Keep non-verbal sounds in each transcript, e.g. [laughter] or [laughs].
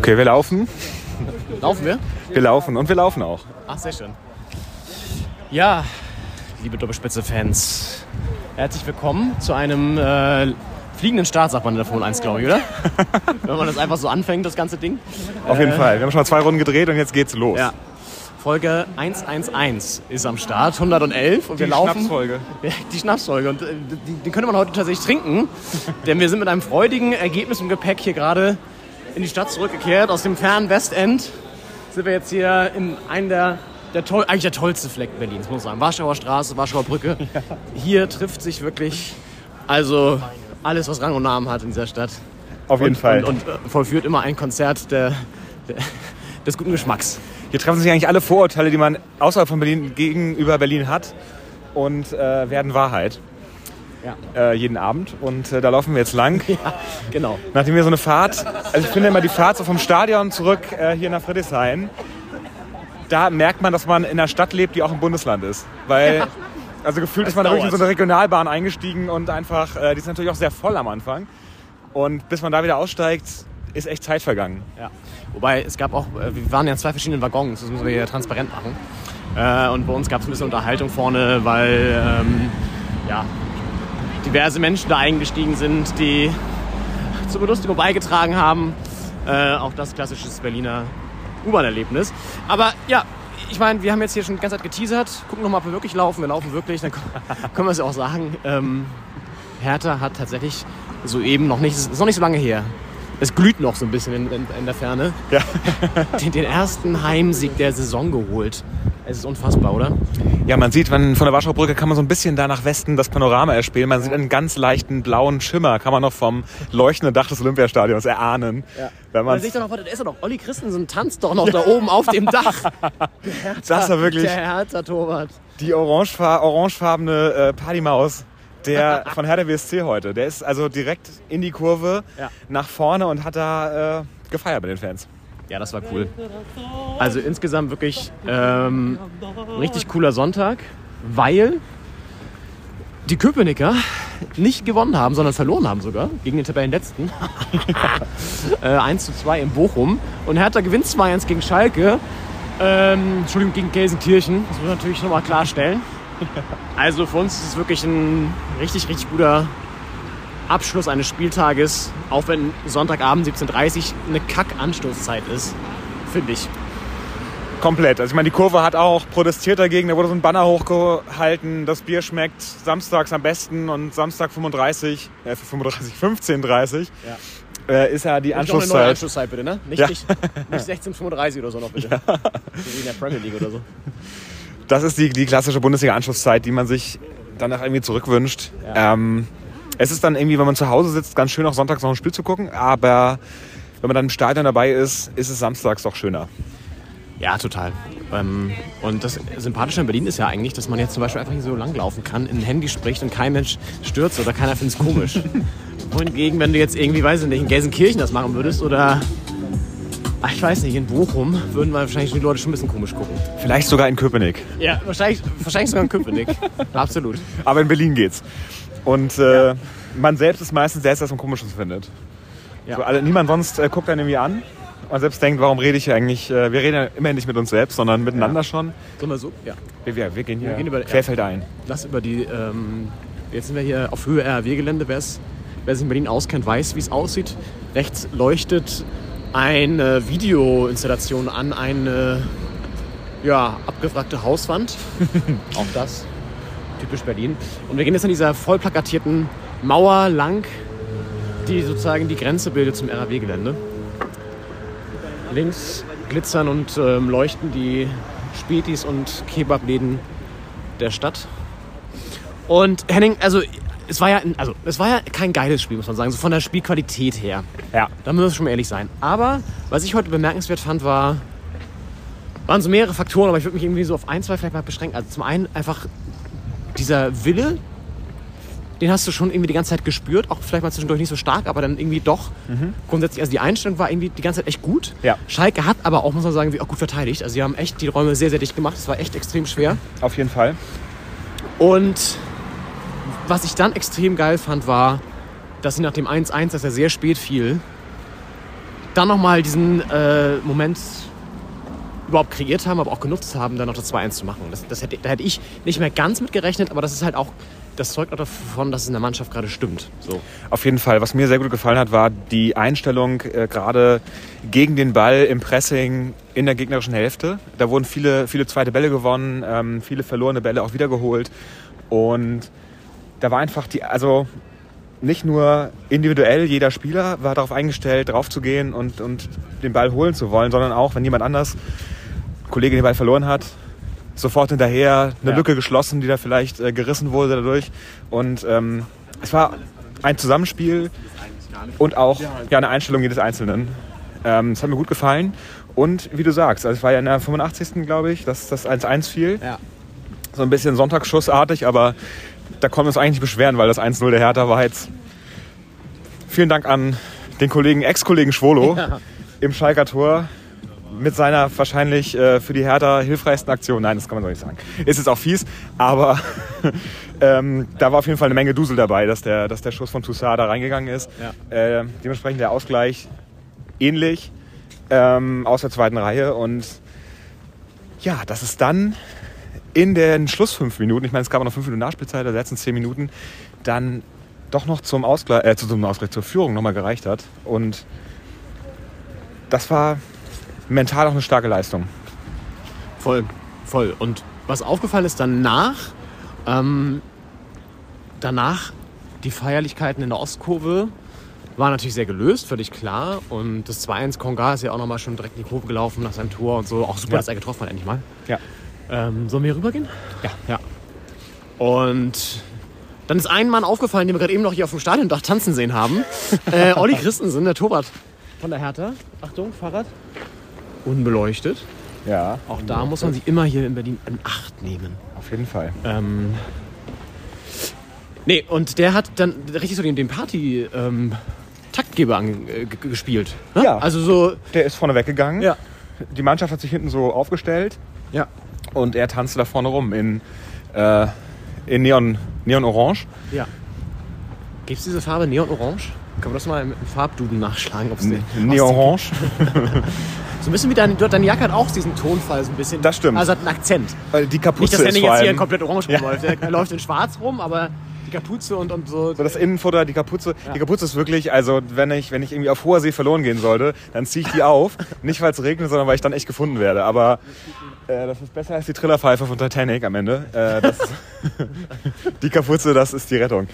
Okay, wir laufen. Laufen wir? Wir laufen und wir laufen auch. Ach, sehr schön. Ja, liebe Doppelspitze-Fans, herzlich willkommen zu einem äh, fliegenden Start, sagt man in der Formel 1, glaube ich, oder? [laughs] Wenn man das einfach so anfängt, das ganze Ding. Auf jeden Fall. Wir haben schon mal zwei Runden gedreht und jetzt geht's los. Ja. Folge 111 ist am Start, 111 und Die wir laufen. Schnapsfolge. Die Schnapsfolge. Und äh, die, die könnte man heute tatsächlich trinken, [laughs] denn wir sind mit einem freudigen Ergebnis im Gepäck hier gerade in die Stadt zurückgekehrt. Aus dem fernen Westend sind wir jetzt hier in einem der, der toll, eigentlich der tollste Fleck Berlins, muss man sagen. Warschauer Straße, Warschauer Brücke. [laughs] Hier trifft sich wirklich also alles, was Rang und Namen hat in dieser Stadt. Auf jeden und, Fall. Und, und äh, vollführt immer ein Konzert der, der, [laughs] des guten Geschmacks. Hier treffen sich eigentlich alle Vorurteile, die man außerhalb von Berlin gegenüber Berlin hat und äh, werden Wahrheit. Ja. Äh, jeden Abend. Und äh, da laufen wir jetzt lang. [laughs] Ja, genau. Nachdem wir so eine Fahrt, also ich finde immer die Fahrt so vom Stadion zurück äh, hier nach Friedrichshain, da merkt man, dass man in einer Stadt lebt, die auch ein Bundesland ist. Weil, also gefühlt ist man da wirklich in so dauert. eine Regionalbahn eingestiegen und einfach, äh, die ist natürlich auch sehr voll am Anfang. Und bis man da wieder aussteigt, ist echt Zeit vergangen. Ja. Wobei es gab auch, äh, wir waren ja in zwei verschiedenen Waggons, das müssen wir hier transparent machen. Äh, und bei uns gab es ein bisschen Unterhaltung vorne, weil ähm, ja, diverse Menschen da eingestiegen sind, die zur Belustigung beigetragen haben. Äh, auch das klassische Berliner U-Bahn-Erlebnis. Aber ja, ich meine, wir haben jetzt hier schon die ganze Zeit geteasert. Gucken noch mal, ob wir wirklich laufen. Wir laufen wirklich, dann [laughs] können wir es ja auch sagen. Ähm, Hertha hat tatsächlich soeben noch nicht, ist noch nicht so lange her. Es glüht noch so ein bisschen in, in, in der Ferne. Ja. [laughs] Den, den ersten Heimsieg der Saison geholt. Es ist unfassbar, oder? Ja, man sieht, wenn von der Warschauer Brücke kann man so ein bisschen da nach Westen das Panorama erspielen. Man sieht einen ganz leichten blauen Schimmer, kann man noch vom leuchtenden Dach des Olympiastadions erahnen. Wenn man Man sieht doch noch, da ist doch noch, Olli Christensen tanzt doch noch da oben auf dem [laughs] Dach. das war wirklich Der Hertha Torwart. die orangefa orangefarbene äh, Partymaus der von Hertha BSC heute. Der ist also direkt in die Kurve Ja. nach vorne und hat da äh, gefeiert bei den Fans. Ja, das war cool. Also insgesamt wirklich ähm, richtig cooler Sonntag, weil die Köpenicker nicht gewonnen haben, sondern verloren haben sogar gegen den Tabellenletzten. [laughs] äh, 1 zu 2 in Bochum. Und Hertha gewinnt 2-1 gegen Schalke. Ähm, Entschuldigung, gegen Gelsenkirchen. Das muss man natürlich nochmal klarstellen. [laughs] Also für uns ist es wirklich ein richtig, richtig guter Abschluss eines Spieltages, auch wenn Sonntagabend 17.30 Uhr eine Kack-Anstoßzeit ist, finde ich. Komplett. Also ich meine, die Kurve hat auch protestiert dagegen. Da wurde so ein Banner hochgehalten, das Bier schmeckt samstags am besten und Samstag 35, äh, 35, 15.30 Ja. äh, ist ja die Noch eine neue Anschlusszeit. Anschlusszeit bitte, ne? Nicht, Ja. nicht, nicht 16.35 oder so noch bitte. [laughs] So wie in der Premier League oder so. Das ist die, die klassische Bundesliga-Anschlusszeit, die man sich danach irgendwie zurückwünscht. Ja. Ähm, es ist dann irgendwie, wenn man zu Hause sitzt, ganz schön auch sonntags noch ein Spiel zu gucken, aber wenn man dann im Stadion dabei ist, ist es samstags doch schöner. Ja, total. Ähm, und das Sympathische in Berlin ist ja eigentlich, dass man jetzt zum Beispiel einfach hier so langlaufen kann, in ein Handy spricht und kein Mensch stürzt oder keiner findet es komisch. [laughs] Wohingegen, wenn du jetzt irgendwie, weiß ich nicht, in Gelsenkirchen das machen würdest oder, ich weiß nicht, in Bochum, würden wahrscheinlich die Leute schon ein bisschen komisch gucken. Vielleicht sogar in Köpenick. Ja, wahrscheinlich, wahrscheinlich sogar in Köpenick. [laughs] Absolut. Aber in Berlin geht's. Und äh, man selbst ist meistens der, der es am komischsten findet. Ja. So, alle, niemand sonst äh, guckt einen irgendwie an. Man selbst denkt, warum rede ich hier eigentlich? Äh, wir reden ja immer nicht mit uns selbst, sondern miteinander schon. Sollen wir so? Ja. Wir, wir, wir gehen hier Wir gehen über- querfeldein. Lass über die. Ähm, jetzt sind wir hier auf Höhe RW-Gelände. Es- wer sich in Berlin auskennt, weiß, wie es aussieht. Rechts leuchtet eine Videoinstallation an eine ja, abgewrackte Hauswand. [laughs] Auch das. Typisch Berlin. Und wir gehen jetzt an dieser voll plakatierten Mauer lang, die sozusagen die Grenze bildet zum RAW-Gelände. Links glitzern und ähm, leuchten die Spätis und Kebabläden der Stadt. Und Henning, also es war ja, also es war ja kein geiles Spiel, muss man sagen, so von der Spielqualität her. Ja. Da müssen wir schon ehrlich sein. Aber was ich heute bemerkenswert fand, war, waren so mehrere Faktoren, aber ich würde mich irgendwie so auf ein, zwei vielleicht mal beschränken. Also zum einen einfach dieser Wille, den hast du schon irgendwie die ganze Zeit gespürt, auch vielleicht mal zwischendurch nicht so stark, aber dann irgendwie doch. Grundsätzlich, also die Einstellung war irgendwie die ganze Zeit echt gut. Ja. Schalke hat aber auch, muss man sagen, wie auch gut verteidigt. Also sie haben echt die Räume sehr, sehr dicht gemacht. Es war echt extrem schwer. Auf jeden Fall. Und was ich dann extrem geil fand, war, dass sie nach dem 1-1, das ja sehr spät fiel, dann nochmal diesen äh, Moment überhaupt kreiert haben, aber auch genutzt haben, dann noch das 2-1 zu machen. Das, das hätte, da hätte ich nicht mehr ganz mit gerechnet, aber das ist halt auch, das zeugt auch davon, dass es in der Mannschaft gerade stimmt. So. Auf jeden Fall. Was mir sehr gut gefallen hat, war die Einstellung äh, gerade gegen den Ball im Pressing in der gegnerischen Hälfte. Da wurden viele, viele zweite Bälle gewonnen, ähm, viele verlorene Bälle auch wiedergeholt. Und da war einfach die, also nicht nur individuell, jeder Spieler war darauf eingestellt, drauf zu gehen und, und den Ball holen zu wollen, sondern auch, wenn jemand anders, ein Kollege den Ball verloren hat, sofort hinterher eine Ja. Lücke geschlossen, die da vielleicht äh, gerissen wurde dadurch. Und ähm, es war ein Zusammenspiel und auch ja, eine Einstellung jedes Einzelnen. Ähm, Es hat mir gut gefallen. Und wie du sagst, also es war ja in der 85. glaube ich, dass das 1-1 fiel. Ja. So ein bisschen Sonntagsschussartig, aber da konnten wir uns eigentlich nicht beschweren, weil das 1-0 der Hertha war jetzt. Vielen Dank an den Kollegen, Ex-Kollegen Schwolo [laughs] Ja. im Schalker Tor mit seiner wahrscheinlich äh, für die Hertha hilfreichsten Aktion. Nein, das kann man so nicht sagen. Ist jetzt auch fies, aber [laughs] ähm, da war auf jeden Fall eine Menge Dusel dabei, dass der, dass der Schuss von Toussaint da reingegangen ist. Ja. Äh, dementsprechend der Ausgleich ähnlich ähm, aus der zweiten Reihe und ja, dass es dann in den Schluss fünf Minuten, ich meine, es gab noch fünf Minuten Nachspielzeit, der letzten zehn Minuten, dann doch noch zum Ausgleich, äh, zum Ausgleich, zur Führung nochmal gereicht hat. Und das war mental auch eine starke Leistung. Voll, voll. Und was aufgefallen ist danach, ähm, danach die Feierlichkeiten in der Ostkurve waren natürlich sehr gelöst, völlig klar. Und das 2-1 Konga ist ja auch nochmal schon direkt in die Kurve gelaufen nach seinem Tor und so. Auch super, Ja. dass er getroffen hat, endlich mal. Ja. Ähm, sollen wir hier rübergehen? Ja. Ja. Und dann ist ein Mann aufgefallen, den wir gerade eben noch hier auf dem Stadiondach tanzen sehen haben. [laughs] äh, Olli Christensen, der Torwart von der Hertha. Achtung, Fahrrad. Unbeleuchtet. Ja, Auch da muss man sich immer hier in Berlin in Acht nehmen. auf jeden Fall. Ähm, nee, und der hat dann richtig so den, den Party ähm, Taktgeber an, äh, gespielt. Ne? Ja. Also so. Der ist vorne weggegangen. Ja. Die Mannschaft hat sich hinten so aufgestellt Ja. Und er tanzte da vorne rum in, äh, in Neon, Neon Orange. ja. Gibt es diese Farbe Neon Orange? Können wir das mal im Farbduden nachschlagen? Ob's die- Neon Orange. [laughs] So ein bisschen wie deine, deine Jacke hat auch diesen Tonfall, so ein bisschen. Das stimmt. Also hat einen Akzent. Weil Die Kapuze Nicht, dass vor jetzt hier komplett orange Ja. rumläuft. Er läuft in schwarz rum, aber die Kapuze und, und so. So das Innenfutter, die Kapuze. Die Kapuze ist wirklich, also wenn ich, wenn ich irgendwie auf hoher See verloren gehen sollte, dann ziehe ich die auf. [laughs] Nicht weil es regnet, sondern weil ich dann echt gefunden werde. Aber äh, das ist besser als die Trillerpfeife von Titanic am Ende. Äh, das, [laughs] die Kapuze, das ist die Rettung.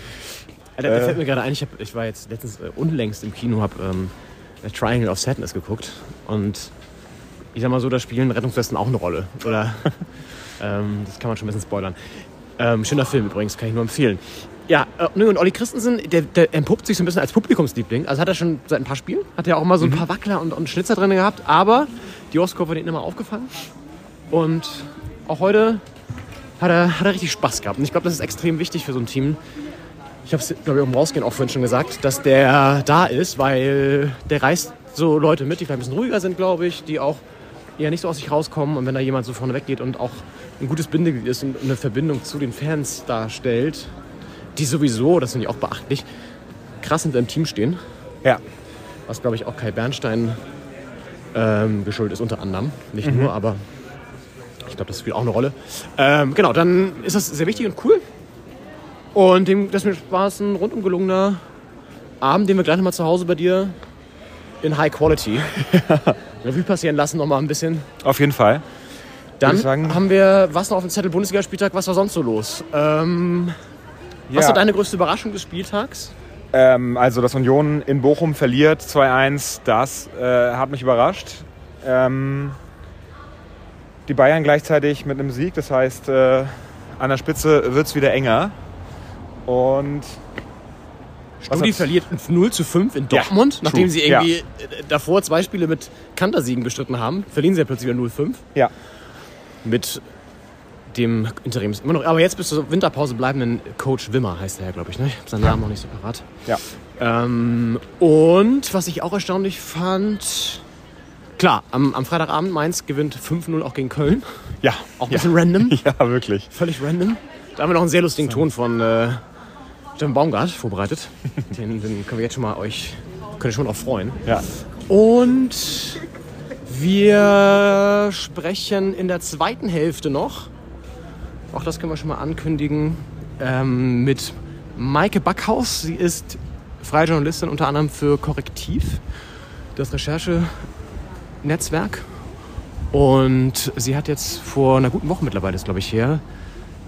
Alter, da Äh. fällt mir gerade ein, ich, hab, ich war jetzt letztens äh, unlängst im Kino, habe ähm, Triangle of Sadness geguckt und ich sag mal so, da spielen Rettungswesten auch eine Rolle. Oder [laughs] ähm, das kann man schon ein bisschen spoilern. Ähm, schöner Film übrigens, kann ich nur empfehlen. Ja, äh, und Olli Christensen, der, der entpuppt sich so ein bisschen als Publikumsliebling. Also hat er schon seit ein paar Spielen, hat er auch immer so ein paar Wackler und, und Schnitzer drin gehabt, aber die Ostkurve hat ihn immer aufgefallen. Und auch heute hat er, hat er richtig Spaß gehabt. Und ich glaube, das ist extrem wichtig für so ein Team, ich habe es, glaube ich, im Rausgehen auch vorhin schon gesagt, dass der da ist, weil der reißt so Leute mit, die vielleicht ein bisschen ruhiger sind, glaube ich, die auch eher nicht so aus sich rauskommen. Und wenn da jemand so vorne weggeht und auch ein gutes Bindeglied ist und eine Verbindung zu den Fans darstellt, die sowieso, das finde ich auch beachtlich, krass hinter dem Team stehen. Ja. Was, glaube ich, auch Kai Bernstein ähm, geschuldet ist, unter anderem. Nicht nur, aber ich glaube, das spielt auch eine Rolle. Ähm, genau, dann ist das sehr wichtig und cool. Und dem, das war es ein rundum gelungener Abend, den wir gleich nochmal zu Hause bei dir in High Quality [laughs] Revue passieren lassen, nochmal ein bisschen. Auf jeden Fall. Dann haben wir, was noch auf dem Zettel Bundesligaspieltag, was war sonst so los? Ähm, Ja. Was war deine größte Überraschung des Spieltags? Ähm, also, dass Union in Bochum verliert 2-1, das äh, hat mich überrascht. Ähm, die Bayern gleichzeitig mit einem Sieg, das heißt, äh, an der Spitze wird es wieder enger. Und Studi hat's- verliert 0 zu 5 in Ja, Dortmund, nachdem true, sie irgendwie äh, davor zwei Spiele mit Kantersiegen bestritten haben. Verlieren sie ja plötzlich wieder 0-5. ja, Mit dem Interims. Immer noch, aber jetzt bis zur Winterpause bleibenden Coach Wimmer heißt er ja, glaube ich. Ne? Ich habe seinen Namen noch nicht so parat. ja. Ähm, und was ich auch erstaunlich fand, klar, am, am Freitagabend Mainz gewinnt 5-0 auch gegen Köln. Ja, Auch ein ja. bisschen random. [laughs] ja, wirklich. Völlig random. Da haben wir noch einen sehr lustigen Ton von äh, Steffen Baumgart vorbereitet. [laughs] Den, den können wir jetzt schon mal euch, könnt ihr schon mal drauf freuen. Ja. Und wir sprechen in der zweiten Hälfte noch, auch das können wir schon mal ankündigen, ähm, mit Maike Backhaus. Sie ist freie Journalistin unter anderem für Korrektiv, das Recherchenetzwerk. Und sie hat jetzt vor einer guten Woche mittlerweile, glaube ich, her,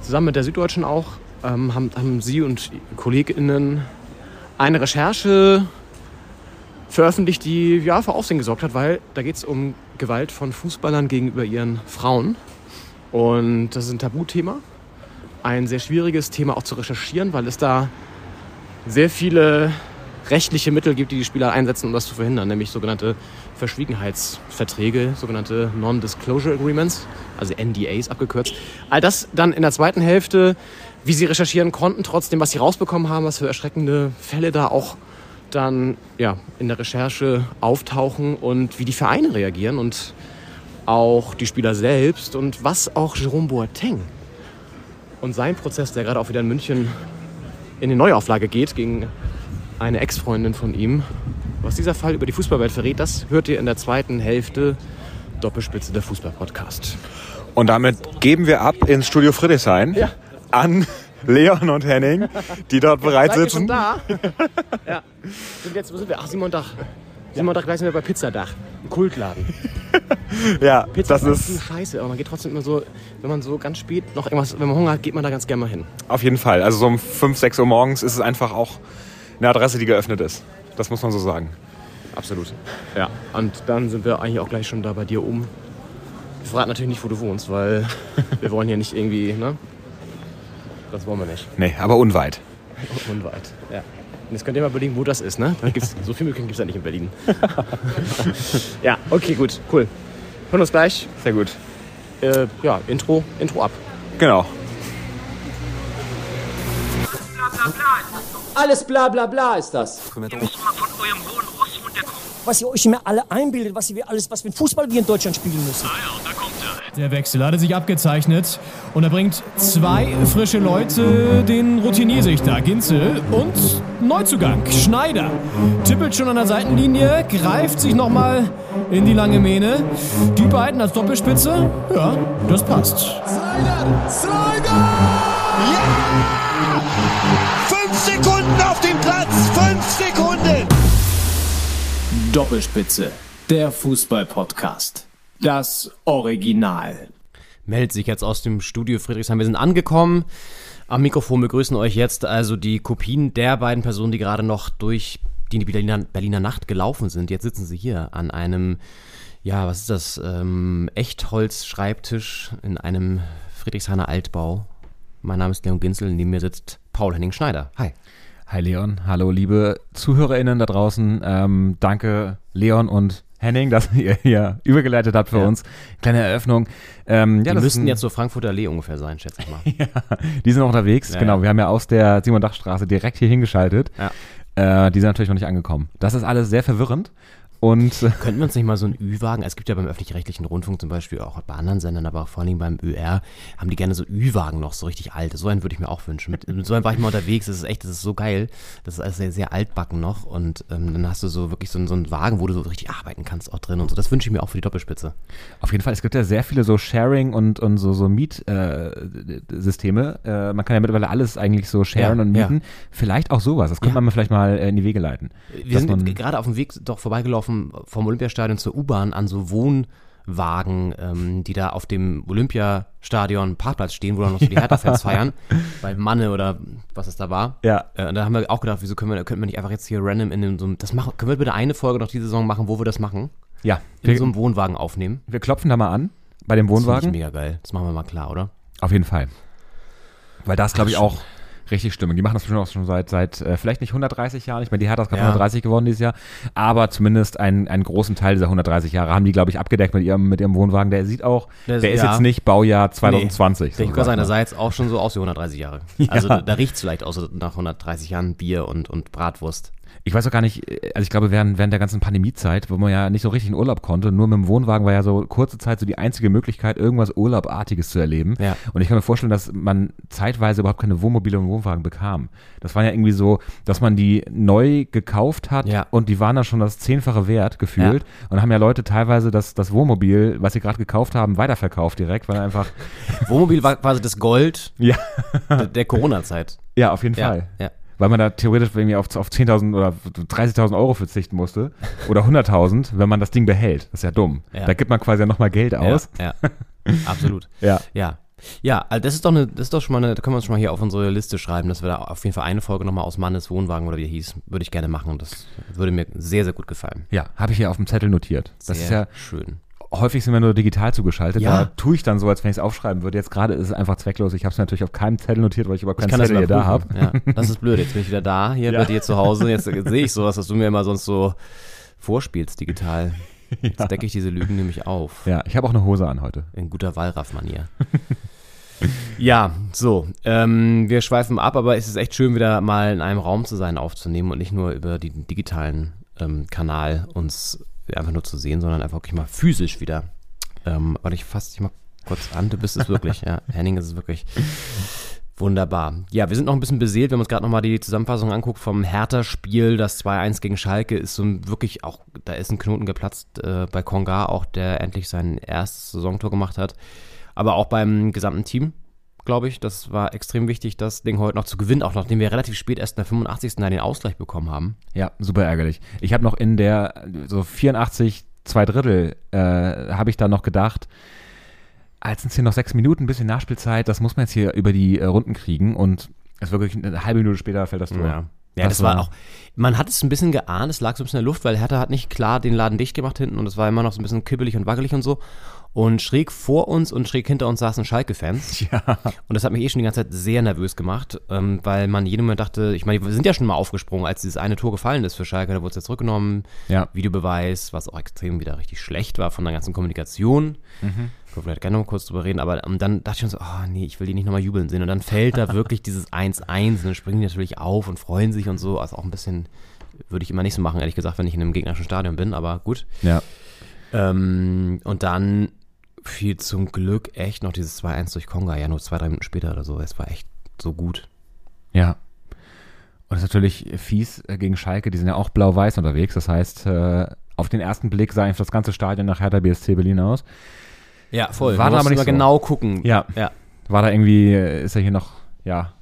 zusammen mit der Süddeutschen auch, ähm, haben, haben sie und KollegInnen eine Recherche veröffentlicht, die ja, für Aufsehen gesorgt hat, weil da geht es um Gewalt von Fußballern gegenüber ihren Frauen. Und das ist ein Tabuthema. Ein sehr schwieriges Thema auch zu recherchieren, weil es da sehr viele rechtliche Mittel gibt, die die Spieler einsetzen, um das zu verhindern, nämlich sogenannte Verschwiegenheitsverträge, sogenannte Non-Disclosure Agreements, also NDAs abgekürzt. All das dann in der zweiten Hälfte, wie sie recherchieren konnten, trotzdem, was sie rausbekommen haben, was für erschreckende Fälle da auch dann ja, in der Recherche auftauchen und wie die Vereine reagieren und auch die Spieler selbst und was auch Jerome Boateng und sein Prozess, der gerade auch wieder in München in die Neuauflage geht gegen eine Ex-Freundin von ihm. Was dieser Fall über die Fußballwelt verrät, das hört ihr in der zweiten Hälfte Doppelspitze der Fußball-Podcast. Und damit geben wir ab ins Studio Friedrichshain Ja. An Leon und Henning, die dort bereits Seid ihr schon sitzen. da? [laughs] ja. Sind jetzt, wo sind wir? Ach, Simon Dach. Simon Dach, gleich sind wir bei Pizzadach. Ein Kultladen. Ja, Pizza das ist ist Scheiße, aber man geht trotzdem immer so, wenn man so ganz spät noch irgendwas, wenn man Hunger hat, geht man da ganz gerne mal hin. auf jeden Fall. Also so um 5, 6 Uhr morgens ist es einfach auch eine Adresse, die geöffnet ist. Das muss man so sagen. Absolut. Ja. Und dann sind wir eigentlich auch gleich schon da bei dir oben. Wir verraten natürlich nicht, wo du wohnst, weil [laughs] wir wollen hier nicht irgendwie, ne? Das wollen wir nicht. Nee, aber unweit. [laughs] Unweit. Ja. Und jetzt könnt ihr mal überlegen, wo das ist, ne? Da gibt's, so viel Möglichkeiten gibt es ja nicht in Berlin. [laughs] ja, okay, gut, cool. Hören uns gleich. Sehr gut. Äh, ja, Intro, Intro ab. Genau. Alles bla bla bla ist das. Ihr müsst mal von eurem hohen Ross runterkommen. Was ihr euch immer alle einbildet, was wir alles, was für ein Fußball wir in Deutschland spielen müssen. Ah ja. Der Wechsel hatte sich abgezeichnet und er bringt zwei frische Leute, den Routinier-Sichter Ginzel und Neuzugang Schneider. Tippelt schon an der Seitenlinie, greift sich nochmal in die lange Mähne. Die beiden als Doppelspitze, ja, das passt. Slider! Slider! Ja! Fünf Sekunden auf dem Platz! Fünf Sekunden! Doppelspitze, der Fußball-Podcast. Das Original. meldet sich jetzt aus dem Studio Friedrichshain. Wir sind angekommen. Am Mikrofon begrüßen euch jetzt also die Kopien der beiden Personen, die gerade noch durch die Berliner, Berliner Nacht gelaufen sind. Jetzt sitzen sie hier an einem, ja, was ist das, ähm, Echtholz-Schreibtisch in einem Friedrichshainer Altbau. Mein Name ist Leon Ginzel, neben mir sitzt Paul Henning Schneider. Hi. Hi Leon, hallo liebe ZuhörerInnen da draußen. Ähm, danke Leon und Henning, dass ihr hier übergeleitet habt für Ja. uns. Kleine Eröffnung. Ähm, ja, Die das ist müssten jetzt so Frankfurter Allee ungefähr sein, schätze ich mal. [laughs] Die sind noch unterwegs, Ja, genau. ja. Wir haben ja aus der Simon-Dach-Straße direkt hier hingeschaltet. Ja. Äh, die sind natürlich noch nicht angekommen. Das ist alles sehr verwirrend. Und äh, Könnten wir uns nicht mal so einen Ü-Wagen, es gibt ja beim öffentlich-rechtlichen Rundfunk zum Beispiel, auch bei anderen Sendern, aber auch vor allem beim ÖR, haben die gerne so Ü-Wagen noch, so richtig alte. So einen würde ich mir auch wünschen. Mit, mit so einem war ich mal unterwegs, das ist echt, das ist so geil. Das ist alles sehr, sehr altbacken noch und ähm, dann hast du so wirklich so, einen- so einen Wagen, wo du so richtig arbeiten kannst auch drin und so. Das wünsche ich mir auch für die Doppelspitze. auf jeden Fall, es gibt ja sehr viele so Sharing- und, und so, so Miet-Systeme. Äh, man kann ja mittlerweile alles eigentlich so sharen Ja, und ja. mieten. Vielleicht auch sowas. Das könnte Ja. man vielleicht mal äh, in die Wege leiten. Wir sind gerade auf dem Weg doch vorbeigelaufen vom Olympiastadion zur U-Bahn an so Wohnwagen, ähm, die da auf dem Olympiastadion Parkplatz stehen, wo dann noch so die Hertha-Fans feiern, bei Manne oder was es da war. Ja. Äh, und da haben wir auch gedacht, wieso können wir, könnten wir nicht einfach jetzt hier random in dem, so einem, das machen, können wir bitte eine Folge noch diese Saison machen, wo wir das machen? Ja, In wir, so einem Wohnwagen aufnehmen? wir klopfen da mal an bei dem Das Wohnwagen. ich mega geil. Das machen wir mal klar, oder? Auf jeden Fall. Weil das, glaube ich, auch richtig Stimmung. Die machen das bestimmt auch schon seit, seit äh, vielleicht nicht 130 Jahren. Ich meine, die Hertha ist gerade Ja. 130 geworden dieses Jahr. Aber zumindest einen, einen großen Teil dieser 130 Jahre haben die, glaube ich, abgedeckt mit ihrem, mit ihrem Wohnwagen. Der sieht auch, Der der, ist- ja. jetzt nicht Baujahr 2020. Ich kann sag sagen, mal. der sah jetzt auch schon so aus wie 130 Jahre. [laughs] Also da, da riecht es vielleicht aus so nach 130 Jahren Bier und, und Bratwurst. Ich weiß auch gar nicht, also ich glaube, während, während der ganzen Pandemiezeit, wo man ja nicht so richtig in Urlaub konnte, nur mit dem Wohnwagen war ja so kurze Zeit so die einzige Möglichkeit, irgendwas Urlaubartiges zu erleben. Ja. Und ich kann mir vorstellen, dass man zeitweise überhaupt keine Wohnmobile und Wohnwagen bekam. Das war ja irgendwie so, dass man die neu gekauft hat Ja. und die waren dann schon das zehnfache Wert gefühlt. Und dann haben ja Leute teilweise das, das Wohnmobil, was sie gerade gekauft haben, weiterverkauft direkt, weil einfach, Wohnmobil war quasi das Gold [laughs] ja, der, Corona-Zeit. ja, auf jeden Ja, Fall. ja. Weil man da theoretisch irgendwie auf, auf 10.000 oder 30.000 Euro verzichten musste. Oder 100.000, wenn man das Ding behält. Das ist ja dumm. Ja. Da gibt man quasi ja nochmal Geld aus. Ja, ja. absolut. [laughs] Ja. Ja. Ja, also das ist doch eine, das ist doch schon mal eine, da können wir uns schon mal hier auf unsere Liste schreiben, dass wir da auf jeden Fall eine Folge nochmal aus Mannes Wohnwagen oder wie er hieß, würde ich gerne machen. Das würde mir sehr, sehr gut gefallen. Ja, habe ich hier auf dem Zettel notiert. Das sehr ist ja, schön. Häufig sind wir nur digital zugeschaltet. Ja. Da tue ich dann so, als wenn ich es aufschreiben würde. Jetzt gerade ist es einfach zwecklos. Ich habe es natürlich auf keinem Zettel notiert, weil ich überhaupt keinen Zettel hier da habe. Ja, das ist blöd. Jetzt bin ich wieder da, hier Ja. bei dir zu Hause. Jetzt sehe ich sowas, was du mir immer sonst so vorspielst digital. [laughs] Jetzt decke ich diese Lügen nämlich auf. Ja, ich habe auch eine Hose an heute. In guter Wallraff-Manier. ja, so. Ähm, wir schweifen ab, aber es ist echt schön, wieder mal in einem Raum zu sein, aufzunehmen und nicht nur über den digitalen ähm, Kanal uns einfach nur zu sehen, sondern einfach wirklich mal physisch wieder. Ähm, warte, ich fasse dich mal kurz an. Du bist es wirklich, [laughs] ja. Henning ist es wirklich. Wunderbar. Ja, wir sind noch ein bisschen beseelt, wenn man uns gerade nochmal die Zusammenfassung anguckt vom Hertha-Spiel. Das 2-1 gegen Schalke ist so ein wirklich auch, da ist ein Knoten geplatzt äh, bei Konga, auch der endlich sein erstes Saisontor gemacht hat. Aber auch beim gesamten Team, glaube ich. Das war extrem wichtig, das Ding heute noch zu gewinnen, auch nachdem wir relativ spät erst in der 85. Dann den Ausgleich bekommen haben. Ja, super ärgerlich. Ich habe noch in der so 84, zwei Drittel, äh, habe ich da noch gedacht, als sind es hier noch sechs Minuten, ein bisschen Nachspielzeit, das muss man jetzt hier über die äh, Runden kriegen und es wirklich eine halbe Minute später fällt das Tor. Ja. Ja, das, war auch, man hat es ein bisschen geahnt, es lag so ein bisschen in der Luft, weil Hertha hat nicht klar den Laden dicht gemacht hinten und es war immer noch so ein bisschen kibbelig und wackelig und so. Und schräg vor uns und schräg hinter uns saßen Schalke-Fans. [laughs] Ja. Und das hat mich eh schon die ganze Zeit sehr nervös gemacht, ähm, weil man jeden Moment dachte, ich meine, wir sind ja schon mal aufgesprungen, als dieses eine Tor gefallen ist für Schalke, da wurde es ja zurückgenommen. Ja. Videobeweis, was auch extrem wieder richtig schlecht war von der ganzen Kommunikation. Mhm. Können wir vielleicht gerne noch kurz drüber reden, aber ähm, dann dachte ich schon so, oh nee, ich will die nicht nochmal jubeln sehen. Und dann fällt da wirklich dieses 1-1 und dann springen die natürlich auf und freuen sich und so. Also auch ein bisschen, würde ich immer nicht so machen, ehrlich gesagt, wenn ich in einem gegnerischen Stadion bin, aber gut. Ja. Ähm, und dann fiel zum Glück echt noch dieses 2-1 durch Konga, ja nur zwei, drei Minuten später oder so. Es war echt so gut. Ja. Und das ist natürlich fies äh, gegen Schalke, die sind ja auch blau-weiß unterwegs. Das heißt, äh, auf den ersten Blick sah einfach das ganze Stadion nach Hertha BSC Berlin aus. Ja, voll. War da aber nicht so. genau gucken. Ja. Ja. War da irgendwie, äh, ist ja hier noch, ja.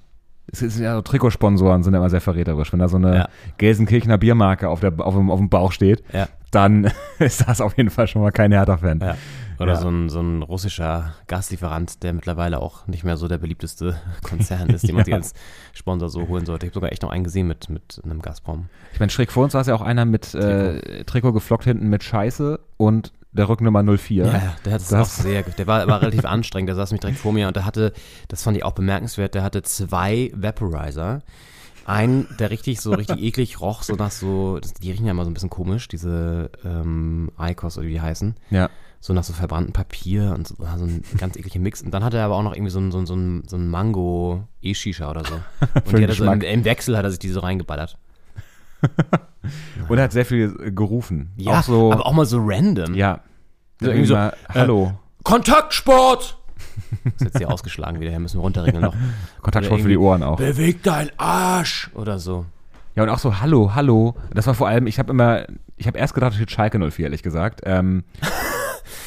Es ist ja so Trikotsponsoren sind ja immer sehr verräterisch. Wenn da so eine Ja. Gelsenkirchener Biermarke auf, der, auf, dem, auf dem Bauch steht, Ja. dann [laughs] ist das auf jeden Fall schon mal kein Hertha-Fan. Ja. Oder Ja. so, ein, so ein russischer Gaslieferant, der mittlerweile auch nicht mehr so der beliebteste [laughs] Konzern ist, den man [laughs] sich Ja. als Sponsor so holen sollte. Ich habe sogar echt noch einen gesehen mit, mit einem Gazprom. Ich meine, schräg vor uns saß ja auch einer mit äh, Trikot geflockt hinten mit Scheiße und der Rückennummer 04. Ja, der hat es auch sehr, der war aber relativ [laughs] anstrengend, der saß mich direkt vor mir und der hatte, das fand ich auch bemerkenswert, der hatte zwei Vaporizer. Einen, der richtig so richtig eklig roch, so nach so, die riechen ja immer so ein bisschen komisch, diese ähm, Icos oder wie die heißen. Ja. So nach so verbranntem Papier und so, so ein ganz ekliger Mix. Und dann hat er aber auch noch irgendwie so ein, so ein, so ein, so ein Mango-E-Shisha oder so. [laughs] Und die hat so im, im Wechsel hat er sich die so reingeballert. [laughs] Und er hat sehr viel äh, gerufen. Ja, auch so, aber auch mal so random. ja. So irgendwie so, mal, Hallo. Kontaktsport! Das ist jetzt hier ausgeschlagen wieder, hier müssen wir runterregeln noch. [laughs] Kontaktsport für die Ohren auch. Beweg dein Arsch! Oder so. Ja, und auch so Hallo, Hallo. Das war vor allem, ich habe immer, ich habe erst gedacht, es steht Schalke 04, ehrlich gesagt. Ähm,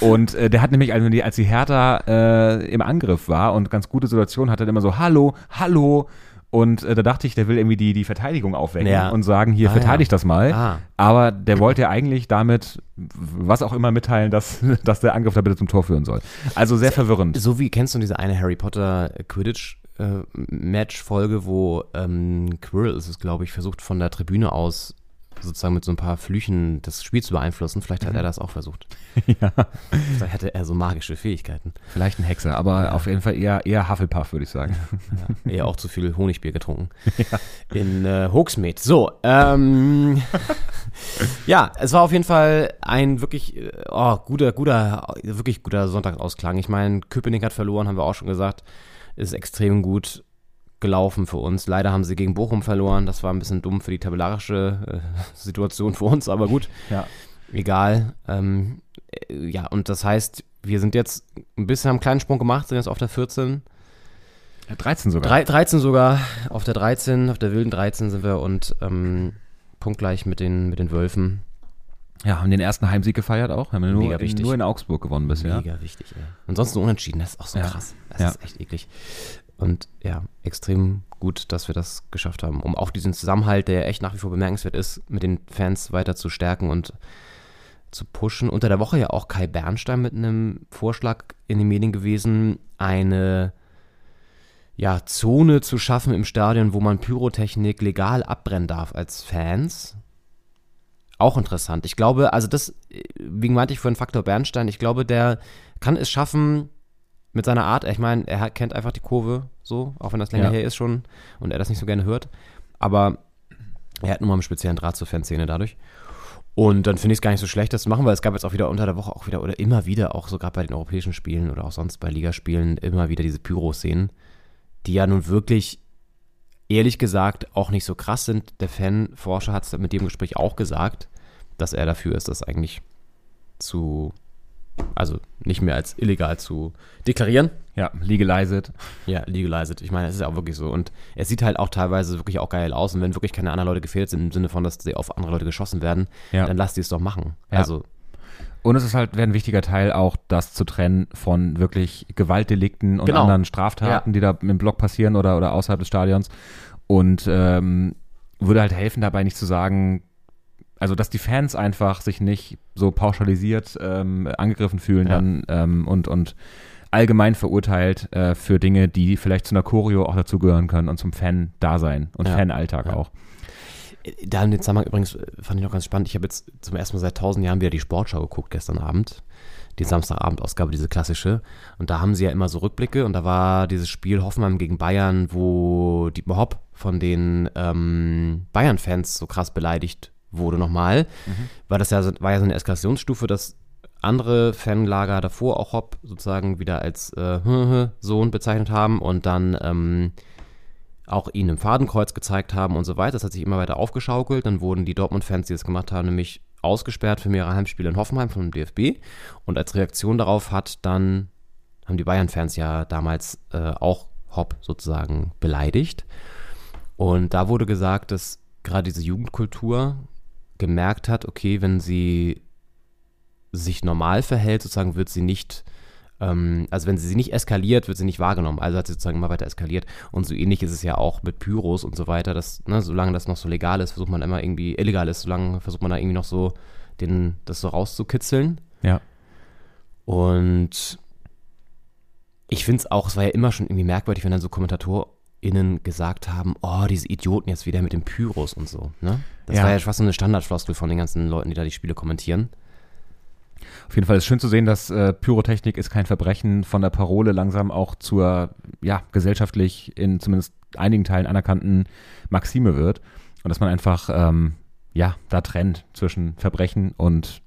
und äh, der hat nämlich, also die, als die Hertha äh, im Angriff war und ganz gute Situation hatte, immer so Hallo, Hallo. Und äh, da dachte ich, der will irgendwie die, die Verteidigung aufwecken Ja. und sagen, hier, Ah, verteidigt ja. das mal. Ah. Aber der wollte ja eigentlich damit, was auch immer mitteilen, dass, [laughs] dass der Angriff da bitte zum Tor führen soll. Also sehr verwirrend. So wie kennst du diese eine Harry Potter Quidditch äh, Match Folge, wo ähm, Quirrell ist es, glaube ich, versucht von der Tribüne aus sozusagen mit so ein paar Flüchen das Spiel zu beeinflussen. Vielleicht hat er das auch versucht. [laughs] ja. Vielleicht hatte er so magische Fähigkeiten. Vielleicht ein Hexer, aber auf jeden Fall eher, eher Hufflepuff, würde ich sagen. Ja, eher auch zu viel Honigbier getrunken. [laughs] In äh, Hogsmeade. So, ähm, [laughs] ja, es war auf jeden Fall ein wirklich äh, oh, guter, guter, wirklich guter Sonntagsausklang. Ich meine, Köpenick hat verloren, haben wir auch schon gesagt. Ist extrem gut. Gelaufen für uns. Leider haben sie gegen Bochum verloren. Das war ein bisschen dumm für die tabellarische äh, [laughs] Situation für uns, aber gut. Ja. Egal. Ähm, äh, ja, und das heißt, wir sind jetzt ein bisschen, haben einen kleinen Sprung gemacht, sind jetzt auf der 14. 13 sogar. Drei, 13 sogar, auf der 13, auf der wilden 13 sind wir und ähm, punktgleich mit den, mit den Wölfen. Ja, haben den ersten Heimsieg gefeiert auch. Haben wir nur, Mega in, wichtig. nur in Augsburg gewonnen bisher. Mega wichtig, ey. Ansonsten unentschieden, das ist auch so Ja. krass. Das Ja. ist echt eklig. Und ja, extrem gut, dass wir das geschafft haben, um auch diesen Zusammenhalt, der ja echt nach wie vor bemerkenswert ist, mit den Fans weiter zu stärken und zu pushen. Unter der Woche ja auch Kai Bernstein mit einem Vorschlag in den Medien gewesen, eine ja, Zone zu schaffen im Stadion, wo man Pyrotechnik legal abbrennen darf als Fans. Auch interessant. Ich glaube, also das, äh, wegen meinte ich vorhin Faktor Bernstein, ich glaube, der kann es schaffen mit seiner Art. Ich meine, er kennt einfach die Kurve so, auch wenn das länger Ja. her ist schon und er das nicht so gerne hört. Aber er hat nun mal einen speziellen Draht zur Fanszene dadurch. Und dann finde ich es gar nicht so schlecht, das zu machen, weil es gab jetzt auch wieder unter der Woche auch wieder oder immer wieder, auch so gerade bei den europäischen Spielen oder auch sonst bei Ligaspielen, immer wieder diese Pyro-Szenen, die ja nun wirklich, ehrlich gesagt, auch nicht so krass sind. Der Fanforscher hat es mit dem Gespräch auch gesagt, dass er dafür ist, das eigentlich zu, also nicht mehr als illegal zu deklarieren. Ja, legalized. Ja, legalized. Ich meine, es ist ja auch wirklich so. Und es sieht halt auch teilweise wirklich auch geil aus. Und wenn wirklich keine anderen Leute gefehlt sind, im Sinne von, dass sie auf andere Leute geschossen werden, Ja. dann lasst die es doch machen. Ja. Also, Und es ist halt wäre ein wichtiger Teil auch, das zu trennen von wirklich Gewaltdelikten und Genau. anderen Straftaten, Ja. die da im Block passieren oder, oder außerhalb des Stadions. Und ähm, würde halt helfen, dabei nicht zu sagen, also dass die Fans einfach sich nicht so pauschalisiert ähm, angegriffen fühlen Ja. dann ähm, und, und allgemein verurteilt äh, für Dinge, die vielleicht zu einer Choreo auch dazugehören können und zum Fan-Dasein und Ja. Fanalltag Ja. auch. da in den Zusammenhang übrigens äh, fand ich noch ganz spannend. Ich habe jetzt zum ersten Mal seit tausend Jahren wieder die Sportschau geguckt gestern Abend. Die Samstagabendausgabe, diese klassische. Und da haben sie ja immer so Rückblicke. Und da war dieses Spiel Hoffenheim gegen Bayern, wo Dietmar Hopp von den ähm, Bayern-Fans so krass beleidigt wurde nochmal. Weil das ja so, war ja so eine Eskalationsstufe, dass andere Fanlager davor auch Hopp sozusagen wieder als äh, Sohn bezeichnet haben und dann ähm, auch ihn im Fadenkreuz gezeigt haben und so weiter. Das hat sich immer weiter aufgeschaukelt. Dann wurden die Dortmund-Fans, die das gemacht haben, nämlich ausgesperrt für mehrere Heimspiele in Hoffenheim vom DFB. Und als Reaktion darauf hat dann, haben die Bayern-Fans ja damals äh, auch Hopp sozusagen beleidigt. Und da wurde gesagt, dass gerade diese Jugendkultur gemerkt hat, okay, wenn sie sich normal verhält, sozusagen wird sie nicht, ähm, also wenn sie sie nicht eskaliert, wird sie nicht wahrgenommen. Also hat sie sozusagen immer weiter eskaliert. Und so ähnlich ist es ja auch mit Pyros und so weiter, dass, ne, solange das noch so legal ist, versucht man immer irgendwie, illegal ist, solange versucht man da irgendwie noch so den, das so rauszukitzeln. Ja. Und ich finde es auch, es war ja immer schon irgendwie merkwürdig, wenn dann so KommentatorInnen gesagt haben, oh, diese Idioten jetzt wieder mit den Pyros und so. Ne? Das Ja. war ja fast so eine Standardfloskel von den ganzen Leuten, die da die Spiele kommentieren. Auf jeden Fall ist schön zu sehen, dass äh, Pyrotechnik ist kein Verbrechen von der Parole langsam auch zur, ja, gesellschaftlich in zumindest einigen Teilen anerkannten Maxime wird. Und dass man einfach, ähm, ja, da trennt zwischen Verbrechen und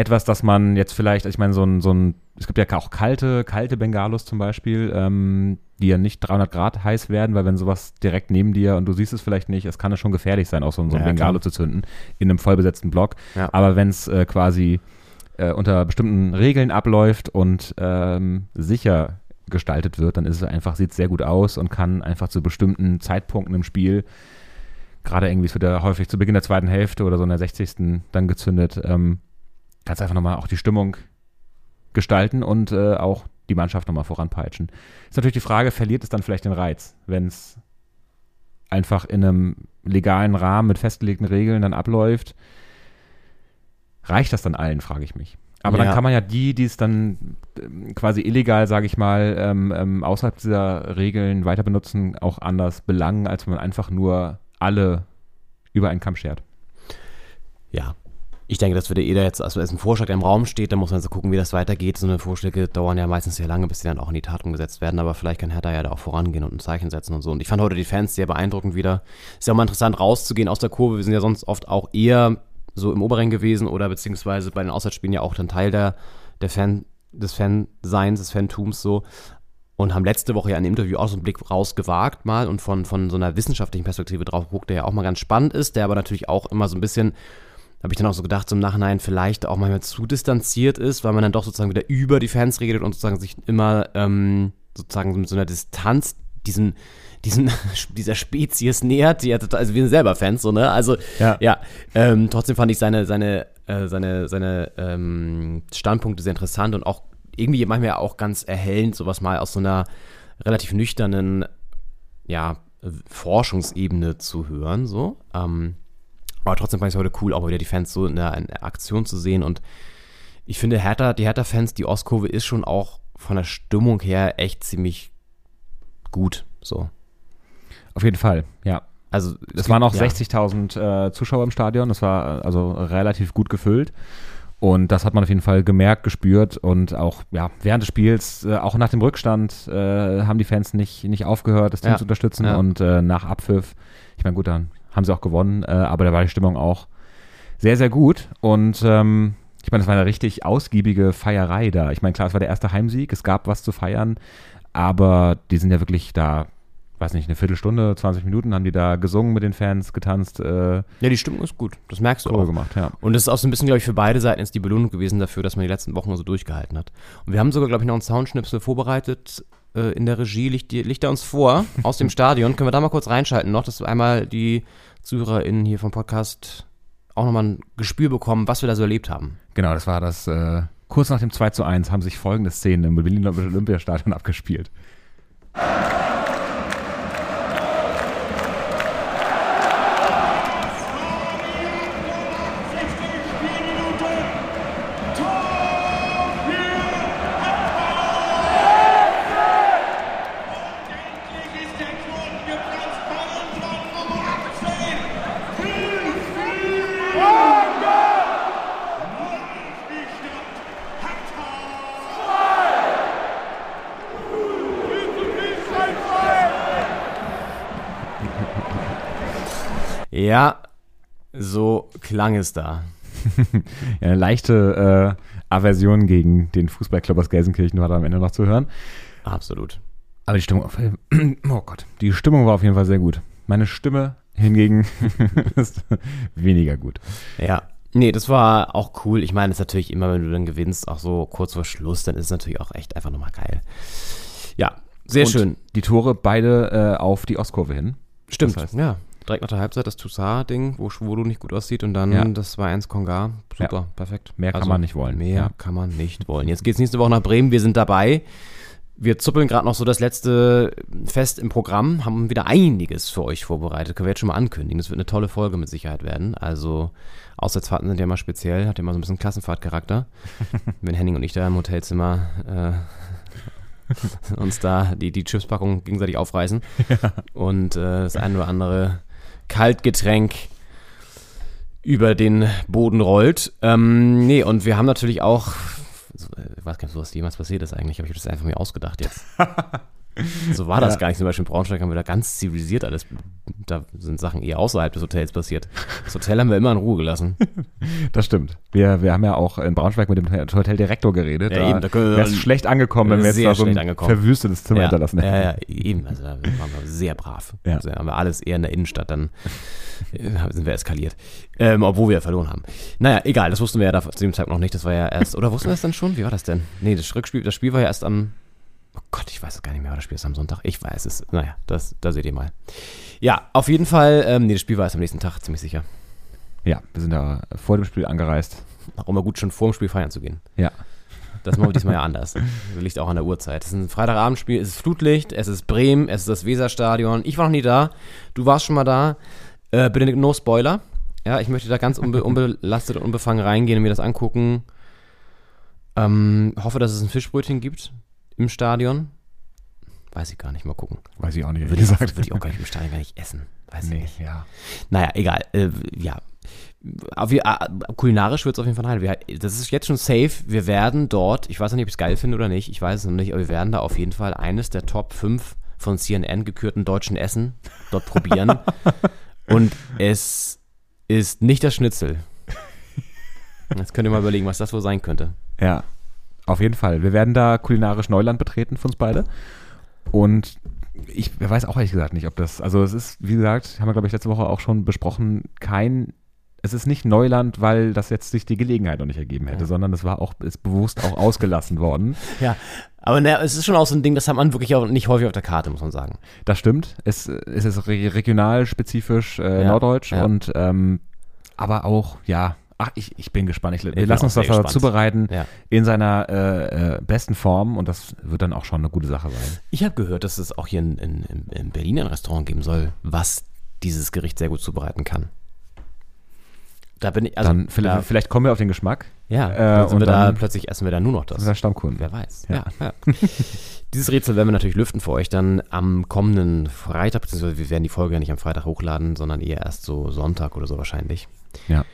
etwas, das man jetzt vielleicht, ich meine, so ein, so ein, es gibt ja auch kalte, kalte Bengalos zum Beispiel, ähm, die ja nicht 300 Grad heiß werden, weil wenn sowas direkt neben dir und du siehst es vielleicht nicht, es kann ja schon gefährlich sein, auch so, so ein Ja, Bengalo klar. zu zünden in einem vollbesetzten Block. Ja. Aber wenn es äh, quasi äh, unter bestimmten Regeln abläuft und ähm, sicher gestaltet wird, dann ist es einfach, sieht sehr gut aus und kann einfach zu bestimmten Zeitpunkten im Spiel, gerade irgendwie, es wird ja häufig zu Beginn der zweiten Hälfte oder so in der 60. dann gezündet, ähm, kannst einfach nochmal auch die Stimmung gestalten und äh, auch die Mannschaft nochmal voranpeitschen. Ist natürlich die Frage, verliert es dann vielleicht den Reiz, wenn es einfach in einem legalen Rahmen mit festgelegten Regeln dann abläuft? Reicht das dann allen, frage ich mich. Aber Ja. dann kann man ja die, die es dann ähm, quasi illegal, sage ich mal, ähm, ähm, außerhalb dieser Regeln weiter benutzen, auch anders belangen, als wenn man einfach nur alle über einen Kamm schert. Ja. Ich denke, das würde jeder jetzt, also als ein Vorschlag, der im Raum steht, dann muss man so gucken, wie das weitergeht. So eine Vorschläge dauern ja meistens sehr lange, bis die dann auch in die Tat umgesetzt werden, aber vielleicht kann Hertha ja da auch vorangehen und ein Zeichen setzen und so. Und ich fand heute die Fans sehr beeindruckend wieder. Ist ja auch mal interessant rauszugehen aus der Kurve. Wir sind ja sonst oft auch eher so im Oberring gewesen oder beziehungsweise bei den Auswärtsspielen ja auch dann Teil der, der Fan, des Fanseins, des Fantums so. und haben letzte Woche ja ein Interview auch so einen Blick rausgewagt mal und von, von so einer wissenschaftlichen Perspektive drauf geguckt, der ja auch mal ganz spannend ist, der aber natürlich auch immer so ein bisschen, habe ich dann auch so gedacht, so im Nachhinein vielleicht auch manchmal zu distanziert ist, weil man dann doch sozusagen wieder über die Fans redet und sozusagen sich immer ähm, sozusagen mit so einer Distanz diesen diesen, [laughs] dieser Spezies nähert, die ja total, also wir sind selber Fans, so, ne? Also, Ja. ja, ähm, trotzdem fand ich seine, seine, äh, seine, seine ähm, Standpunkte sehr interessant und auch irgendwie manchmal auch ganz erhellend, sowas mal aus so einer relativ nüchternen, ja, Forschungsebene zu hören, so. Ähm, aber trotzdem fand ich es heute cool, auch wieder die Fans so in der, in der Aktion zu sehen und ich finde, Hertha, die Hertha-Fans, die Ostkurve ist schon auch von der Stimmung her echt ziemlich gut, so. Auf jeden Fall, ja. Also, Es waren auch ja. 60.000 äh, Zuschauer im Stadion. Das war äh, also relativ gut gefüllt. Und das hat man auf jeden Fall gemerkt, gespürt und auch ja, während des Spiels, äh, auch nach dem Rückstand, äh, haben die Fans nicht, nicht aufgehört, das Team Ja, zu unterstützen. ja. Und äh, nach Abpfiff, ich meine, gut, dann haben sie auch gewonnen, äh, aber da war die Stimmung auch sehr, sehr gut. Und ähm, ich meine, es war eine richtig ausgiebige Feierei da. Ich meine, klar, es war der erste Heimsieg, es gab was zu feiern, aber die sind ja wirklich da, weiß nicht, eine Viertelstunde, 20 Minuten haben die da gesungen mit den Fans, getanzt, äh, Ja, die Stimmung ist gut. Das merkst du auch. gemacht, ja. Und das ist auch so ein bisschen, glaube ich, für beide Seiten ist die Belohnung gewesen dafür, dass man die letzten Wochen so durchgehalten hat. Und wir haben sogar, glaube ich, noch einen Soundschnipsel vorbereitet äh, in der Regie. Liegt, liegt er uns vor aus dem [laughs] Stadion. Können wir da mal kurz reinschalten noch, dass einmal die ZuhörerInnen hier vom Podcast auch nochmal ein Gespür bekommen, was wir da so erlebt haben. Genau, das war das, äh, kurz nach dem 2 zu 1 haben sich folgende Szenen im Berliner Olympiastadion abgespielt. Klang es da. [laughs] Ja, eine leichte äh, Aversion gegen den Fußballclub aus Gelsenkirchen war da am Ende noch zu hören. Absolut. Aber die Stimmung, auf, [clears throat] oh Gott, die Stimmung war auf jeden Fall sehr gut. Meine Stimme hingegen [laughs] ist weniger gut. Ja. Nee, das war auch cool. Ich meine, es ist natürlich immer, wenn du dann gewinnst, auch so kurz vor Schluss, dann ist es natürlich auch echt einfach nochmal geil. Ja, sehr Und schön. Die Tore beide äh, auf die Ostkurve hin. Stimmt, Das heißt- ja. Direkt nach der Halbzeit das Toussaint-Ding, wo Schwolo nicht gut aussieht und dann Ja. das 2-1 Konga. Super, perfekt. Also Mehr kann man nicht wollen. Mehr Ja. kann man nicht wollen. Jetzt geht's nächste Woche nach Bremen, wir sind dabei. Wir zuppeln gerade noch so das letzte Fest im Programm, haben wieder einiges für euch vorbereitet. Können wir jetzt schon mal ankündigen. Das wird eine tolle Folge mit Sicherheit werden. Also Auswärtsfahrten sind ja immer speziell, hat ja immer so ein bisschen Klassenfahrtcharakter. [laughs] Wenn Henning und ich da im Hotelzimmer äh, [laughs] uns da die, die Chipspackung gegenseitig aufreißen [laughs] und äh, das ein oder andere Kaltgetränk über den Boden rollt. Ähm, nee, und wir haben natürlich auch, ich weiß gar nicht, sowas jemals passiert ist eigentlich, habe ich das einfach mir ausgedacht jetzt. [laughs] [laughs] so war das Ja. gar nicht. Zum Beispiel in Braunschweig haben wir da ganz zivilisiert alles. Da sind Sachen eher außerhalb des Hotels passiert. Das Hotel haben wir immer in Ruhe gelassen. [laughs] Das stimmt. Wir, wir haben ja auch in Braunschweig mit dem Hoteldirektor geredet. Ja, eben, da können wir- wäre es schlecht angekommen, wenn wir jetzt da so ein angekommen. verwüstetes Zimmer ja, hinterlassen hätten. Ja, ja, eben. Also da waren wir sehr brav. Ja. Also, haben wir alles eher in der Innenstadt, dann äh, sind wir eskaliert. Ähm, obwohl wir verloren haben. Naja, egal, das wussten wir ja da zu dem Zeitpunkt noch nicht. Das war ja erst, oder wussten wir das dann schon? Wie war das denn? Nee, das Rückspiel, das Spiel war ja erst am, oh Gott, ich weiß es gar nicht mehr, das Spiel ist am Sonntag? Ich weiß es. Naja, das, da seht ihr mal. Ja, auf jeden Fall, ähm, nee, das Spiel war erst am nächsten Tag, ziemlich sicher. Ja, wir sind da vor dem Spiel angereist. Auch immer gut, schon vor dem Spiel feiern zu gehen. Ja. Das machen wir diesmal ja anders. Das [laughs] liegt auch an der Uhrzeit. Es ist ein Freitagabendspiel, es ist Flutlicht, es ist Bremen, es ist das Weserstadion. Ich war noch nie da. Du warst schon mal da. Äh, bitte no Spoiler. Ja, ich möchte da ganz unbe [laughs] unbelastet und unbefangen reingehen und mir das angucken. Ähm, hoffe, dass es ein Fischbrötchen gibt im Stadion. Weiß ich gar nicht, mal gucken. Weiß ich auch nicht, Würde ich, auch, würde ich auch gar nicht im Stadion gar nicht essen. Weiß ich Nee, nicht. ja. Naja, egal. Äh, ja. Wir, äh, kulinarisch wird es auf jeden Fall heil. Das ist jetzt schon safe. Wir werden dort, ich weiß noch nicht, ob ich es geil finde oder nicht, ich weiß es noch nicht, aber wir werden da auf jeden Fall eines der Top 5 von CNN gekürten deutschen Essen dort probieren. [laughs] Und es ist nicht das Schnitzel. Jetzt könnt ihr mal überlegen, was das wohl sein könnte. Ja, auf jeden Fall. Wir werden da kulinarisch Neuland betreten für uns beide. Und ich weiß auch ehrlich gesagt nicht, ob das, also es ist, wie gesagt, haben wir glaube ich letzte Woche auch schon besprochen, kein, es ist nicht Neuland, weil das jetzt sich die Gelegenheit noch nicht ergeben hätte, sondern es war auch, ist bewusst auch ausgelassen worden. [laughs] Ja, aber na, es ist schon auch so ein Ding, das hat man wirklich auch nicht häufig auf der Karte, muss man sagen. Das stimmt. Es, es ist re regional spezifisch äh, Ja, norddeutsch ja. und ähm, aber auch, ja, ach, ich, ich bin gespannt. Ich, wir bin lassen uns das gespannt. zubereiten Ja. in seiner äh, äh, besten Form und das wird dann auch schon eine gute Sache sein. Ich habe gehört, dass es auch hier in, in, in- in Berlin ein Restaurant geben soll, was dieses Gericht sehr gut zubereiten kann. Da bin ich, also, dann vielleicht, da, vielleicht kommen wir auf den Geschmack. ja, äh, dann und da dann- plötzlich essen wir da nur noch das. Unser Stammkunden. Wer weiß. Ja. Ja. Ja, [laughs] Dieses Rätsel werden wir natürlich lüften für euch dann am kommenden Freitag, beziehungsweise wir werden die Folge ja nicht am Freitag hochladen, sondern eher erst so Sonntag oder so wahrscheinlich. Ja.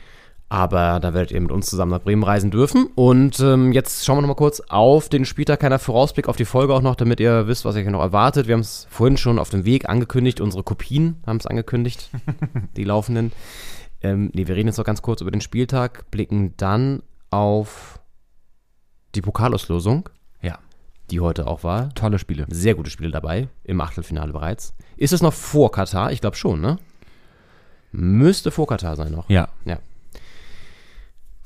Aber da werdet ihr mit uns zusammen nach Bremen reisen dürfen. Und ähm, jetzt schauen wir nochmal kurz auf den Spieltag. Keiner Vorausblick auf die Folge auch noch, damit ihr wisst, was euch noch erwartet. Wir haben es vorhin schon auf dem Weg angekündigt. Unsere Kopien haben es angekündigt, [laughs] die laufenden. Ähm, nee, wir reden jetzt noch ganz kurz über den Spieltag, blicken dann auf die Pokalauslosung, Ja. die heute auch war. Tolle Spiele. Sehr gute Spiele dabei, im Achtelfinale bereits. Ist es noch vor Katar? Ich glaube schon, ne? Müsste vor Katar sein noch. Ja. Ja.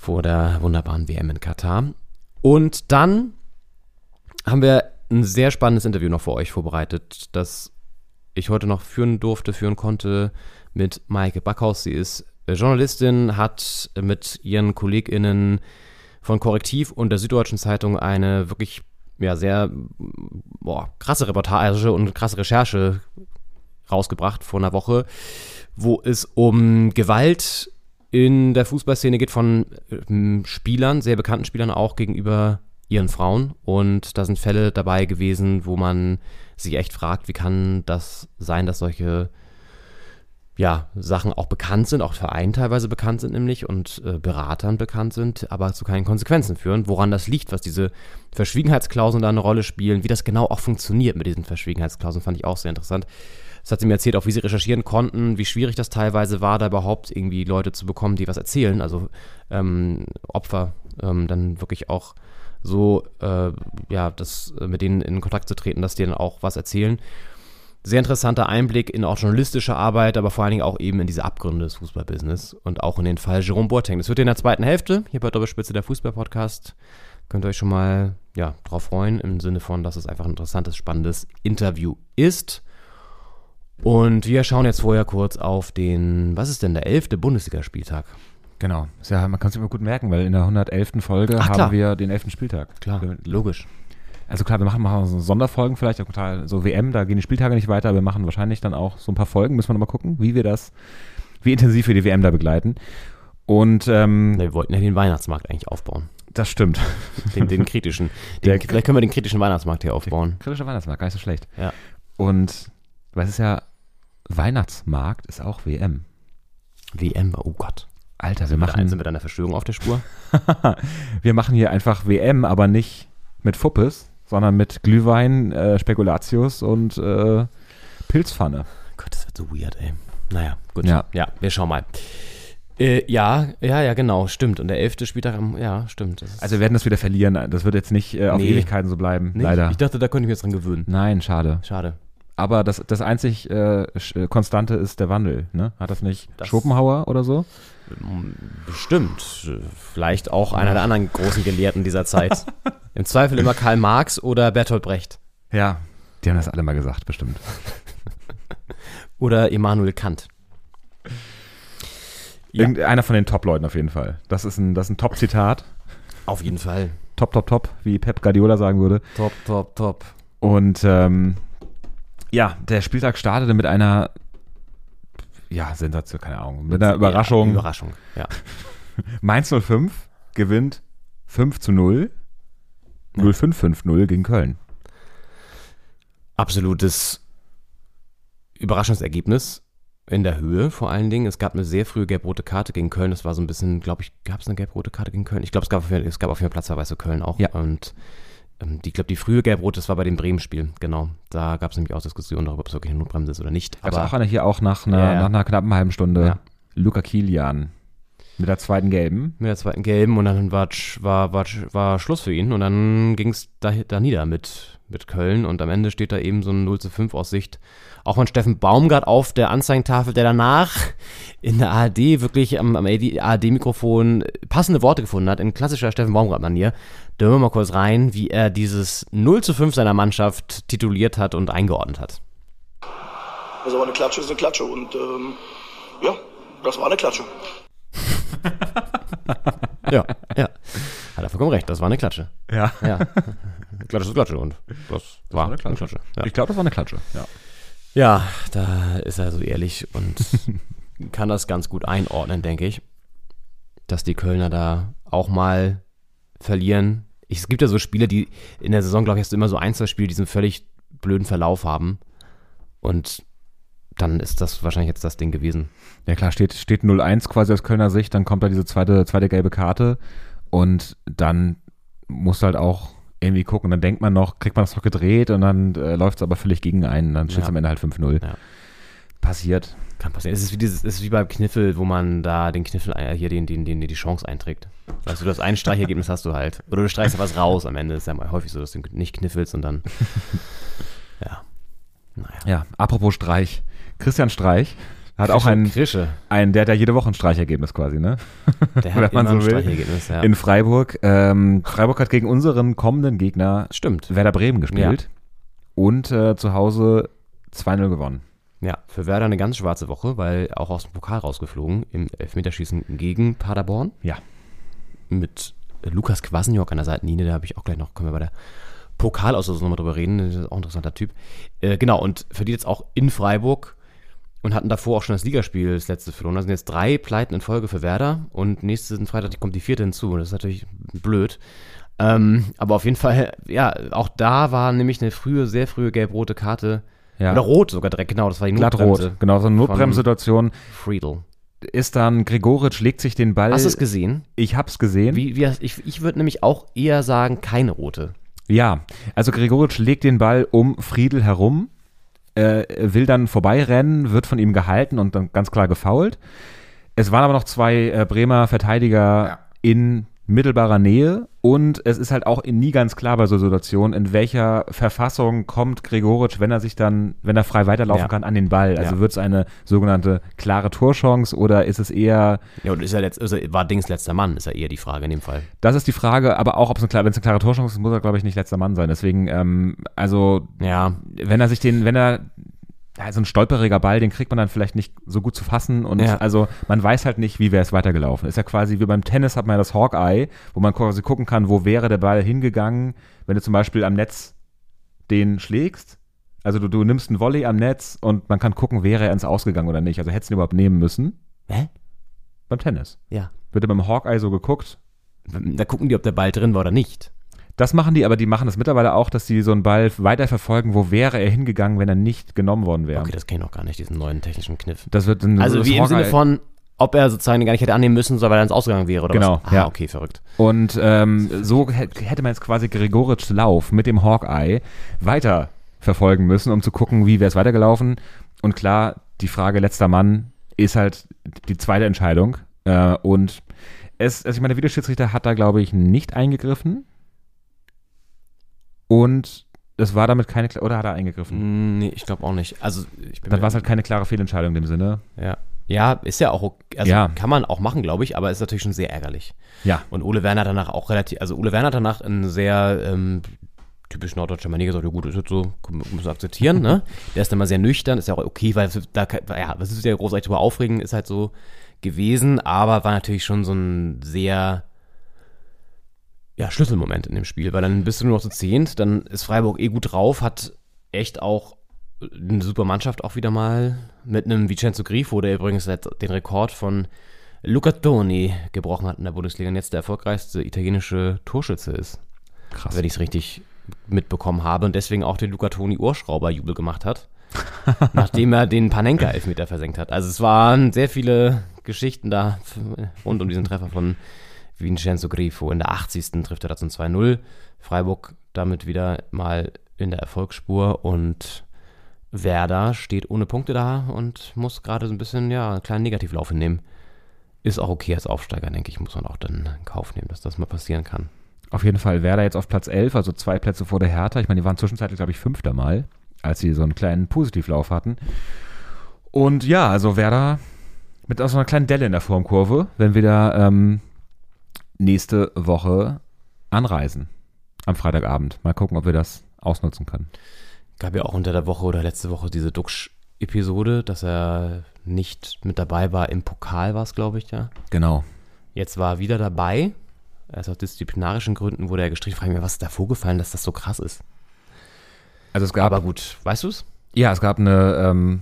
Vor der wunderbaren WM in Katar. Und dann haben wir ein sehr spannendes Interview noch für euch vorbereitet, das ich heute noch führen durfte, führen konnte mit Maike Backhaus. Sie ist Journalistin, hat mit ihren KollegInnen von Korrektiv und der Süddeutschen Zeitung eine wirklich ja, sehr boah, krasse Reportage und krasse Recherche rausgebracht vor einer Woche, wo es um Gewalt in der Fußballszene geht von ähm, Spielern, sehr bekannten Spielern auch gegenüber ihren Frauen. Und da sind Fälle dabei gewesen, wo man sich echt fragt, wie kann das sein, dass solche ja, Sachen auch bekannt sind, auch Vereinen teilweise bekannt sind nämlich und äh, Beratern bekannt sind, aber zu keinen Konsequenzen führen. Woran das liegt, was diese Verschwiegenheitsklauseln da eine Rolle spielen, wie das genau auch funktioniert mit diesen Verschwiegenheitsklauseln, fand ich auch sehr interessant. Das hat sie mir erzählt, auch wie sie recherchieren konnten, wie schwierig das teilweise war, da überhaupt irgendwie Leute zu bekommen, die was erzählen, also ähm, Opfer ähm, dann wirklich auch so, äh, ja, das, äh, mit denen in Kontakt zu treten, dass die dann auch was erzählen. Sehr interessanter Einblick in auch journalistische Arbeit, aber vor allen Dingen auch eben in diese Abgründe des Fußballbusiness und auch in den Fall Jerome Boateng. Das wird in der zweiten Hälfte, hier bei Doppelspitze der Fußball-Podcast. Könnt ihr euch schon mal ja, drauf freuen, im Sinne von, dass es einfach ein interessantes, spannendes Interview ist. Und wir schauen jetzt vorher kurz auf den, was ist denn der elfte Bundesligaspieltag? Genau. Ja, man kann es immer gut merken, weil in der 111. Folge Ach, haben wir den 11. Spieltag. Klar, logisch. Also klar, wir machen, machen so Sonderfolgen vielleicht, auch total so WM, da gehen die Spieltage nicht weiter, wir machen wahrscheinlich dann auch so ein paar Folgen, müssen wir nochmal gucken, wie wir das, wie intensiv wir die WM da begleiten. Und ähm, wir wollten ja den Weihnachtsmarkt eigentlich aufbauen. das stimmt. Den, den kritischen. [laughs] Der- Den, vielleicht können wir den kritischen Weihnachtsmarkt hier aufbauen. Kritischer Weihnachtsmarkt, gar nicht so schlecht. Ja. Und weil es ist ja, Weihnachtsmarkt ist auch WM. WM, oh Gott. Alter, wir machen, sind wir da einer Verschwörung auf der Spur? [laughs] wir machen hier einfach WM, aber nicht mit Fuppes, sondern mit Glühwein, äh, Spekulatius und äh, Pilzpfanne. Gott, das wird so weird, ey. Naja, gut. Ja. ja wir schauen mal. Äh, ja, ja, ja, genau, stimmt. Und der elfte Spieltag, am- ja, stimmt. Also wir werden das wieder verlieren. Das wird jetzt nicht äh, auf Nee. Ewigkeiten so bleiben, nicht? leider. Ich dachte, da könnte ich mich jetzt dran gewöhnen. Nein, schade. Schade. Aber das, das einzig äh, äh, Konstante ist der Wandel. Ne? Hat das nicht Das- Schopenhauer oder so? Bestimmt. Vielleicht auch einer der anderen großen Gelehrten dieser Zeit. [laughs] Im Zweifel immer Karl Marx oder Bertolt Brecht. Ja. Die haben das alle mal gesagt, bestimmt. [laughs] Oder Immanuel Kant. Ja. Irgendeiner von den Top-Leuten auf jeden Fall. Das ist ein, das ist ein Top-Zitat. Auf jeden Fall. Top, top, top, wie Pep Guardiola sagen würde. Top, top, top. Und ähm, ja, der Spieltag startete mit einer ja, Sensation, keine Ahnung, mit einer Überraschung. Ja, Überraschung, [laughs] ja. Mainz 05 gewinnt 5 zu 0. 0550 gegen Köln. Absolutes Überraschungsergebnis in der Höhe vor allen Dingen. Es gab eine sehr frühe gelb-rote Karte gegen Köln. Das war so ein bisschen, glaube ich, gab es eine gelb-rote Karte gegen Köln? Ich glaube, es gab, auf jeden- es gab auf jeden Fall Platzverweis für Köln auch. Ja. Und ich glaube, die frühe gelb-rote, das war bei dem Bremen-Spiel. Genau. Da gab es nämlich auch Diskussionen darüber, ob es wirklich eine Notbremse ist oder nicht. Gab es auch eine hier auch nach einer, Ja, ja. nach einer knappen halben Stunde. Ja. Luca Kilian Mit der zweiten gelben. mit der zweiten gelben und dann war, war, war, war Schluss für ihn und dann ging es da, da nieder mit, mit Köln und am Ende steht da eben so ein 0 zu 5 aus Sicht auch von Steffen Baumgart auf der Anzeigentafel, der danach in der ARD wirklich am, am ARD-Mikrofon passende Worte gefunden hat, in klassischer Steffen Baumgart-Manier. Da hören wir mal kurz rein, wie er dieses 0 zu 5 seiner Mannschaft tituliert hat und eingeordnet hat. Also aber eine Klatsche ist eine Klatsche und ähm, ja, das war eine Klatsche. [laughs] Ja, ja. Hat er vollkommen recht, das war eine Klatsche. Ja. Ja. [laughs] Klatsche ist Klatsche und das, war eine Klatsche. Ja. Ich glaube, das war eine Klatsche. Ja. Ja, da ist er so ehrlich und [laughs] kann das ganz gut einordnen, denke ich. Dass die Kölner da auch mal verlieren. Ich, es gibt ja so Spiele, die in der Saison, glaube ich, hast du immer so ein, zwei Spiele, die diesen völlig blöden Verlauf haben. Und dann ist das wahrscheinlich jetzt das Ding gewesen. Ja klar, steht, steht 0-1 quasi aus Kölner Sicht, dann kommt da diese zweite, zweite gelbe Karte und dann musst du halt auch irgendwie gucken. Dann denkt man noch, kriegt man das noch gedreht und dann äh, läuft es aber völlig gegen einen. Dann steht es Ja. am Ende halt 5-0. Ja. Passiert. Kann passieren. Es ist wie, dieses, es ist wie beim Kniffel, wo man da den Kniffel, äh, hier den, den, den, die Chance einträgt. Weißt du, das ein Streichergebnis hast du halt. Oder du streichst ja was raus am Ende. ist ja mal häufig so, dass du nicht kniffelst und dann. [laughs] ja. Naja. Ja, apropos Streich. Christian Streich hat auch einen, Krische. einen, der hat ja jede Woche ein Streichergebnis quasi, ne? Der [laughs] Wenn hat man immer ein so will. Streichergebnis, ja. In Freiburg. Ähm, Freiburg hat gegen unseren kommenden Gegner Stimmt. Werder Bremen gespielt und äh, zu Hause 2-0 gewonnen. Ja, für Werder eine ganz schwarze Woche, weil auch aus dem Pokal rausgeflogen im Elfmeterschießen gegen Paderborn. Ja. Mit Lukas Kwasniok an der Seitenlinie, da habe ich auch gleich noch, können wir bei der Pokalauslosung nochmal drüber reden, das ist auch ein interessanter Typ. Äh, genau, und für die jetzt auch in Freiburg und hatten davor auch schon das Ligaspiel, das letzte verloren. Da sind jetzt drei Pleiten in Folge für Werder und nächsten Freitag kommt die vierte hinzu. Das ist natürlich blöd. Ähm, aber auf jeden Fall, ja, auch da war nämlich eine frühe, sehr frühe gelb-rote Karte. Ja. Oder rot sogar direkt, genau, das war die Glatt Notbremse. rot. Genau, so eine Notbremssituation Friedel. ist dann, Gregoritsch legt sich den Ball. Hast du es gesehen? Ich hab's gesehen. Wie, wie, ich ich würde nämlich auch eher sagen, keine rote. Ja, also Gregoritsch legt den Ball um Friedel herum, äh, will dann vorbeirennen, wird von ihm gehalten und dann ganz klar gefoult. Es waren aber noch zwei äh, Bremer Verteidiger in mittelbarer Nähe und es ist halt auch nie ganz klar bei so Situationen, in welcher Verfassung kommt Gregoritsch, wenn er sich dann, wenn er frei weiterlaufen Ja. kann, an den Ball. Also Ja. wird es eine sogenannte klare Torchance oder ist es eher Ja, und ist er letzt, also war Dings letzter Mann, ist ja eher die Frage in dem Fall. Das ist die Frage, aber auch, wenn es eine klare Torchance ist, muss er, glaube ich, nicht letzter Mann sein. Deswegen, ähm, also, Ja, wenn er sich den, wenn er, ja, so ein stolperiger Ball, den kriegt man dann vielleicht nicht so gut zu fassen und Ja. also man weiß halt nicht, wie wäre es weitergelaufen. Ist ja quasi wie beim Tennis hat man ja das Hawkeye, wo man quasi gucken kann, wo wäre der Ball hingegangen, wenn du zum Beispiel am Netz den schlägst. Also du, du nimmst einen Volley am Netz und man kann gucken, wäre er ins Ausgegangen oder nicht. Also hättest du ihn überhaupt nehmen müssen. Hä? Beim Tennis. Ja. Wird ja beim Hawkeye so geguckt, Da gucken die, ob der Ball drin war oder nicht. Das machen die, aber die machen das mittlerweile auch, dass sie so einen Ball weiterverfolgen, wo wäre er hingegangen, wenn er nicht genommen worden wäre. Okay, das kenne ich noch gar nicht, diesen neuen technischen Kniff. Das wird dann Also das wie im Sinne von, ob er sozusagen gar nicht hätte annehmen müssen, weil er ins Ausgegangen wäre oder Genau, was? Ah, ja. okay, verrückt. Und ähm, so hä- hätte man jetzt quasi Gregoritsch Lauf mit dem Hawkeye weiter verfolgen müssen, um zu gucken, wie wäre es weitergelaufen. Und klar, die Frage letzter Mann ist halt die zweite Entscheidung. Äh, und es, also ich meine, der Videoschiedsrichter hat da, glaube ich, nicht eingegriffen. Und es war damit keine, oder hat er eingegriffen? Hm, nee, ich glaube auch nicht. Also ich bin Dann war es halt keine klare Fehlentscheidung in dem Sinne. ja. ja, ist ja auch, okay. also Ja. kann man auch machen, glaube ich, aber ist natürlich schon sehr ärgerlich. Ja. Und Ole Werner hat danach auch relativ, also Ole Werner hat danach in sehr ähm, typisch norddeutscher Manier gesagt, ja gut, ist jetzt so, wir akzeptieren, ne? [laughs] Der ist dann mal sehr nüchtern, ist ja auch okay, weil da, ja, was ist ja großartig drüber aufregen, ist halt so gewesen, aber war natürlich schon so ein sehr, ja, Schlüsselmoment in dem Spiel, weil dann bist du nur noch zu zehnt, dann ist Freiburg eh gut drauf, hat echt auch eine super Mannschaft auch wieder mal mit einem Vincenzo Grifo, der übrigens den Rekord von Luca Toni gebrochen hat in der Bundesliga und jetzt der erfolgreichste italienische Torschütze ist. Krass. Wenn ich es richtig mitbekommen habe und deswegen auch den Luca Toni Ohrschrauberjubel gemacht hat, [laughs] nachdem er den Panenka-Elfmeter versenkt hat. Also es waren sehr viele Geschichten da rund um diesen Treffer von Vincenzo Grifo. In der 80. trifft er da zum 2-0. Freiburg damit wieder mal in der Erfolgsspur und Werder steht ohne Punkte da und muss gerade so ein bisschen, ja, einen kleinen Negativlauf hinnehmen. ist auch okay als Aufsteiger, denke ich, muss man auch dann in Kauf nehmen, dass das mal passieren kann. Auf jeden Fall Werder jetzt auf Platz 11, also zwei Plätze vor der Hertha. Ich meine, die waren zwischenzeitlich, glaube ich, fünfter Mal, als sie so einen kleinen Positivlauf hatten. Und ja, also Werder mit so einer kleinen Delle in der Formkurve, wenn wir da ähm, nächste Woche anreisen. Am Freitagabend. Mal gucken, ob wir das ausnutzen können. Gab ja auch unter der Woche oder letzte Woche diese Duxch-Episode, dass er nicht mit dabei war. Im Pokal war es, glaube ich, ja. Genau. Jetzt war er wieder dabei. Also aus disziplinarischen Gründen wurde er gestrichen. Frage mich, was ist da vorgefallen, dass das so krass ist. Also es gab, Aber gut, weißt du es? ja, es gab eine ähm,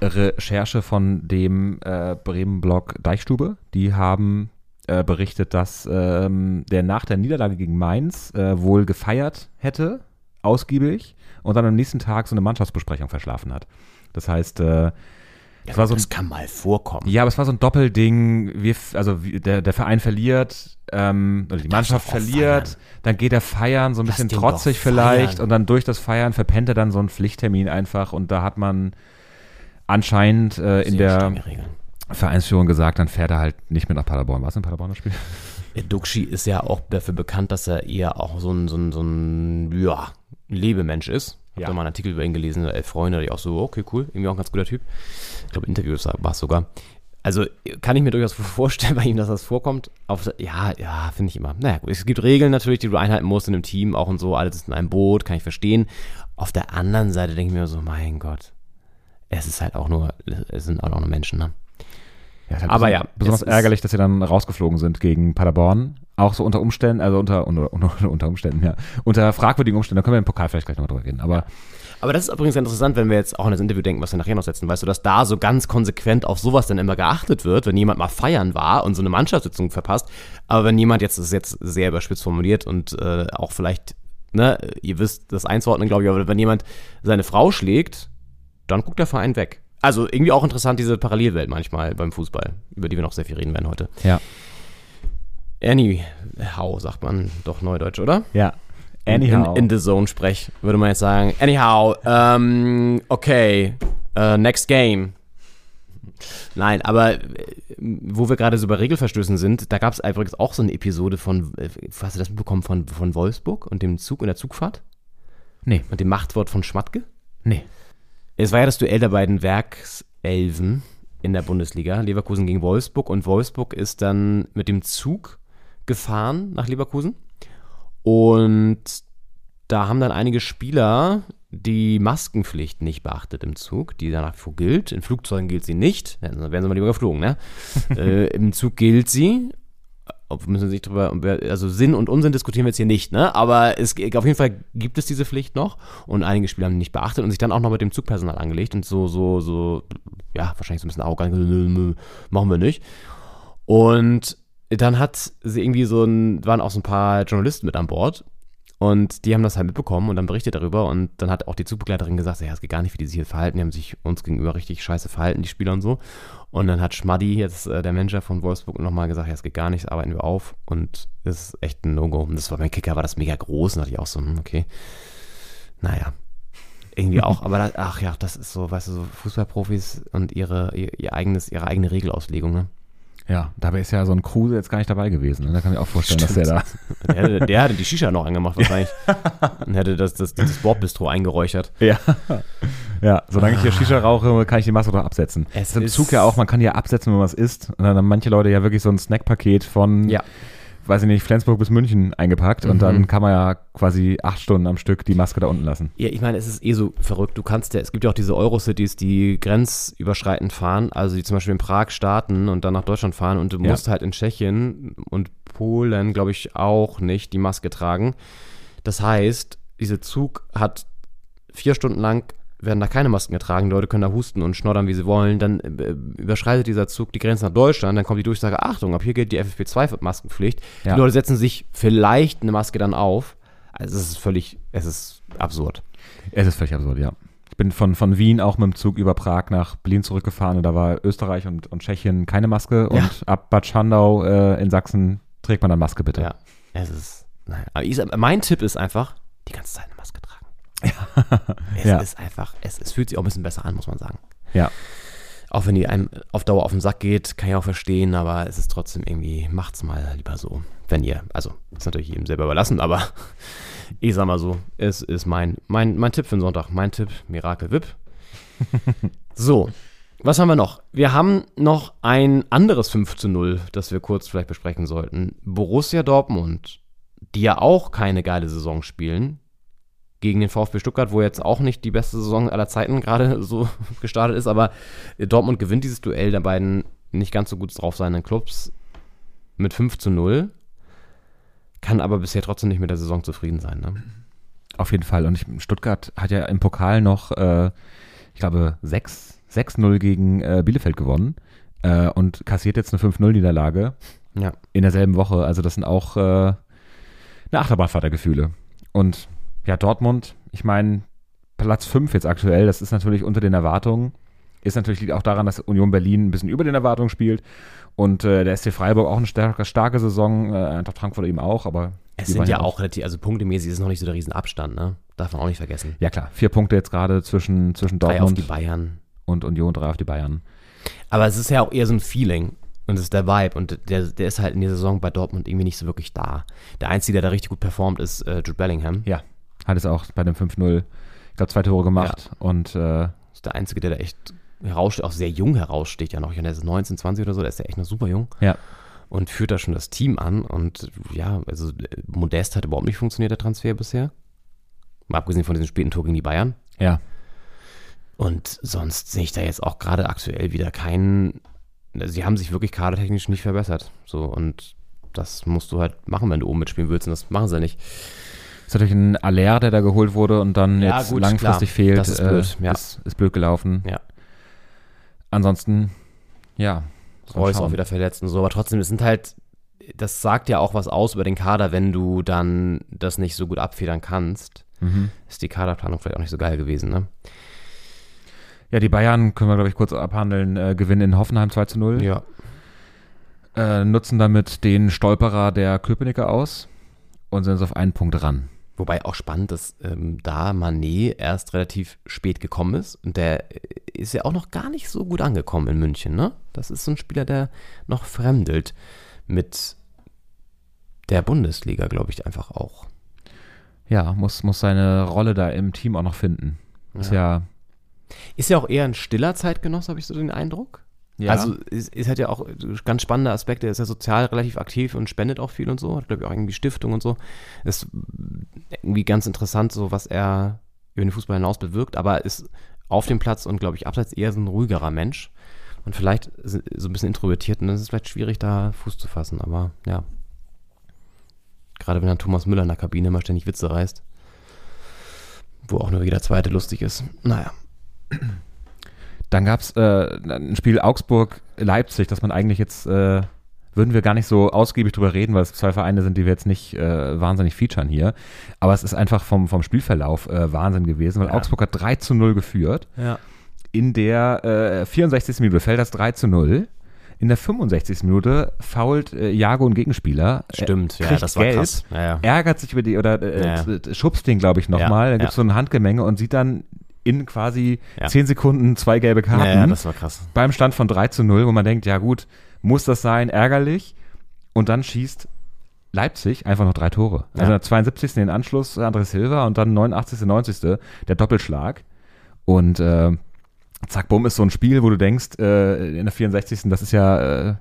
Recherche von dem äh, Bremen-Blog Deichstube. Die haben äh, berichtet, dass ähm, der nach der Niederlage gegen Mainz äh, wohl gefeiert hätte, ausgiebig, und dann am nächsten Tag so eine Mannschaftsbesprechung verschlafen hat. Das heißt, äh, das war so ein das kann mal vorkommen. Ja, aber es war so ein Doppelding. Wir, also der, der Verein verliert, ähm, oder die Mannschaft verliert, feiern. dann geht er feiern, so ein Lass bisschen trotzig vielleicht, feiern. und dann durch das Feiern verpennt er dann so einen Pflichttermin einfach und da hat man anscheinend äh, in der. Vereinsführung gesagt, dann fährt er halt nicht mit nach Paderborn. Was in Paderborn das Spiel? Duxi ist ja auch dafür bekannt, dass er eher auch so ein, so ein, so ein ja, Lebemensch ist. Ich Ja. habe da mal einen Artikel über ihn gelesen, elf Freunde, die auch so, okay, cool, irgendwie auch ein ganz guter Typ. Ich glaube, Interviews war es sogar. Also kann ich mir durchaus [laughs] vorstellen bei ihm, dass das vorkommt. Auf, ja, ja, finde ich immer. Naja, gut, es gibt Regeln natürlich, die du einhalten musst in einem Team, auch und so, alles ist in einem Boot, kann ich verstehen. Auf der anderen Seite denke ich mir so, mein Gott, es ist halt auch nur, es sind auch nur Menschen, ne? Ja, halt Aber ja, Besonders ärgerlich, dass sie dann rausgeflogen sind gegen Paderborn. Auch so unter Umständen, also unter, unter, [laughs] unter, unter Umständen, ja. Unter fragwürdigen Umständen, da können wir im Pokal vielleicht gleich nochmal drüber reden. Aber Aber das ist übrigens interessant, wenn wir jetzt auch an das Interview denken, was wir nachher noch setzen, weißt du, dass da so ganz konsequent auf sowas dann immer geachtet wird, wenn jemand mal feiern war und so eine Mannschaftssitzung verpasst. Aber wenn jemand, jetzt das ist jetzt sehr überspitzt formuliert und äh, auch vielleicht, ne, ihr wisst das einzuordnen, glaube ich, aber wenn jemand seine Frau schlägt, dann guckt der Verein weg. Also irgendwie auch interessant, diese Parallelwelt manchmal beim Fußball, über die wir noch sehr viel reden werden heute. ja. Anyhow, sagt man doch neudeutsch, oder? Ja. In, Anyhow. in the Zone sprech, würde man jetzt sagen. Anyhow, ähm, okay, äh, next game. Nein, aber äh, wo wir gerade so bei Regelverstößen sind, da gab es übrigens auch so eine Episode von, äh, hast du das mitbekommen, von, von Wolfsburg und dem Zug und der Zugfahrt nee, und dem Machtwort von Schmatke? nee. Es war ja das Duell der beiden Werkselfen in der Bundesliga, Leverkusen gegen Wolfsburg und Wolfsburg ist dann mit dem Zug gefahren nach Leverkusen und da haben dann einige Spieler die Maskenpflicht nicht beachtet im Zug, die danach gilt. In Flugzeugen gilt sie nicht, dann wären sie mal lieber geflogen, ne? [laughs] äh, Im Zug gilt sie. Ob müssen sich drüber, also Sinn und Unsinn diskutieren wir jetzt hier nicht, ne? Aber es, auf jeden Fall gibt es diese Pflicht noch und einige Spieler haben die nicht beachtet und sich dann auch noch mit dem Zugpersonal angelegt und so, so, so, ja, wahrscheinlich so ein bisschen arrogant, machen wir nicht. Und dann hat sie irgendwie so ein, waren auch so ein paar Journalisten mit an Bord und die haben das halt mitbekommen und dann berichtet darüber. Und dann hat auch die Zugbegleiterin gesagt, ja, es geht gar nicht, wie die sich hier verhalten, die haben sich uns gegenüber richtig scheiße verhalten, die Spieler und so. Und dann hat Schmaddi, jetzt äh, der Manager von Wolfsburg, nochmal gesagt, ja, es geht gar nicht, arbeiten wir auf. Und das ist echt ein No-Go. Und das war beim Kicker, war das mega groß. Und da hatte ich auch so, hm, okay, naja, irgendwie auch, aber das, ach ja, das ist so, weißt du, so Fußballprofis und ihre, ihr, ihr eigenes, ihre eigene Regelauslegung, ne? Ja, dabei ist ja so ein Kruse jetzt gar nicht dabei gewesen. Ne? Da kann ich auch vorstellen, dass der da. Der, hätte- der hatte die Shisha noch angemacht wahrscheinlich [laughs] und hätte das, das, das Bordbistro eingeräuchert. Ja. ja, solange ich hier Shisha rauche, kann ich die Maske doch absetzen. Es Es ist im Zug ja auch, man kann ja absetzen, wenn man was isst. Und dann haben manche Leute ja wirklich so ein Snackpaket von, Ja. Weiß ich nicht, Flensburg bis München eingepackt. Und Mhm. dann kann man ja quasi acht Stunden am Stück die Maske da unten lassen. Ja, ich meine, es ist eh so verrückt. Du kannst ja, es gibt ja auch diese Eurocities, die grenzüberschreitend fahren, also die zum Beispiel in Prag starten und dann nach Deutschland fahren und du Ja. musst halt in Tschechien und Polen, glaube ich, auch nicht die Maske tragen. Das heißt, dieser Zug hat vier Stunden lang werden da keine Masken getragen, die Leute können da husten und schnoddern, wie sie wollen, dann äh, überschreitet dieser Zug die Grenze nach Deutschland, dann kommt die Durchsage, Achtung, ab hier gilt die FFP2-Maskenpflicht. Ja. Die Leute setzen sich vielleicht eine Maske dann auf. Also es ist völlig, es ist absurd. Es ist völlig absurd, ja. Ich bin von, von Wien auch mit dem Zug über Prag nach Berlin zurückgefahren und da war Österreich und, und Tschechien keine Maske Ja. und ab Bad Schandau äh, in Sachsen trägt man dann Maske bitte. Ja, es ist, naja. Aber ich, mein Tipp ist einfach, die ganze Zeit eine. Es [laughs] Ja. ist einfach, es, es fühlt sich auch ein bisschen besser an, muss man sagen. Ja. Auch wenn die einem auf Dauer auf den Sack geht, kann ich auch verstehen, aber es ist trotzdem irgendwie, macht's mal lieber so. Wenn ihr, also, ist natürlich jedem selber überlassen, aber [laughs] ich sag mal so, es ist mein, mein, mein Tipp für den Sonntag. Mein Tipp, Mirakel Wip. [laughs] so, was haben wir noch? Wir haben noch ein anderes 5 zu 0, das wir kurz vielleicht besprechen sollten. Borussia Dortmund, die ja auch keine geile Saison spielen, gegen den VfB Stuttgart, wo jetzt auch nicht die beste Saison aller Zeiten gerade [laughs] so gestartet ist, aber Dortmund gewinnt dieses Duell der beiden nicht ganz so gut drauf seinen Clubs mit 5 zu 0, kann aber bisher trotzdem nicht mit der Saison zufrieden sein. Ne? Auf jeden Fall. Und ich, Stuttgart hat ja im Pokal noch, äh, ich glaube, 6-0 gegen äh, Bielefeld gewonnen äh, und kassiert jetzt eine 5-0-Niederlage Ja. in derselben Woche. Also das sind auch äh, eine Achterbahnfahrt der Gefühle. Und ja, Dortmund, ich meine, Platz 5 jetzt aktuell, das ist natürlich unter den Erwartungen. Ist natürlich liegt auch daran, dass Union Berlin ein bisschen über den Erwartungen spielt. Und äh, der SC Freiburg auch eine starke, starke Saison, äh, Eintracht Frankfurt eben auch, aber Es sind ja auch relativ, also punktemäßig ist es noch nicht so der Riesenabstand, ne? Darf man auch nicht vergessen. Ja klar, vier Punkte jetzt gerade zwischen, zwischen Drei auf die Dortmund Bayern. und Union, drei auf die Bayern. Aber es ist ja auch eher so ein Feeling. Und es ist der Vibe. Und der, der ist halt in der Saison bei Dortmund irgendwie nicht so wirklich da. Der Einzige, der da richtig gut performt, ist äh, Jude Bellingham. Ja, hat es auch bei dem 5-0, ich glaube, zwei Tore gemacht. Und äh, ist der Einzige, der da echt heraussteht, auch sehr jung heraussteht ja noch. Der ist 19, 20 oder so, der ist ja echt noch super jung. ja, Und führt da schon das Team an. Und ja, also Modest hat überhaupt nicht funktioniert, der Transfer bisher. Mal abgesehen von diesem späten Tor gegen die Bayern. ja, Und sonst sehe ich da jetzt auch gerade aktuell wieder keinen. also Sie haben sich wirklich kadertechnisch nicht verbessert. So, und das musst du halt machen, wenn du oben mitspielen willst. Und das machen sie nicht. Ist natürlich ein Aller, der da geholt wurde und dann Ja, jetzt gut, langfristig klar. fehlt. Das ist blöd, äh, ja. ist, ist blöd gelaufen. Ja. Ansonsten, ja. Reus auch wieder verletzt und so. Aber trotzdem, es sind halt. Das sagt ja auch was aus über den Kader, wenn du dann das nicht so gut abfedern kannst. Mhm. Ist die Kaderplanung vielleicht auch nicht so geil gewesen, ne? Ja, die Bayern können wir, glaube ich, kurz abhandeln. Äh, gewinnen in Hoffenheim 2 zu 0. Ja. Äh, nutzen damit den Stolperer der Köpenicker aus und sind jetzt auf einen Punkt ran. Wobei auch spannend, dass ähm, da Manet erst relativ spät gekommen ist. Und der äh, ist ja auch noch gar nicht so gut angekommen in München, ne? Das ist so ein Spieler, der noch fremdelt mit der Bundesliga, glaube ich, einfach auch. Ja, muss, muss seine Rolle da im Team auch noch finden. Ist ja, Ist ja auch eher ein stiller Zeitgenosse, habe ich so den Eindruck. Ja Also ist, ist halt ja auch ganz spannende Aspekte. Er ist ja sozial relativ aktiv und spendet auch viel und so. Hat, glaube ich, auch irgendwie Stiftung und so. Ist irgendwie ganz interessant, so was er über den Fußball hinaus bewirkt, aber ist auf dem Platz und, glaube ich, abseits eher so ein ruhigerer Mensch. Und vielleicht so ein bisschen introvertiert. Und dann ist es vielleicht schwierig, da Fuß zu fassen. Aber ja. Gerade wenn dann Thomas Müller in der Kabine immer ständig Witze reißt. Wo auch nur jeder zweite lustig ist. Naja. Dann gab es äh, ein Spiel Augsburg-Leipzig, das man eigentlich jetzt, äh, würden wir gar nicht so ausgiebig drüber reden, weil es zwei Vereine sind, die wir jetzt nicht äh, wahnsinnig featuren hier. Aber es ist einfach vom, vom Spielverlauf äh, Wahnsinn gewesen, weil Ja. Augsburg hat 3 zu 0 geführt. Ja. In der äh, 64. Minute fällt das 3 zu 0. In der 65. Minute fault äh, Jago einen Gegenspieler. Stimmt, äh, ja, das war gelb, krass. Ja, ja. Ärgert sich über die, oder äh, Ja, äh, schubst den, glaube ich, nochmal. Ja, da gibt es so ein Handgemenge und sieht dann in quasi Ja. 10 Sekunden zwei gelbe Karten Ja, ja, das war krass. beim Stand von 3 zu 0, wo man denkt, ja gut, muss das sein, ärgerlich. Und dann schießt Leipzig einfach noch drei Tore. Also Ja. in der 72. den Anschluss André Silva und dann 89. 90. der Doppelschlag. Und äh, zack, bumm, ist so ein Spiel, wo du denkst, äh, in der 64. das ist ja äh,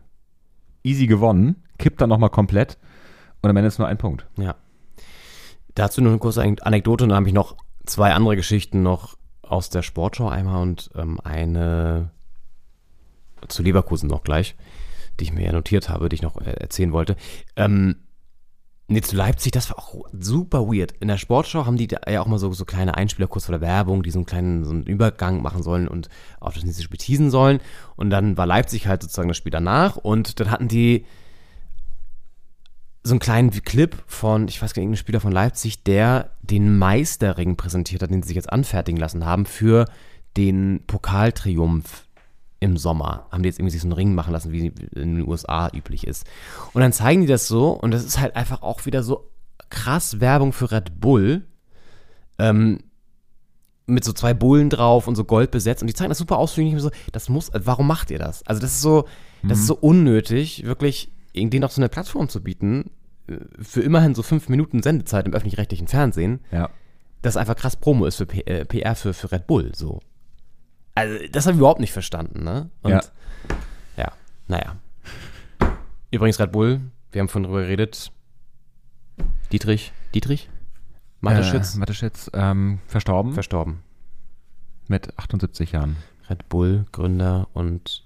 easy gewonnen, kippt dann nochmal komplett und am Ende ist nur ein Punkt. Ja. Dazu nur eine kurze An- Anekdote, und dann habe ich noch zwei andere Geschichten noch aus der Sportschau einmal und ähm, eine zu Leverkusen noch gleich, die ich mir ja notiert habe, die ich noch äh, erzählen wollte. Ähm, nee, zu Leipzig, das war auch super weird. In der Sportschau haben die ja auch mal so, so kleine Einspieler kurz vor der Werbung, die so einen kleinen so einen Übergang machen sollen und auf das nächste Spiel teasen sollen. Und dann war Leipzig halt sozusagen das Spiel danach und dann hatten die so einen kleinen Clip von, ich weiß gar nicht, irgendein Spieler von Leipzig, der den Meisterring präsentiert hat, den sie sich jetzt anfertigen lassen haben für den Pokaltriumph im Sommer. Haben die jetzt irgendwie sich so einen Ring machen lassen, wie in den USA üblich ist. Und dann zeigen die das so und das ist halt einfach auch wieder so krass Werbung für Red Bull. Ähm, mit so zwei Bullen drauf und so Gold besetzt und die zeigen das super ausführlich. So, das muss, warum macht ihr das? Also das ist so, das ist so unnötig, wirklich denen noch so eine Plattform zu bieten äh, für immerhin so fünf Minuten Sendezeit im öffentlich-rechtlichen Fernsehen, Ja. das einfach krass Promo ist für P äh, PR für, für Red Bull. So. Also das habe ich überhaupt nicht verstanden, ne? Und Ja. ja, naja. Übrigens Red Bull, wir haben vorhin drüber geredet. Dietrich, Dietrich? Mateschitz, Äh, Mateschitz, ähm, verstorben verstorben. mit 78 Jahren. Red Bull, Gründer und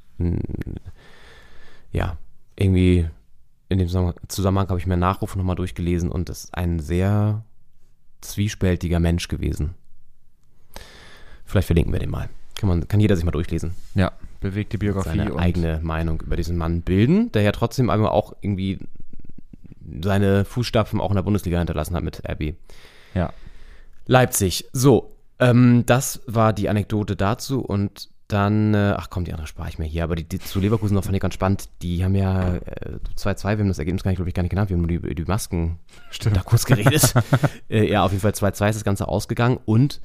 ja, irgendwie in dem Zusammenhang- habe ich mir Nachrufe nochmal durchgelesen und ist ein sehr zwiespältiger Mensch gewesen. Vielleicht verlinken wir den mal. Kann, man, kann jeder sich mal durchlesen. Ja, bewegte Biografie. Seine eigene Meinung über diesen Mann bilden, der ja trotzdem aber auch irgendwie seine Fußstapfen auch in der Bundesliga hinterlassen hat mit RB. Ja. Leipzig. So, ähm, das war die Anekdote dazu und dann, äh, ach komm, die andere spare ich mir hier, aber die, die zu Leverkusen noch fand ich ganz spannend. Die haben ja äh, 2-2, wir haben das Ergebnis gar nicht, glaube ich, gar nicht genannt, wir haben nur die, die Masken da kurz geredet. [laughs] äh, ja, auf jeden Fall 2-2 ist das Ganze ausgegangen und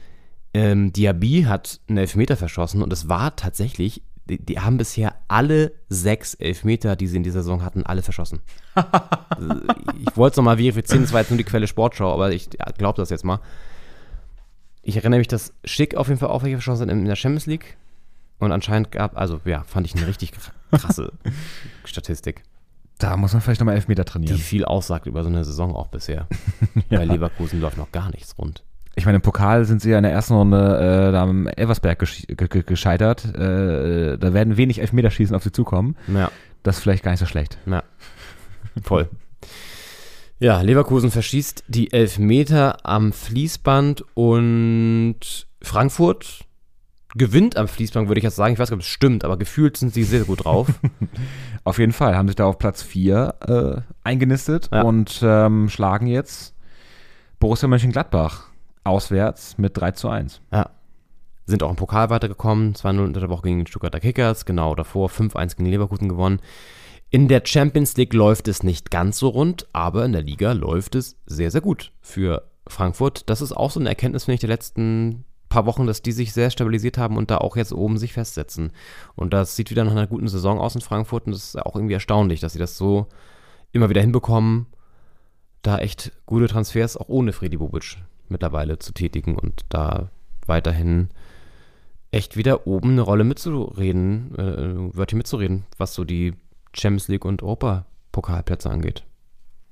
ähm, Diaby hat einen Elfmeter verschossen und es war tatsächlich, die, die haben bisher alle sechs Elfmeter, die sie in dieser Saison hatten, alle verschossen. [laughs] Ich wollte es nochmal verifizieren, das war jetzt nur die Quelle Sportschau, aber ich glaube das jetzt mal. Ich erinnere mich, dass Schick auf jeden Fall auch welche verschossen hat in der Champions League. Und anscheinend gab, also ja, fand ich eine richtig krasse [laughs] Statistik, Da muss man vielleicht nochmal Elfmeter die trainieren. viel aussagt über so eine Saison auch bisher. [laughs] Bei Leverkusen läuft noch gar nichts rund. Ich meine, im Pokal sind sie ja in der ersten Runde äh, da am Elversberg gesch ge ge gescheitert. Äh, da werden wenig Elfmeterschießen auf sie zukommen. Ja. Das ist vielleicht gar nicht so schlecht. Ja, voll. Ja, Leverkusen verschießt die Elfmeter am Fließband und Frankfurt gewinnt am Fließband, würde ich jetzt sagen. Ich weiß nicht, ob es stimmt, aber gefühlt sind sie sehr gut drauf. [laughs] Auf jeden Fall haben sich da auf Platz 4 äh, eingenistet Ja. und ähm, schlagen jetzt Borussia Mönchengladbach auswärts mit 3 zu 1. ja. Sind auch im Pokal weitergekommen. 2-0 unter der Woche gegen den Stuttgarter Kickers. Genau, davor 5-1 gegen Leverkusen gewonnen. In der Champions League läuft es nicht ganz so rund, aber in der Liga läuft es sehr, sehr gut für Frankfurt. Das ist auch so eine Erkenntnis, finde ich, der letzten paar Wochen, dass die sich sehr stabilisiert haben und da auch jetzt oben sich festsetzen. Und das sieht wieder nach einer guten Saison aus in Frankfurt und das ist auch irgendwie erstaunlich, dass sie das so immer wieder hinbekommen, da echt gute Transfers auch ohne Freddy Bobic mittlerweile zu tätigen und da weiterhin echt wieder oben eine Rolle mitzureden, äh, Wörtchen mitzureden, was so die Champions League und Europapokalplätze angeht.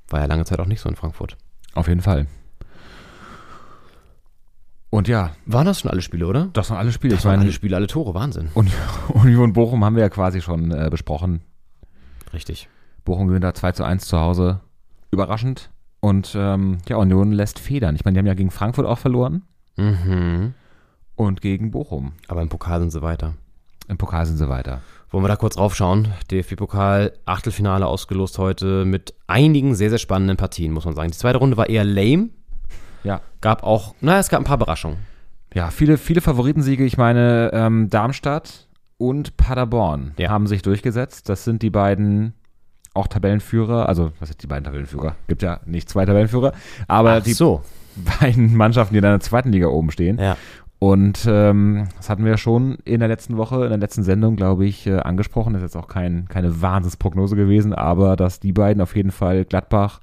War ja lange Zeit auch nicht so in Frankfurt. Auf jeden Fall. Und ja, Waren das schon alle Spiele, oder? das waren alle Spiele. Das ich waren meine, alle Spiele, alle Tore, Wahnsinn. und [laughs] Union Bochum haben wir ja quasi schon äh, besprochen. Richtig. Bochum gewinnt da 2 zu 1 zu Hause. Überraschend. Und ähm, ja, Union lässt federn. Ich meine, die haben ja gegen Frankfurt auch verloren Mhm. und gegen Bochum. Aber im Pokal sind sie weiter. Im Pokal sind sie weiter. Wollen wir da kurz raufschauen? DFB-Pokal, Achtelfinale ausgelost heute mit einigen sehr, sehr spannenden Partien, muss man sagen. Die zweite Runde war eher lame. Ja. Gab auch, naja, es gab ein paar Überraschungen. Ja, viele, viele Favoritensiege. Ich meine, ähm, Darmstadt und Paderborn Ja. haben sich durchgesetzt. Das sind die beiden auch Tabellenführer. Also, was sind die beiden Tabellenführer? Gibt ja nicht zwei Tabellenführer. Aber die so. beiden Mannschaften, die in der zweiten Liga oben stehen. Ja. Und ähm, das hatten wir schon in der letzten Woche, in der letzten Sendung, glaube ich, äh, angesprochen. Das ist jetzt auch kein, keine Wahnsinnsprognose gewesen, aber dass die beiden auf jeden Fall Gladbach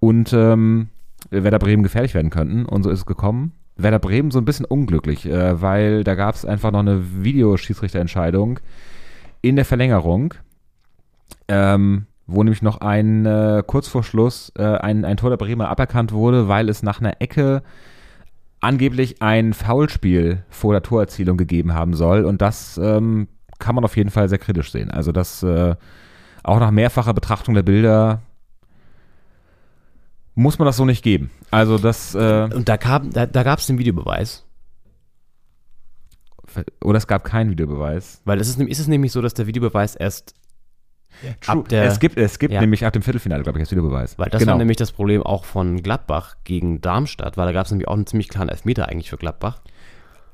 und ähm, Werder Bremen gefährlich werden könnten. Und so ist es gekommen. Werder Bremen so ein bisschen unglücklich, äh, weil da gab es einfach noch eine Videoschiedsrichterentscheidung in der Verlängerung, ähm, wo nämlich noch ein äh, kurz vor Schluss äh, ein, ein Tor der Bremer aberkannt wurde, weil es nach einer Ecke angeblich ein Foulspiel vor der Torerzielung gegeben haben soll. Und das ähm, kann man auf jeden Fall sehr kritisch sehen. Also das äh, auch nach mehrfacher Betrachtung der Bilder muss man das so nicht geben. Also das äh, Und da, kam, da, da gab es den Videobeweis. oder es gab keinen Videobeweis. Weil es ist, nämlich- ist es nämlich so, dass der Videobeweis erst ab der. es gibt, es gibt Ja. nämlich ab dem Viertelfinale, glaube ich, das Videobeweis. weil das genau. war nämlich das Problem auch von Gladbach gegen Darmstadt, weil da gab es nämlich auch einen ziemlich klaren Elfmeter eigentlich für Gladbach.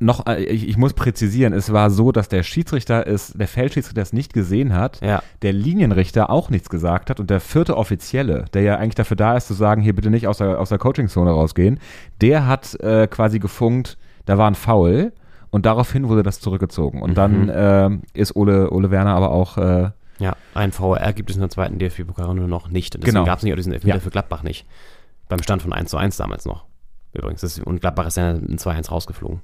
Noch, äh, ich, ich muss präzisieren, es war so, dass der Schiedsrichter es, der Feldschiedsrichter es nicht gesehen hat, Ja. der Linienrichter auch nichts gesagt hat und der vierte Offizielle, der ja eigentlich dafür da ist zu sagen, hier bitte nicht aus der, aus der Coachingzone rausgehen, der hat äh, quasi gefunkt, da war ein Foul und daraufhin wurde das zurückgezogen. Und dann äh, ist Ole, Ole Werner aber auch äh, Ja, ein VAR gibt es in der zweiten DFB-Pokalrunde noch nicht. Und deswegen Genau. gab es nicht auch diesen Elfmeter Ja. für Gladbach nicht. Beim Stand von 1 zu 1 damals noch. Übrigens. Und Gladbach ist ja in 2-1 rausgeflogen.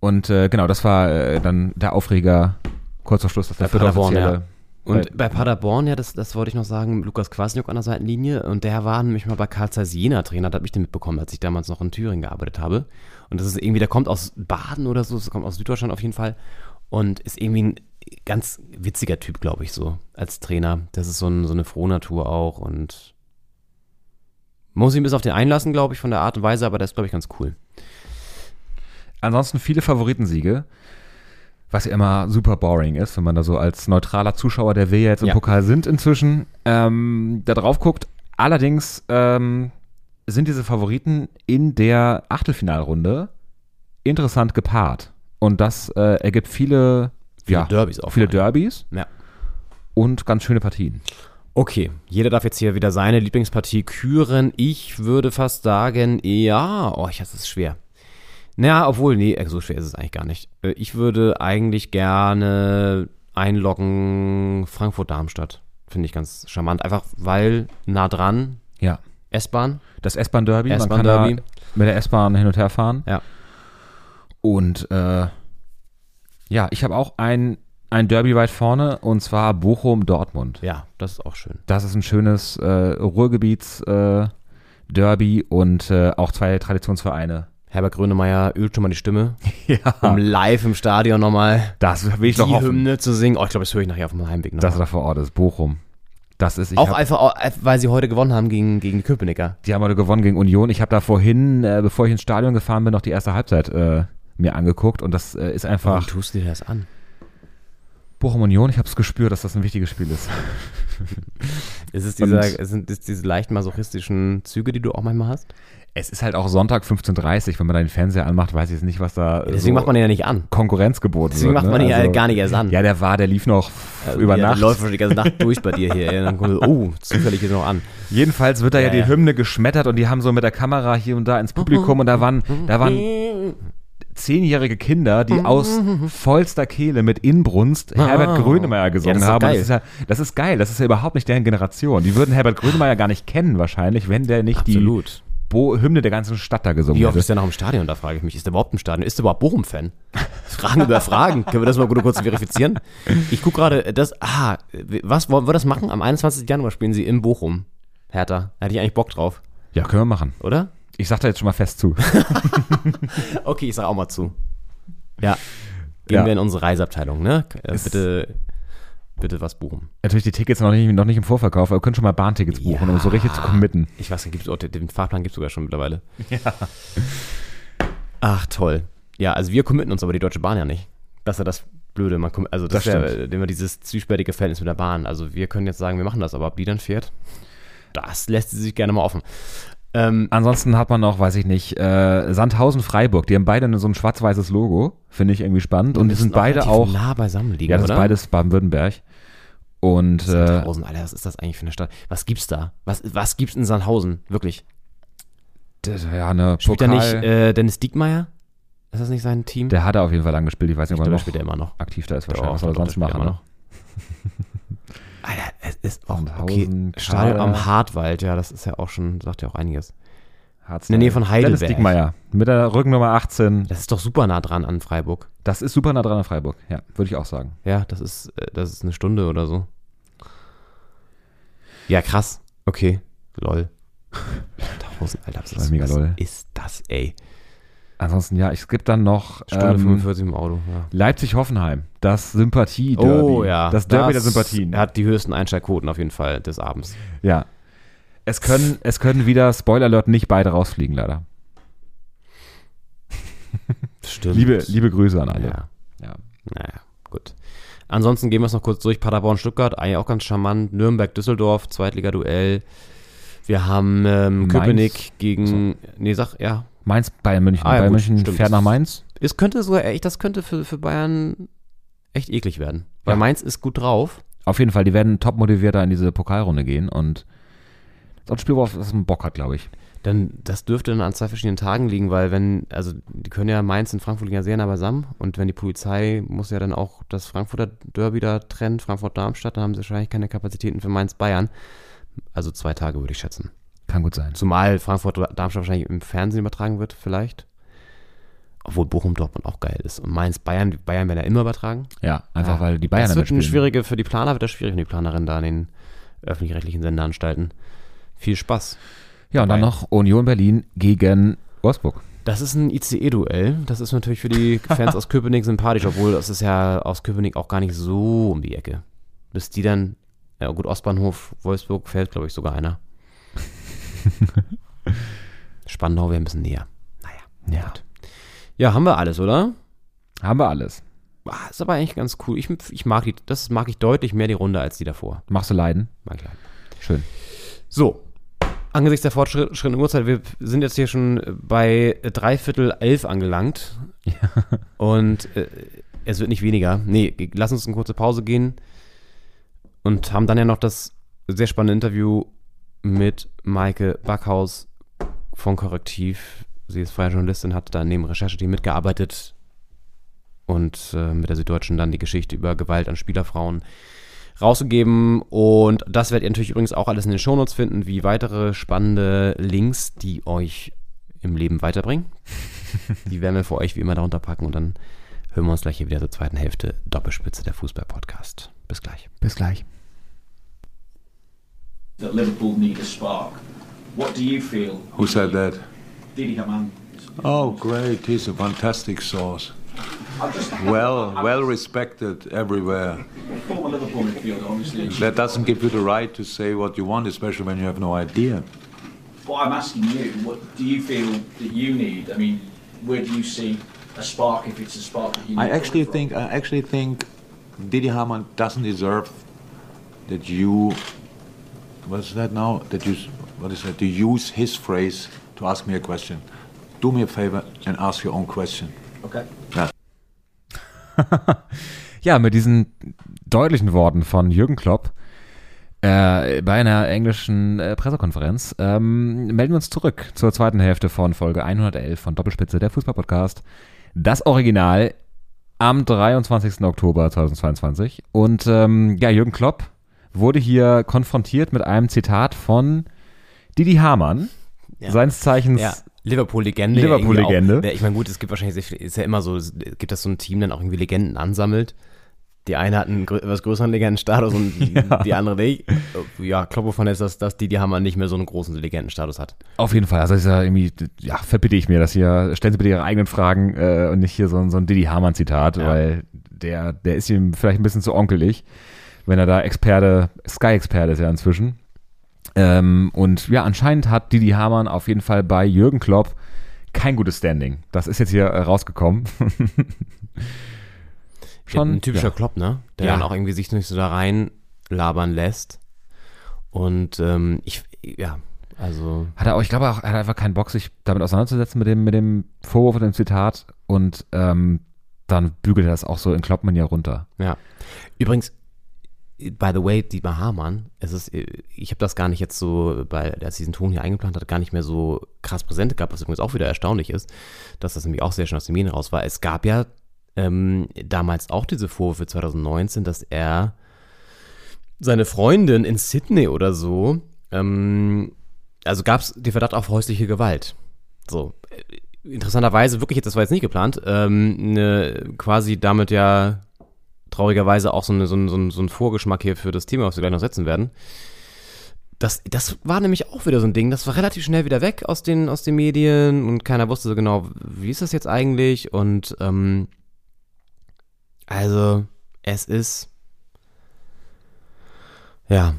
Und äh, genau, das war äh, dann der Aufreger kurz vor Schluss, dass der Bei Paderborn, offizielle- Und bei Paderborn, ja, das, das wollte ich noch sagen, Lukas Kwasniok an der Seitenlinie. Und der war nämlich mal bei Karl Zeiss Jena Trainer, da habe ich den mitbekommen, als ich damals noch in Thüringen gearbeitet habe. Und das ist irgendwie, der kommt aus Baden oder so, das kommt aus Süddeutschland auf jeden Fall. Und ist irgendwie ein ganz witziger Typ, glaube ich, so als Trainer. Das ist so, ein, so eine Frohnatur auch und muss ihn bis auf den einlassen, glaube ich, von der Art und Weise, aber der ist, glaube ich, ganz cool. Ansonsten viele Favoritensiege, was ja immer super boring ist, wenn man da so als neutraler Zuschauer, der wir ja jetzt im Ja. Pokal sind inzwischen, ähm, da drauf guckt. Allerdings ähm, sind diese Favoriten in der Achtelfinalrunde interessant gepaart. Und das äh, ergibt viele, Viele ja, Derbys auch viele. Derbys Ja. und ganz schöne Partien. Okay, jeder darf jetzt hier wieder seine Lieblingspartie küren. Ich würde fast sagen, ja, oh, ich das ist schwer. Naja, obwohl, nee, so schwer ist es eigentlich gar nicht. Äh, Ich würde eigentlich gerne einloggen Frankfurt-Darmstadt. Finde ich ganz charmant. Einfach weil nah dran, Ja. S-Bahn. Das S-Bahn-Derby, man kann S-Bahn-Derby. da mit der S-Bahn hin und her fahren. Ja. Und äh, ja, ich habe auch ein, ein Derby weit vorne und zwar Bochum-Dortmund. Ja, das ist auch schön. Das ist ein schönes äh, Ruhrgebiets-Derby äh, und äh, auch zwei Traditionsvereine. Herbert Grönemeyer ölt schon mal die Stimme, [laughs] Ja, um live im Stadion nochmal das will ich die doch hoffen, Hymne zu singen. Oh, ich glaube, das höre ich nachher auf dem Heimweg noch. dass er da vor Ort ist. Bochum. Das ist, ich auch hab, einfach, auch, weil sie heute gewonnen haben gegen, gegen die Köpenicker. die haben heute gewonnen gegen Union. Ich habe da vorhin, äh, bevor ich ins Stadion gefahren bin, noch die erste Halbzeit äh, mir angeguckt und das äh, ist Warum einfach tust du dir das an? Bochum Union. Ich habe es gespürt, dass das ein wichtiges Spiel ist. [laughs] Ist es dieser, sind es diese leicht masochistischen Züge, die du auch manchmal hast? Es ist halt auch Sonntag 15.30 wenn man da den Fernseher anmacht, weiß ich jetzt nicht, was da Deswegen so macht man den ja nicht an. Konkurrenz geboten Deswegen wird. macht man ne? ihn ja Also- gar nicht erst an. Ja, der war, der lief noch Also, über ja, Nacht. Der läuft schon die ganze Nacht durch bei dir hier. Dann kommt, oh, zufällig ist noch an. Jedenfalls wird da ja, Ja, die ja. Hymne geschmettert und die haben so mit der Kamera hier und da ins Publikum und da waren, da waren zehnjährige Kinder, die aus vollster Kehle mit Inbrunst Herbert Grönemeyer gesungen Ja, haben. Das ist, ja, das ist geil, das ist ja überhaupt nicht deren Generation. Die würden Herbert Grönemeyer gar nicht kennen wahrscheinlich, wenn der nicht Absolut. die Bo Hymne der ganzen Stadt da gesungen Wie oft ist der noch im Stadion? Da frage ich mich. Ist der überhaupt im Stadion? Ist der überhaupt Bochum-Fan? [laughs] Fragen über Fragen. Können wir das mal kurz verifizieren? Ich gucke gerade, das, ah, was, wollen wir das machen? Am 21. Januar spielen sie in Bochum. Hertha. Da hätte ich eigentlich Bock drauf, Ja, können wir machen. oder? Ich sag da jetzt schon mal fest zu. [laughs] Okay, ich sage auch mal zu. Ja. Gehen Ja. wir in unsere Reiseabteilung, ne? Äh, Ist- bitte, bitte was buchen. Natürlich die Tickets noch nicht, noch nicht im Vorverkauf, aber wir können schon mal Bahntickets buchen, um so richtig zu committen. Ich weiß nicht, gibt's auch, den- den Fahrplan gibt es sogar schon mittlerweile. Ja. Ach, toll. Ja, also wir committen uns aber die Deutsche Bahn ja nicht. Das ist ja das Blöde. Man, also das, Das ist ja immer dieses zwiespältige Verhältnis mit der Bahn. Also wir können jetzt sagen, wir machen das, aber ob die dann fährt, das lässt sie sich gerne mal offen. Ähm, Ansonsten hat man noch, weiß ich nicht, äh, Sandhausen, Freiburg. Die haben beide so ein schwarz-weißes Logo. Finde ich irgendwie spannend. Und die sind beide auch. nah beisammen liegen, Ja, das ist oder? beides Baden-Württemberg. Und äh, Sandhausen, Alter, was ist das eigentlich für eine Stadt? Was gibt's da? Was, was gibt's in Sandhausen? Wirklich? das, ja, eine Spielt Pokal, da nicht äh, Dennis Diekmeyer? Ist das nicht sein Team? der hat er auf jeden Fall lang gespielt. Ich weiß nicht, ich ob er noch spielt er immer noch. aktiv da ist wahrscheinlich. Was soll er sonst machen? Ne? Alter, es ist auch okay. Stadion am Hartwald, ja, das ist ja auch schon, sagt ja auch einiges. Hartz- In der Nähe von Heidelberg. Dennis Dickmeyer mit der Rückennummer 18. Das ist doch super nah dran an Freiburg. Das ist super nah dran an Freiburg. Ja, würde ich auch sagen. Ja, das ist, äh, das ist eine Stunde oder so. Ja, krass. Okay. Lol. 1000, Alter, was, Das war mega was lol. ist das, ey? Ansonsten, ja, es gibt dann noch Stunde ähm, 45 im Auto, ja. Leipzig-Hoffenheim. Das Sympathie-Derby. Oh ja. Das Derby der Sympathien. hat die höchsten Einschaltquoten auf jeden Fall des Abends. Ja. Es können, es können wieder, Spoiler Alert, nicht beide rausfliegen, leider. Stimmt. Liebe, liebe Grüße an alle. Ja. Ja. Naja, gut. Ansonsten gehen wir es noch kurz durch. Paderborn, Stuttgart, eigentlich auch ganz charmant. Nürnberg, Düsseldorf, Zweitliga-Duell. Wir haben ähm. Köpenick gegen, nee, sag, ja. Mainz, Bayern München. Ah, ja, Bayern gut, München stimmt. fährt nach Mainz. Es könnte sogar echt, das könnte für, für Bayern echt eklig werden. Weil Ja. Mainz ist gut drauf. Auf jeden Fall, die werden top motivierter in diese Pokalrunde gehen und das ist ein Spiel, worauf das einen Bock hat, glaube ich. Dann, das dürfte dann an zwei verschiedenen Tagen liegen, weil wenn, also die können ja Mainz und Frankfurt liegen ja sehr nah beisammen und wenn die Polizei muss ja dann auch das Frankfurter Derby da trennen, Frankfurt-Darmstadt, dann haben sie wahrscheinlich keine Kapazitäten für Mainz-Bayern. Also zwei Tage würde ich schätzen. Kann gut sein. Zumal Frankfurt-Darmstadt wahrscheinlich im Fernsehen übertragen wird, vielleicht. Obwohl Bochum-Dortmund auch geil ist. Und Mainz-Bayern, Bayern werden ja immer übertragen. Ja, einfach weil die Bayern Das damit wird eine spielen. schwierige, für die Planer wird das schwierig, wenn die Planerinnen da an den öffentlich-rechtlichen Sendeanstalten. Viel Spaß. Ja, und dann noch Union Berlin gegen Wolfsburg. Das ist ein ICE-Duell. Das ist natürlich für die Fans [laughs] aus Köpenick sympathisch, obwohl das ist ja aus Köpenick auch gar nicht so um die Ecke. Bis die dann, ja gut, Ostbahnhof, Wolfsburg fällt, glaube ich, sogar einer. [laughs] Spandau wäre ein bisschen näher. Naja, Ja. Ja, haben wir alles, oder? Haben wir alles. Ah, Ist aber eigentlich ganz cool. Ich, ich mag die, das mag ich deutlich mehr die Runde als die davor. Machst du leiden? Mag ich leiden. Schön. So. Angesichts der fortschrittlichen Uhrzeit, wir sind jetzt hier schon bei dreiviertel elf angelangt. Und äh, es wird nicht weniger. Nee, lass uns eine kurze Pause gehen. Und haben dann ja noch das sehr spannende Interview mit Maike Backhaus von Korrektiv. Sie ist freie Journalistin, hat da neben Rechercheteam mitgearbeitet und äh, mit der Süddeutschen dann die Geschichte über Gewalt an Spielerfrauen rausgegeben. Und das werdet ihr natürlich übrigens auch alles in den Shownotes finden, wie weitere spannende Links, die euch im Leben weiterbringen. [laughs] die werden wir für euch wie immer darunter packen und dann hören wir uns gleich hier wieder zur zweiten Hälfte Doppelspitze der Fußball-Podcast. Bis gleich. Bis gleich. that Liverpool need a spark. What do you feel? Who said that? Didi Hamann. Oh, great. He's a fantastic source. Well, well respected everywhere. former Liverpool midfielder, obviously. That doesn't give you the right to say what you want, especially when you have no idea. But I'm asking you, what do you feel that you need? I mean, where do you see a spark if it's a spark that you need? I actually think I actually think Didi Hamann doesn't deserve that you what's that now? That you what is that? To use his phrase to ask me a question. Do me a favor and ask your own question. Okay. [laughs] Ja, mit diesen deutlichen Worten von Jürgen Klopp äh, bei einer englischen äh, Pressekonferenz ähm, melden wir uns zurück zur zweiten Hälfte von Folge 111 von Doppelspitze, der Fußballpodcast. Das Original am 23. Oktober 2022. Und ähm, ja, Jürgen Klopp wurde hier konfrontiert mit einem Zitat von Didi Hamann, Ja. seines Zeichens Ja, Liverpool-Legende. Liverpool-Legende. Ich meine, gut, es gibt wahrscheinlich sehr viel, ist ja immer so, es gibt das so ein Team, dann auch irgendwie Legenden ansammelt. Die eine hat einen grö etwas größeren Legendenstatus und [laughs] die andere nicht. Ja, Klopp wovon ist das, dass die, die Hammer nicht mehr so einen großen Legendenstatus hat. Auf jeden Fall. Also ist ja irgendwie, ja, verbitte ich mir das hier. Stellen Sie bitte Ihre eigenen Fragen äh, und nicht hier so, ein- so ein Didi Hamann-Zitat, Ja. weil der, der ist ihm vielleicht ein bisschen zu onkelig, wenn er da Experte, Sky-Experte ist ja inzwischen. Ähm, und ja, anscheinend hat Didi Hamann auf jeden Fall bei Jürgen Klopp kein gutes Standing. Das ist jetzt hier äh, rausgekommen. [laughs] Schon ein typischer ja. Klopp, ne? Der Ja. dann auch irgendwie sich nicht so da rein labern lässt. Und ähm, ich, ja, also Hat er auch, ich glaube auch, er hat einfach keinen Bock, sich damit auseinanderzusetzen mit dem, mit dem Vorwurf und dem Zitat und ähm, dann bügelt er das auch so in Kloppmann runter. Ja. Übrigens, by the way, Dietmar Hamann, es ist, ich habe das gar nicht jetzt so, bei, als diesen Ton hier eingeplant hat, gar nicht mehr so krass präsent gehabt, was übrigens auch wieder erstaunlich ist, dass das nämlich auch sehr schön aus den Medien raus war. Es gab ja ähm, damals auch diese Vorwürfe 2019, dass er seine Freundin in Sydney oder so, ähm, also gab es den Verdacht auf häusliche Gewalt. So, äh, interessanterweise, wirklich, das war jetzt nicht geplant, ähm, ne, quasi damit ja traurigerweise auch so, eine, so, ein, so, ein, so ein Vorgeschmack hier für das Thema, was wir gleich noch setzen werden. Das, das war nämlich auch wieder so ein Ding, das war relativ schnell wieder weg aus den, aus den Medien und keiner wusste so genau, wie ist das jetzt eigentlich und ähm, also es ist ja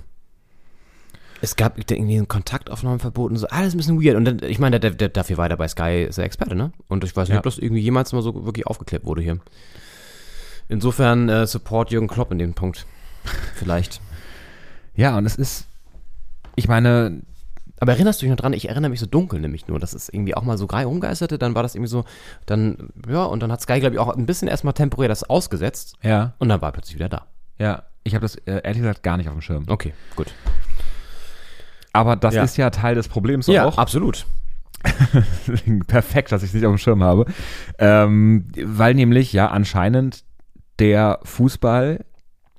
es gab irgendwie ein Kontaktaufnahmeverbot und so, alles ein bisschen weird. Und dann, ich meine, der, der darf hier weiter bei Sky, ist er Experte, ne? Und ich weiß nicht, Ja. ob das irgendwie jemals mal so wirklich aufgeklärt wurde hier. Insofern äh, Support Jürgen Klopp in dem Punkt. Vielleicht. Ja, und es ist, ich meine, Aber erinnerst du dich noch dran? Ich erinnere mich so dunkel nämlich nur, dass es irgendwie auch mal so grei umgeisterte, dann war das irgendwie so, dann, ja, und dann hat Sky, glaube ich, auch ein bisschen erstmal temporär das ausgesetzt ja, und dann war er plötzlich wieder da. ja, ich habe das äh, ehrlich gesagt gar nicht auf dem Schirm. Okay, gut. Aber das Ja. ist ja Teil des Problems Ja, auch. absolut. [laughs] Perfekt, dass ich es nicht auf dem Schirm habe. Ähm, weil nämlich ja anscheinend der Fußball,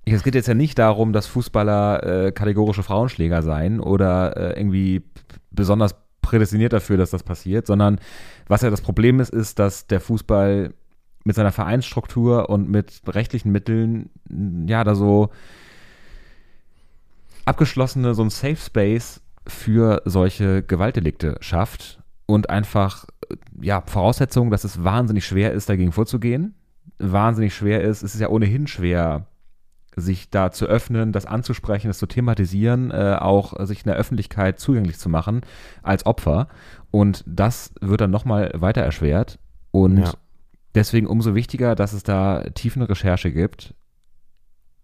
es geht jetzt ja nicht darum, dass Fußballer äh, kategorische Frauenschläger seien oder äh, irgendwie besonders prädestiniert dafür, dass das passiert, sondern was ja das Problem ist, ist, dass der Fußball mit seiner Vereinsstruktur und mit rechtlichen Mitteln ja da so abgeschlossene, so ein Safe Space für solche Gewaltdelikte schafft und einfach, ja, Voraussetzung, dass es wahnsinnig schwer ist, dagegen vorzugehen. Wahnsinnig schwer ist, es ist ja ohnehin schwer, sich da zu öffnen, das anzusprechen, das zu thematisieren, äh, auch sich in der Öffentlichkeit zugänglich zu machen als Opfer. Und das wird dann nochmal weiter erschwert. Und Ja. deswegen umso wichtiger, dass es da tiefen Recherche gibt.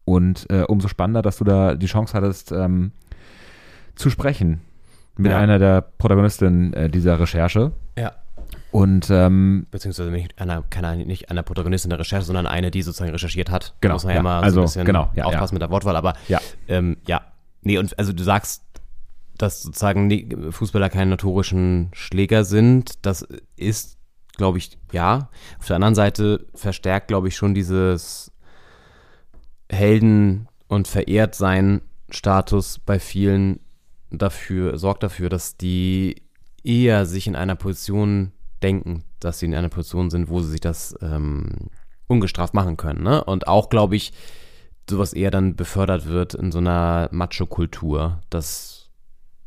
Und äh, umso spannender, dass du da die Chance hattest, ähm, zu sprechen mit Ja. einer der Protagonistinnen äh, dieser Recherche. Ja. Und ähm, Beziehungsweise nicht einer, keine, nicht einer Protagonistin der Recherche, sondern eine, die sozusagen recherchiert hat. Genau, Muss man ja, ja. so Also, ein bisschen genau, ja, aufpassen ja. mit der Wortwahl, aber Ja. ähm, ja. Nee, und also du sagst, dass sozusagen Fußballer keine notorischen Schläger sind. Das ist, glaube ich, ja. Auf der anderen Seite verstärkt, glaube ich, schon dieses Helden- und Verehrtsein-Status bei vielen dafür, sorgt dafür, dass die eher sich in einer Position denken, dass sie in einer Position sind, wo sie sich das ähm, ungestraft machen können. Ne? Und auch, glaube ich, sowas eher dann befördert wird in so einer Macho-Kultur, dass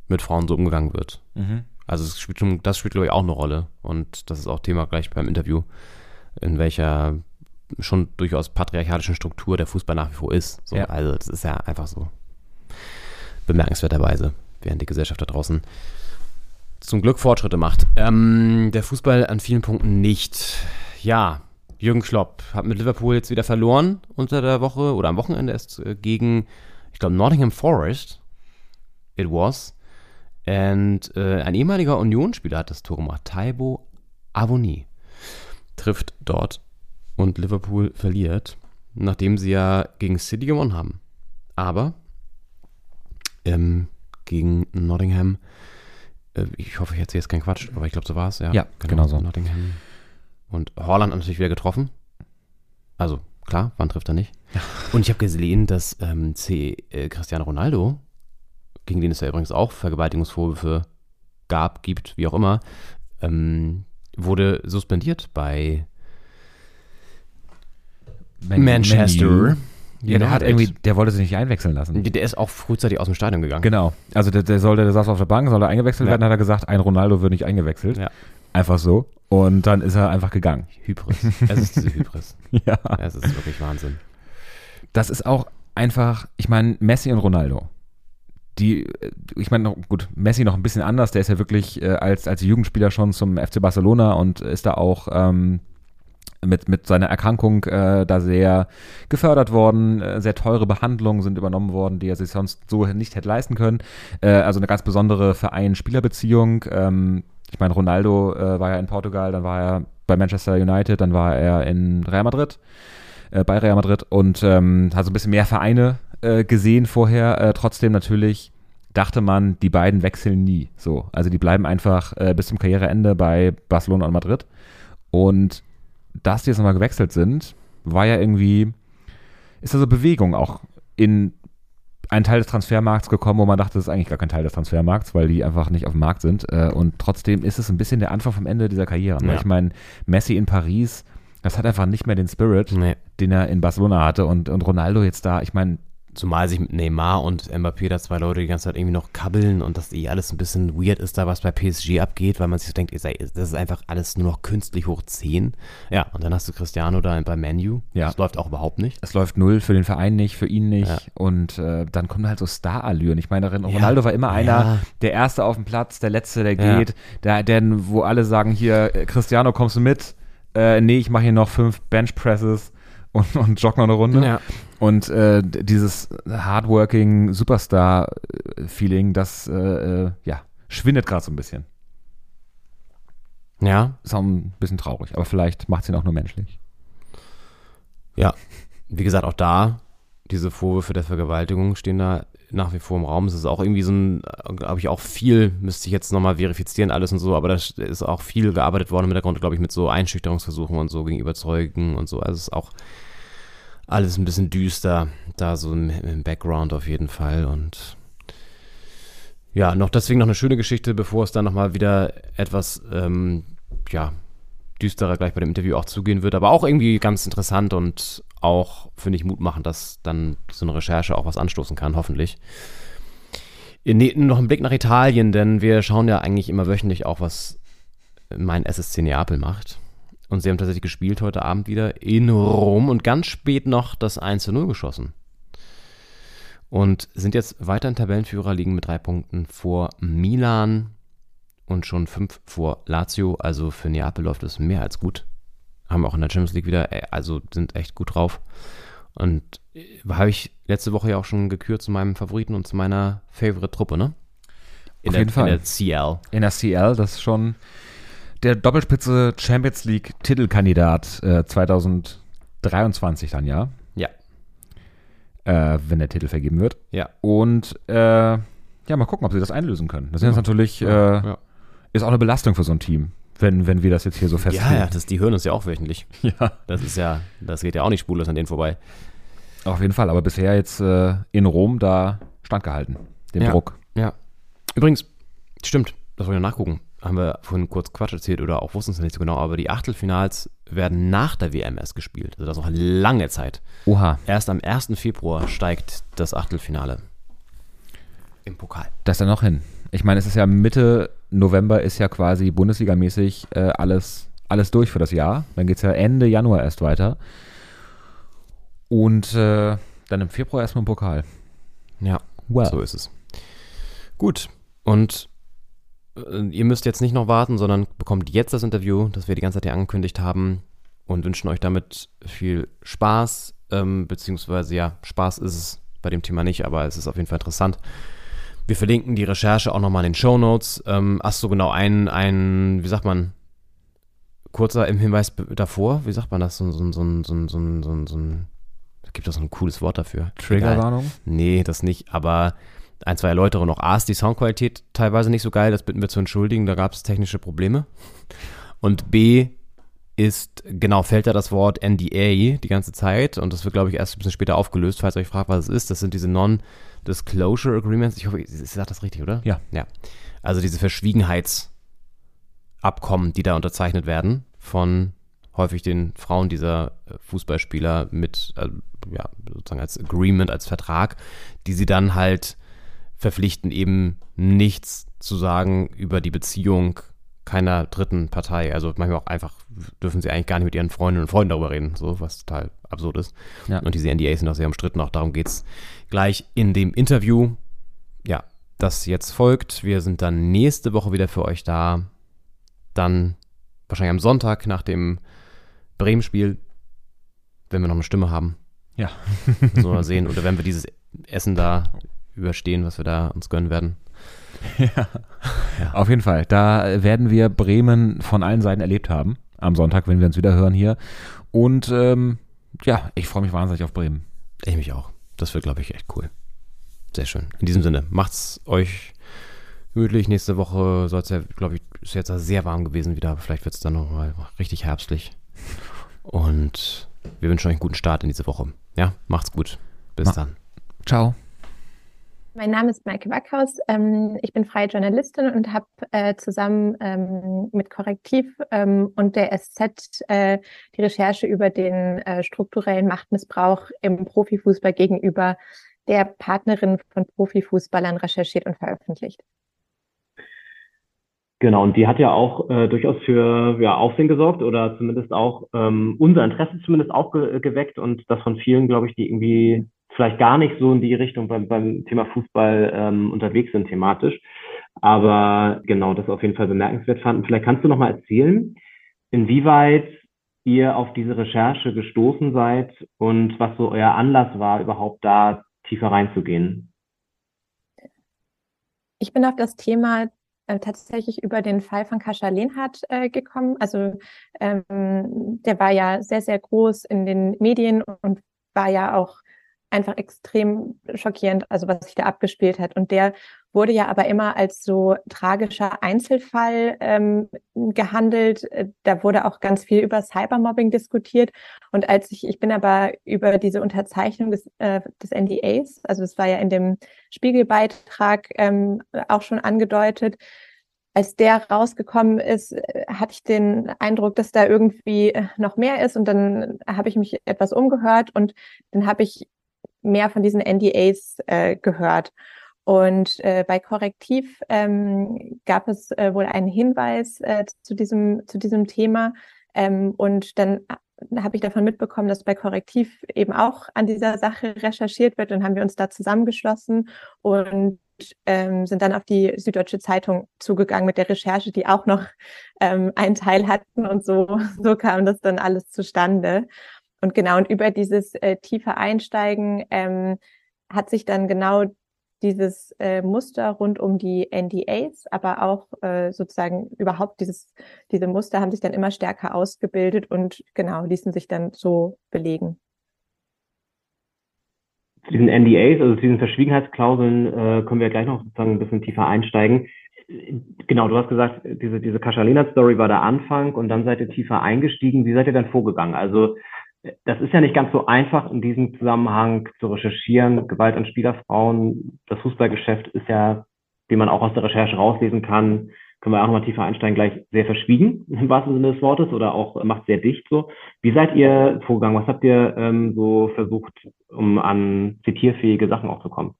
mit Frauen so umgegangen wird. Mhm. Also es spielt das spielt, glaube ich, auch eine Rolle. Und das ist auch Thema gleich beim Interview, in welcher schon durchaus patriarchalischen Struktur der Fußball nach wie vor ist. So, Ja. Also das ist ja einfach so bemerkenswerterweise, während die Gesellschaft da draußen zum Glück Fortschritte macht. Ähm, der Fußball an vielen Punkten nicht. Ja, Jürgen Klopp hat mit Liverpool jetzt wieder verloren unter der Woche oder am Wochenende erst äh, gegen, ich glaube, Nottingham Forest. It was. Und äh, ein ehemaliger Union-Spieler hat das Tor gemacht. Taibo Avoni trifft dort und Liverpool verliert, nachdem sie ja gegen City gewonnen haben. Aber ähm, gegen Nottingham, ich hoffe, ich erzähle jetzt keinen Quatsch, aber ich glaube, so war es. Ja, Ja, genau so. Nottingham. Und Holland hat natürlich wieder getroffen. Also, klar, wann trifft er nicht? Und ich habe gesehen, dass ähm, C, äh, Cristiano Ronaldo, gegen den es ja übrigens auch Vergewaltigungsvorwürfe gab, gibt, wie auch immer, ähm, wurde suspendiert bei Man- Manchester. Manu. Ja, der hat irgendwie, der wollte sich nicht einwechseln lassen. Der ist auch frühzeitig aus dem Stadion gegangen. Genau. Also der, der sollte, der saß auf der Bank, soll er eingewechselt Ja. werden, hat er gesagt, ein Ronaldo wird nicht eingewechselt. Ja. Einfach so. Und dann ist er einfach gegangen. Hybris. Es ist diese Hybris. [laughs] Ja. Es ist wirklich Wahnsinn. Das ist auch einfach, ich meine, Messi und Ronaldo. Die, ich meine, gut, Messi noch ein bisschen anders, der ist ja wirklich äh, als, als Jugendspieler schon zum FC Barcelona und ist da auch ähm, mit, mit seiner Erkrankung äh, da sehr gefördert worden, äh, sehr teure Behandlungen sind übernommen worden, die er sich sonst so nicht hätte leisten können. Äh, also eine ganz besondere Verein-Spieler-Beziehung. Ähm, ich meine, Ronaldo äh, war ja in Portugal, dann war er bei Manchester United, dann war er in Real Madrid, äh, bei Real Madrid und ähm, hat so ein bisschen mehr Vereine gesehen vorher. Trotzdem natürlich dachte man, die beiden wechseln nie. So, also die bleiben einfach bis zum Karriereende bei Barcelona und Madrid. Und dass die jetzt nochmal gewechselt sind, war ja irgendwie, ist da so Bewegung auch in einen Teil des Transfermarkts gekommen, wo man dachte, das ist eigentlich gar kein Teil des Transfermarkts, weil die einfach nicht auf dem Markt sind. Äh, und trotzdem ist es ein bisschen der Anfang vom Ende dieser Karriere. Ja. Ich meine, Messi in Paris, das hat einfach nicht mehr den Spirit, Nee. den er in Barcelona hatte. Und, und Ronaldo jetzt da, ich meine, Zumal sich mit Neymar und Mbappé da zwei Leute die ganze Zeit irgendwie noch kabbeln und dass eh alles ein bisschen weird ist, da was bei PSG abgeht, weil man sich so denkt, das ist einfach alles nur noch künstlich hoch 10. Ja, und dann hast du Cristiano da bei Manu. Ja. Das läuft auch überhaupt nicht. es läuft null für den Verein nicht, für ihn nicht. Ja. Und äh, dann kommen halt so Star-Allüren. Ich meine, Ronaldo war immer Ja. einer, der Erste auf dem Platz, der Letzte, der Ja. geht, der, der, wo alle sagen, hier, äh, Cristiano, kommst du mit? Äh, nee, ich mache hier noch fünf Benchpresses und, und jogge noch eine Runde. Ja. Und äh, dieses hardworking Superstar-Feeling, das äh, äh, ja, schwindet gerade so ein bisschen. Ja, Ist auch ein bisschen traurig, aber vielleicht macht es ihn auch nur menschlich. Ja, wie gesagt, auch da, diese Vorwürfe der Vergewaltigung stehen da nach wie vor im Raum. Es ist auch irgendwie so ein, glaube ich, auch viel, müsste ich jetzt nochmal verifizieren, alles und so, aber da ist auch viel gearbeitet worden im Hintergrund, glaube ich, mit so Einschüchterungsversuchen und so gegenüber Zeugen und so. Also es ist auch alles ein bisschen düster, da so im, im Background auf jeden Fall und ja, noch deswegen noch eine schöne Geschichte, bevor es dann nochmal wieder etwas, ähm, ja, düsterer gleich bei dem Interview auch zugehen wird, aber auch irgendwie ganz interessant und auch, finde ich, Mut machen, dass dann so eine Recherche auch was anstoßen kann, hoffentlich. Nee, noch ein Blick nach Italien, denn wir schauen ja eigentlich immer wöchentlich auch, was mein SSC Neapel macht. Und sie haben tatsächlich gespielt heute Abend wieder in Rom und ganz spät noch das 1 zu 0 geschossen. Und sind jetzt weiterhin Tabellenführer, liegen mit drei Punkten vor Milan und schon fünf vor Lazio. Also für Neapel läuft es mehr als gut haben auch in der Champions League wieder, äh, also sind echt gut drauf. Und äh, habe ich letzte Woche ja auch schon gekürt zu meinem Favoriten und zu meiner Favorite-Truppe, ne? In Auf der, jeden Fall. In der CL. In der CL, das ist schon der Doppelspitze Champions League Titelkandidat äh, 2023 dann, ja? Ja. Äh, wenn der Titel vergeben wird. Ja. Und äh, ja, mal gucken, ob sie das einlösen können. Das ist ja. natürlich, ja. Äh, ist auch eine Belastung für so ein Team wenn, wenn wir das jetzt hier so festlegen. Ja, ja das, die hören uns ja auch wöchentlich. [laughs] Ja. Das ist ja, das geht ja auch nicht spurlos an denen vorbei. Auf jeden Fall, aber bisher jetzt äh, in Rom da standgehalten, den ja. Druck. Ja. Übrigens, stimmt, das wollen wir nachgucken. Haben wir vorhin kurz Quatsch erzählt oder auch wussten es nicht so genau, aber die Achtelfinals werden nach der WM erst gespielt. Also das ist noch lange Zeit. Oha. Erst am 1. Februar steigt das Achtelfinale im Pokal. Das ist ja noch hin. Ich meine, es ist ja Mitte November ist ja quasi Bundesligamäßig äh, alles, alles durch für das Jahr. Dann geht es ja Ende Januar erst weiter. Und äh, dann im Februar erstmal im Pokal. Ja, well. so ist es. Gut. Und ihr müsst jetzt nicht noch warten, sondern bekommt jetzt das Interview, das wir die ganze Zeit hier angekündigt haben und wünschen euch damit viel Spaß. Ähm, beziehungsweise, ja, Spaß ist es bei dem Thema nicht, aber es ist auf jeden Fall interessant. Wir verlinken die Recherche auch nochmal in den Show Notes. Ähm, ach so, genau, ein, ein, wie sagt man, kurzer im Hinweis davor, wie sagt man das, so, so, so, so, so, so, so ein, gibt es so ein cooles Wort dafür? Triggerwarnung? Nee, das nicht, aber ein, zwei Erläuterungen noch. A ist die Soundqualität teilweise nicht so geil, das bitten wir zu entschuldigen, da gab es technische Probleme. Und B ist, genau, fällt da das Wort NDA die ganze Zeit und das wird, glaube ich, erst ein bisschen später aufgelöst, falls ihr euch fragt, was es ist. Das sind diese Non- Disclosure Agreements. Ich hoffe, ich sage das richtig, oder? Ja. Ja. Also diese Verschwiegenheitsabkommen, die da unterzeichnet werden von häufig den Frauen dieser äh, Fußballspieler mit, äh, ja, sozusagen als Agreement, als Vertrag, die sie dann halt verpflichten, eben nichts zu sagen über die Beziehung keiner dritten Partei. Also manchmal auch einfach dürfen sie eigentlich gar nicht mit ihren Freundinnen und Freunden darüber reden, so was total absurd ist. Ja. Und diese NDAs sind auch sehr umstritten, auch darum geht es gleich in dem Interview. Ja, das jetzt folgt. Wir sind dann nächste Woche wieder für euch da. Dann wahrscheinlich am Sonntag nach dem Bremen-Spiel, wenn wir noch eine Stimme haben. Ja. so mal sehen. Oder wenn wir dieses Essen da [laughs] überstehen, was wir da uns gönnen werden. [laughs] Ja. ja. Auf jeden Fall. Da werden wir Bremen von allen Seiten erlebt haben. Am Sonntag, wenn wir uns wieder hören hier. Und ähm, ja, ich freue mich wahnsinnig auf Bremen. Ich mich auch. Das wird, glaube ich, echt cool. Sehr schön. In diesem Sinne, macht's euch gemütlich. Nächste Woche soll es ja, glaube ich, ist jetzt sehr warm gewesen wieder, aber vielleicht wird es dann nochmal richtig herbstlich. Und wir wünschen euch einen guten Start in diese Woche. Ja, macht's gut. Bis Ma dann. Ciao. Mein Name ist Maike Backhaus. Ähm, ich bin freie Journalistin und habe äh, zusammen ähm, mit Korrektiv ähm, und der SZ äh, die Recherche über den äh, strukturellen Machtmissbrauch im Profifußball gegenüber der Partnerin von Profifußballern recherchiert und veröffentlicht. Genau, und die hat ja auch äh, durchaus für ja, Aufsehen gesorgt oder zumindest auch ähm, unser Interesse zumindest auch ge geweckt und das von vielen, glaube ich, die irgendwie vielleicht gar nicht so in die Richtung beim, beim Thema Fußball ähm, unterwegs sind thematisch. Aber genau, das auf jeden Fall bemerkenswert fanden. Vielleicht kannst du noch mal erzählen, inwieweit ihr auf diese Recherche gestoßen seid und was so euer Anlass war, überhaupt da tiefer reinzugehen. Ich bin auf das Thema äh, tatsächlich über den Fall von Kascha Lehnhardt äh, gekommen. Also ähm, der war ja sehr, sehr groß in den Medien und war ja auch einfach extrem schockierend, also was sich da abgespielt hat. Und der wurde ja aber immer als so tragischer Einzelfall ähm, gehandelt. Da wurde auch ganz viel über Cybermobbing diskutiert. Und als ich, ich bin aber über diese Unterzeichnung des, äh, des NDAs, also es war ja in dem Spiegelbeitrag ähm, auch schon angedeutet, als der rausgekommen ist, äh, hatte ich den Eindruck, dass da irgendwie äh, noch mehr ist. Und dann habe ich mich etwas umgehört und dann habe ich mehr von diesen NDAs äh, gehört. Und äh, bei Korrektiv ähm, gab es äh, wohl einen Hinweis äh, zu, diesem, zu diesem Thema. Ähm, und dann habe ich davon mitbekommen, dass bei Korrektiv eben auch an dieser Sache recherchiert wird. Und haben wir uns da zusammengeschlossen und ähm, sind dann auf die Süddeutsche Zeitung zugegangen mit der Recherche, die auch noch ähm, einen Teil hatten. Und so, so kam das dann alles zustande. Und genau, und über dieses äh, tiefe Einsteigen ähm, hat sich dann genau dieses äh, Muster rund um die NDAs, aber auch äh, sozusagen überhaupt dieses, diese Muster haben sich dann immer stärker ausgebildet und genau ließen sich dann so belegen. Zu diesen NDAs, also zu diesen Verschwiegenheitsklauseln, äh, können wir gleich noch sozusagen ein bisschen tiefer einsteigen. Genau, du hast gesagt, diese, diese Kaschalina-Story war der Anfang und dann seid ihr tiefer eingestiegen. Wie seid ihr dann vorgegangen? Also das ist ja nicht ganz so einfach in diesem Zusammenhang zu recherchieren. Gewalt an Spielerfrauen, das Fußballgeschäft ist ja, wie man auch aus der Recherche rauslesen kann, können wir auch nochmal tiefer einsteigen, gleich sehr verschwiegen [laughs] im wahrsten Sinne des Wortes oder auch macht sehr dicht so. Wie seid ihr vorgegangen? Was habt ihr ähm, so versucht, um an zitierfähige Sachen auch zu kommen?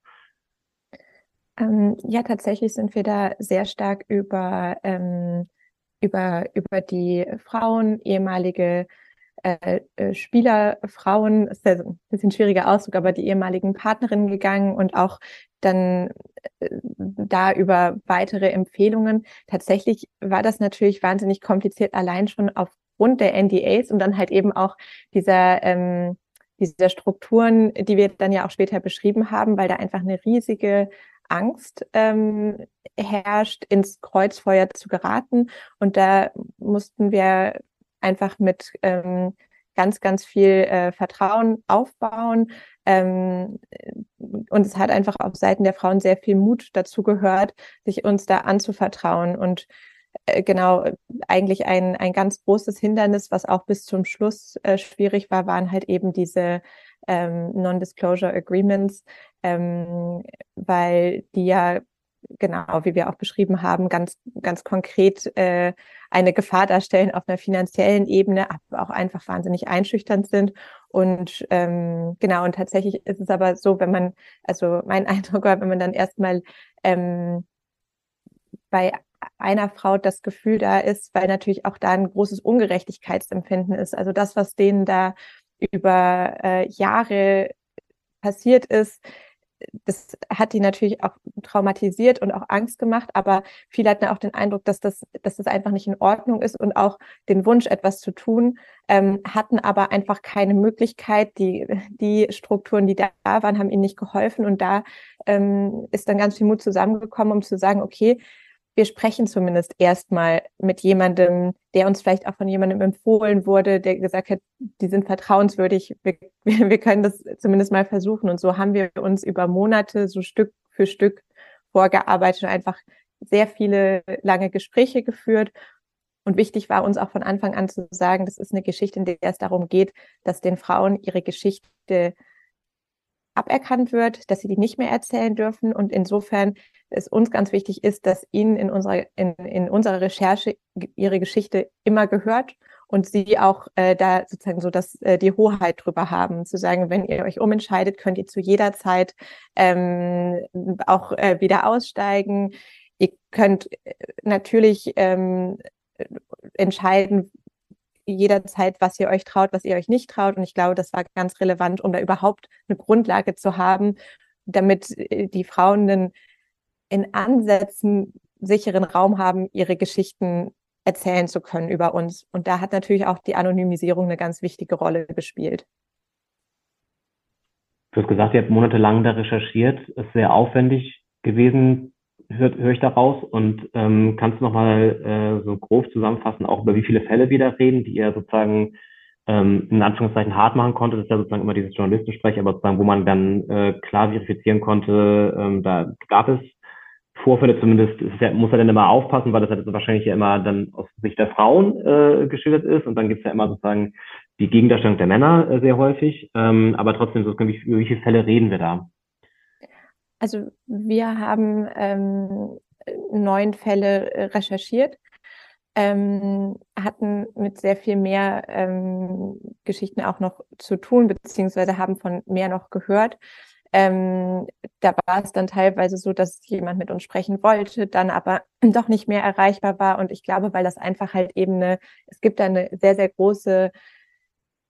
Ähm, ja, tatsächlich sind wir da sehr stark über, ähm, über, über die Frauen, ehemalige äh, äh, Spielerfrauen, ist ja ein bisschen schwieriger Ausdruck, aber die ehemaligen Partnerinnen gegangen und auch dann äh, da über weitere Empfehlungen. Tatsächlich war das natürlich wahnsinnig kompliziert, allein schon aufgrund der NDAs und dann halt eben auch dieser, ähm, dieser Strukturen, die wir dann ja auch später beschrieben haben, weil da einfach eine riesige Angst ähm, herrscht, ins Kreuzfeuer zu geraten. Und da mussten wir einfach mit ähm, ganz, ganz viel äh, Vertrauen aufbauen. Ähm, und es hat einfach auf Seiten der Frauen sehr viel Mut dazu gehört, sich uns da anzuvertrauen. Und äh, genau, eigentlich ein, ein ganz großes Hindernis, was auch bis zum Schluss äh, schwierig war, waren halt eben diese ähm, Non-Disclosure Agreements, ähm, weil die ja genau, wie wir auch beschrieben haben, ganz, ganz konkret äh, eine Gefahr darstellen auf einer finanziellen Ebene, aber auch einfach wahnsinnig einschüchternd sind. Und ähm, genau, und tatsächlich ist es aber so, wenn man, also mein [laughs] Eindruck war, wenn man dann erstmal ähm, bei einer Frau das Gefühl da ist, weil natürlich auch da ein großes Ungerechtigkeitsempfinden ist. Also das, was denen da über äh, Jahre passiert ist, das hat die natürlich auch traumatisiert und auch Angst gemacht, aber viele hatten auch den Eindruck, dass das, dass das einfach nicht in Ordnung ist und auch den Wunsch, etwas zu tun, ähm, hatten aber einfach keine Möglichkeit. Die, die Strukturen, die da waren, haben ihnen nicht geholfen und da ähm, ist dann ganz viel Mut zusammengekommen, um zu sagen, okay, wir sprechen zumindest erstmal mit jemandem, der uns vielleicht auch von jemandem empfohlen wurde, der gesagt hat, die sind vertrauenswürdig, [laughs] wir, wir können das zumindest mal versuchen. Und so haben wir uns über Monate so Stück für Stück vorgearbeitet und einfach sehr viele lange Gespräche geführt. Und wichtig war uns auch von Anfang an zu sagen, das ist eine Geschichte, in der es darum geht, dass den Frauen ihre Geschichte aberkannt wird, dass sie die nicht mehr erzählen dürfen. Und insofern es uns ganz wichtig ist, dass ihnen in unserer, in, in unserer Recherche ihre Geschichte immer gehört und sie auch äh, da sozusagen so, dass äh, die Hoheit drüber haben, zu sagen, wenn ihr euch umentscheidet, könnt ihr zu jeder Zeit ähm, auch äh, wieder aussteigen. Ihr könnt äh, natürlich ähm, entscheiden, jederzeit, was ihr euch traut, was ihr euch nicht traut. Und ich glaube, das war ganz relevant, um da überhaupt eine Grundlage zu haben, damit äh, die Frauen einen in Ansätzen sicheren Raum haben, ihre Geschichten erzählen zu können über uns. Und da hat natürlich auch die Anonymisierung eine ganz wichtige Rolle gespielt. Du hast gesagt, ihr habt monatelang da recherchiert. Es ist sehr aufwendig gewesen, höre hör ich daraus. Und ähm, kannst du nochmal äh, so grob zusammenfassen, auch über wie viele Fälle wir da reden, die ihr sozusagen ähm, in Anführungszeichen hart machen konnte. Das ist ja sozusagen immer dieses Journalistensprech, aber sozusagen, wo man dann äh, klar verifizieren konnte, ähm, da gab es Vorfälle zumindest, ja, muss er dann immer aufpassen, weil das halt wahrscheinlich ja immer dann aus Sicht der Frauen äh, geschildert ist und dann gibt es ja immer sozusagen die Gegendarstellung der Männer äh, sehr häufig. Ähm, aber trotzdem, so, über wie viele Fälle reden wir da? Also wir haben ähm, neun Fälle äh, recherchiert ähm, hatten mit sehr viel mehr ähm, Geschichten auch noch zu tun, beziehungsweise haben von mehr noch gehört. Ähm, da war es dann teilweise so, dass jemand mit uns sprechen wollte, dann aber [clears throat] doch nicht mehr erreichbar war. Und ich glaube, weil das einfach halt eben eine, es gibt da eine sehr, sehr große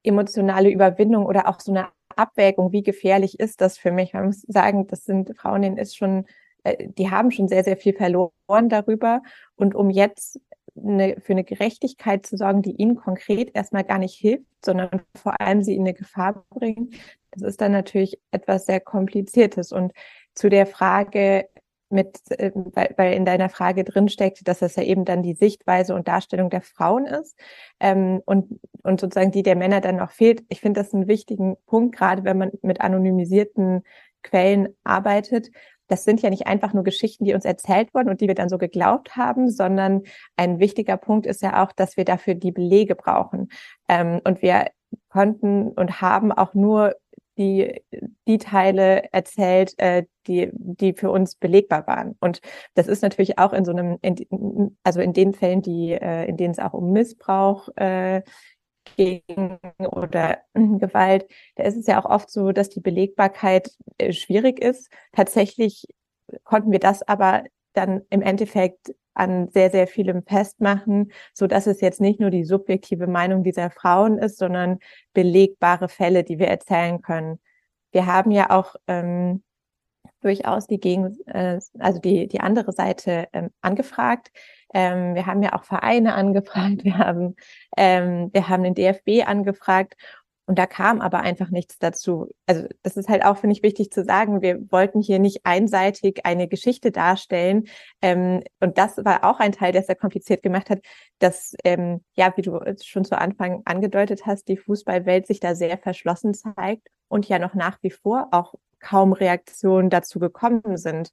emotionale Überwindung oder auch so eine Abwägung, wie gefährlich ist das für mich. Man muss sagen, das sind Frauen, denen ist schon, äh, die haben schon sehr, sehr viel verloren darüber. Und um jetzt eine, für eine Gerechtigkeit zu sorgen, die ihnen konkret erstmal gar nicht hilft, sondern vor allem sie in eine Gefahr bringt, das ist dann natürlich etwas sehr Kompliziertes. Und zu der Frage mit, äh, weil, weil in deiner Frage drinsteckt, dass das ja eben dann die Sichtweise und Darstellung der Frauen ist ähm, und, und sozusagen die der Männer dann noch fehlt. Ich finde das einen wichtigen Punkt, gerade wenn man mit anonymisierten Quellen arbeitet, das sind ja nicht einfach nur Geschichten, die uns erzählt wurden und die wir dann so geglaubt haben, sondern ein wichtiger Punkt ist ja auch, dass wir dafür die Belege brauchen. Ähm, und wir konnten und haben auch nur die, die Teile erzählt, äh, die, die für uns belegbar waren. Und das ist natürlich auch in so einem, in, also in den Fällen, die, äh, in denen es auch um Missbrauch äh, gegen oder [clears throat] Gewalt, da ist es ja auch oft so, dass die Belegbarkeit äh, schwierig ist. Tatsächlich konnten wir das aber dann im Endeffekt an sehr, sehr vielem festmachen, so dass es jetzt nicht nur die subjektive Meinung dieser Frauen ist, sondern belegbare Fälle, die wir erzählen können. Wir haben ja auch ähm, durchaus die Gegen, äh, also die, die andere Seite ähm, angefragt. Ähm, wir haben ja auch Vereine [laughs] angefragt, wir haben, ähm, wir haben den DFB angefragt und da kam aber einfach nichts dazu. Also das ist halt auch, finde ich, wichtig zu sagen. Wir wollten hier nicht einseitig eine Geschichte darstellen. Ähm, und das war auch ein Teil, der es sehr kompliziert gemacht hat, dass, ähm, ja, wie du schon zu Anfang angedeutet hast, die Fußballwelt sich da sehr verschlossen zeigt und ja noch nach wie vor auch kaum Reaktionen dazu gekommen sind.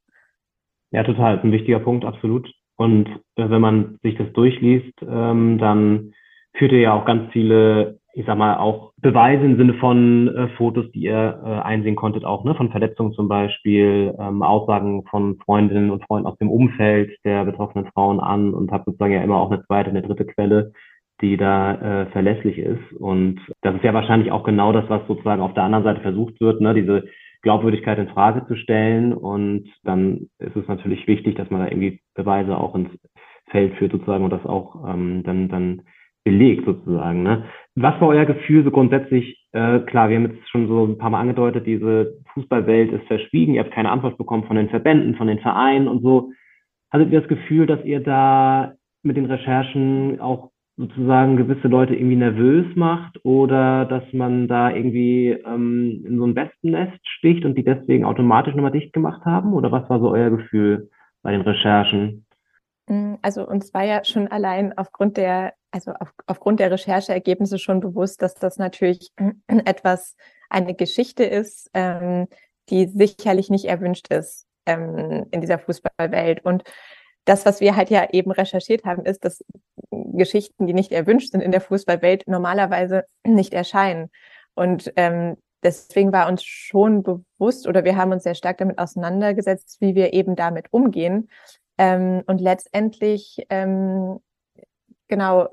Ja, total. Ein wichtiger Punkt, absolut. Und äh, wenn man sich das durchliest, ähm, dann führt ihr ja auch ganz viele, ich sag mal, auch Beweise im Sinne von äh, Fotos, die ihr äh, einsehen konntet, auch ne, von Verletzungen zum Beispiel, ähm, Aussagen von Freundinnen und Freunden aus dem Umfeld der betroffenen Frauen an und habt sozusagen ja immer auch eine zweite, eine dritte Quelle, die da äh, verlässlich ist. Und das ist ja wahrscheinlich auch genau das, was sozusagen auf der anderen Seite versucht wird, ne, diese Glaubwürdigkeit in Frage zu stellen. Und dann ist es natürlich wichtig, dass man da irgendwie Beweise auch ins Feld führt sozusagen und das auch ähm, dann, dann belegt sozusagen. Ne? Was war euer Gefühl so grundsätzlich? Äh, klar, wir haben jetzt schon so ein paar Mal angedeutet, diese Fußballwelt ist verschwiegen, ihr habt keine Antwort bekommen von den Verbänden, von den Vereinen und so. Hattet ihr das Gefühl, dass ihr da mit den Recherchen auch sozusagen gewisse Leute irgendwie nervös macht oder dass man da irgendwie ähm, in so ein Wespennest sticht und die deswegen automatisch nochmal dicht gemacht haben? Oder was war so euer Gefühl bei den Recherchen? Mm, also uns war ja schon allein aufgrund der, also auf, aufgrund der Rechercheergebnisse schon bewusst, dass das natürlich [clears throat] etwas eine Geschichte ist, ähm, die sicherlich nicht erwünscht ist ähm, in dieser Fußballwelt. Und das, was wir halt ja eben recherchiert haben, ist, dass Geschichten, die nicht erwünscht sind in der Fußballwelt, normalerweise [clears throat] nicht erscheinen. Und ähm, deswegen war uns schon bewusst oder wir haben uns sehr stark damit auseinandergesetzt, wie wir eben damit umgehen. Ähm, und letztendlich, ähm, genau,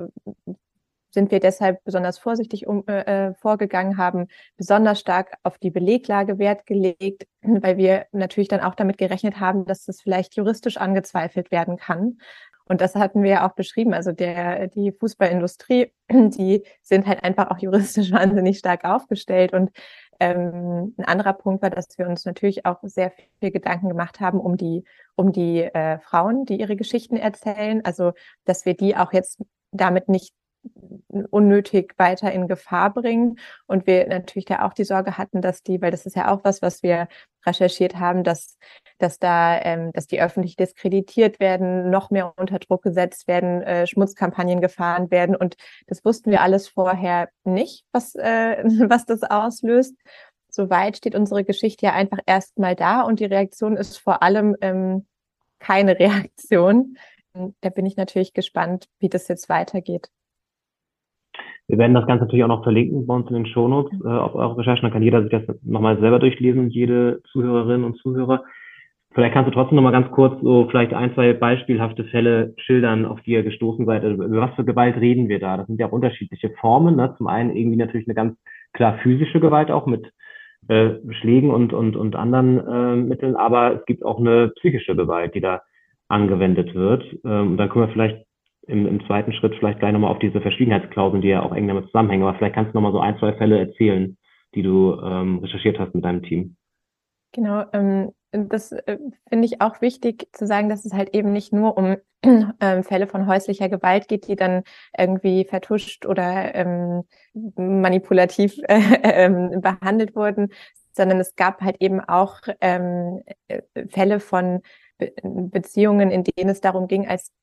sind wir deshalb besonders vorsichtig um, äh, vorgegangen, haben besonders stark auf die Beleglage Wert gelegt, [clears throat] weil wir natürlich dann auch damit gerechnet haben, dass das vielleicht juristisch angezweifelt werden kann. Und das hatten wir ja auch beschrieben. Also der, die Fußballindustrie, [clears throat] die sind halt einfach auch juristisch [laughs] wahnsinnig stark aufgestellt. Und ähm, ein anderer Punkt war, dass wir uns natürlich auch sehr viel Gedanken gemacht haben um die, um die äh, Frauen, die ihre Geschichten erzählen. Also, dass wir die auch jetzt damit nicht unnötig weiter in Gefahr bringen. Und wir natürlich da auch die Sorge hatten, dass die, weil das ist ja auch was, was wir recherchiert haben, dass, dass da, ähm, dass die öffentlich diskreditiert werden, noch mehr unter Druck gesetzt werden, äh, Schmutzkampagnen gefahren werden. Und das wussten wir alles vorher nicht, was, äh, [laughs] was das auslöst. Soweit steht unsere Geschichte ja einfach erstmal da und die Reaktion ist vor allem ähm, keine [laughs] Reaktion. Da bin ich natürlich gespannt, wie das jetzt weitergeht. Wir werden das Ganze natürlich auch noch verlinken bei uns in den Shownotes äh, auf eure Recherchen. Dann kann jeder sich das nochmal selber durchlesen, jede Zuhörerin und Zuhörer. Vielleicht kannst du trotzdem nochmal ganz kurz so vielleicht ein, zwei beispielhafte Fälle schildern, auf die ihr gestoßen seid. Also über was für Gewalt reden wir da? Das sind ja auch unterschiedliche Formen. Ne? Zum einen irgendwie natürlich eine ganz klar physische Gewalt auch mit äh, Schlägen und, und, und anderen äh, Mitteln, aber es gibt auch eine psychische Gewalt, die da angewendet wird. Ähm, dann können wir vielleicht im, im zweiten Schritt vielleicht gleich nochmal auf diese Verschwiegenheitsklauseln, die ja auch eng damit zusammenhängen. Aber vielleicht kannst du nochmal so ein, zwei Fälle erzählen, die du ähm, recherchiert hast mit deinem Team. Genau, ähm, das äh, finde ich auch wichtig zu sagen, dass es halt eben nicht nur um [clears throat] ähm, Fälle von häuslicher Gewalt geht, die dann irgendwie vertuscht oder ähm, manipulativ [laughs] äh, äh, behandelt wurden, sondern es gab halt eben auch ähm, äh, Fälle von Be Beziehungen, in denen es darum ging, als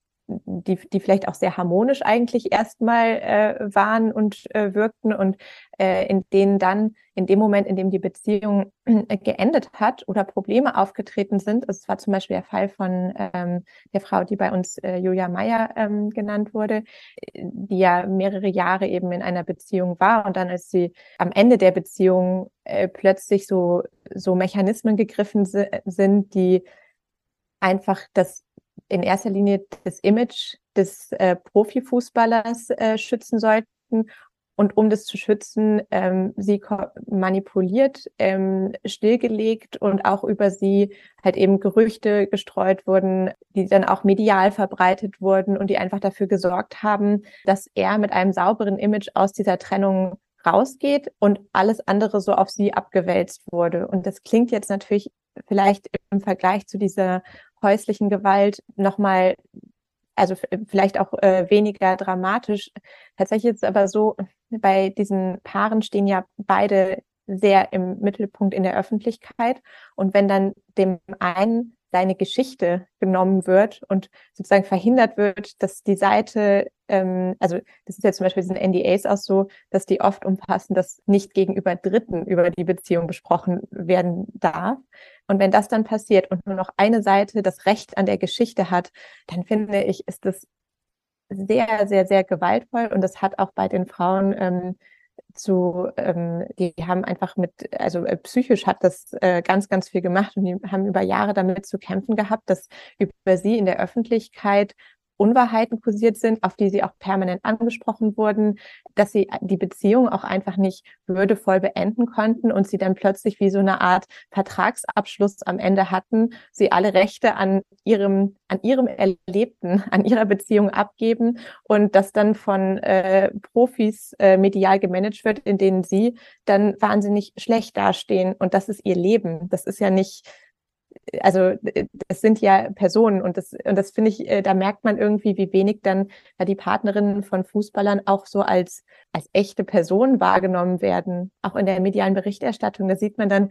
die, die vielleicht auch sehr harmonisch eigentlich erstmal äh, waren und äh, wirkten und äh, in denen dann in dem Moment, in dem die Beziehung äh, geendet hat oder Probleme aufgetreten sind, also es war zum Beispiel der Fall von ähm, der Frau, die bei uns äh, Julia Meyer ähm, genannt wurde, die ja mehrere Jahre eben in einer Beziehung war und dann, als sie am Ende der Beziehung äh, plötzlich so, so Mechanismen gegriffen sind, die einfach das in erster Linie das Image des äh, Profifußballers äh, schützen sollten und um das zu schützen, ähm, sie manipuliert, ähm, stillgelegt und auch über sie halt eben Gerüchte gestreut wurden, die dann auch medial verbreitet wurden und die einfach dafür gesorgt haben, dass er mit einem sauberen Image aus dieser Trennung rausgeht und alles andere so auf sie abgewälzt wurde. Und das klingt jetzt natürlich vielleicht im Vergleich zu dieser häuslichen Gewalt nochmal, also vielleicht auch äh, weniger dramatisch. Tatsächlich ist es aber so, bei diesen Paaren stehen ja beide sehr im Mittelpunkt in der Öffentlichkeit. Und wenn dann dem einen seine Geschichte genommen wird und sozusagen verhindert wird, dass die Seite, ähm, also das ist ja zum Beispiel diesen NDAs auch so, dass die oft umfassen, dass nicht gegenüber Dritten über die Beziehung besprochen werden darf. Und wenn das dann passiert und nur noch eine Seite das Recht an der Geschichte hat, dann finde ich, ist das sehr, sehr, sehr gewaltvoll und das hat auch bei den Frauen ähm, zu, ähm, die haben einfach mit, also äh, psychisch hat das äh, ganz, ganz viel gemacht und die haben über Jahre damit zu kämpfen gehabt, dass über sie in der Öffentlichkeit Unwahrheiten kursiert sind, auf die sie auch permanent angesprochen wurden, dass sie die Beziehung auch einfach nicht würdevoll beenden konnten und sie dann plötzlich wie so eine Art Vertragsabschluss am Ende hatten, sie alle Rechte an ihrem, an ihrem Erlebten, [laughs] an ihrer Beziehung abgeben und das dann von äh, Profis äh, medial gemanagt wird, in denen sie dann wahnsinnig schlecht dastehen und das ist ihr Leben. Das ist ja nicht also es sind ja Personen und das, und das finde ich, äh, da merkt man irgendwie, wie wenig dann ja, die Partnerinnen von Fußballern auch so als, als echte Personen wahrgenommen werden, auch in der medialen Berichterstattung. Da sieht man dann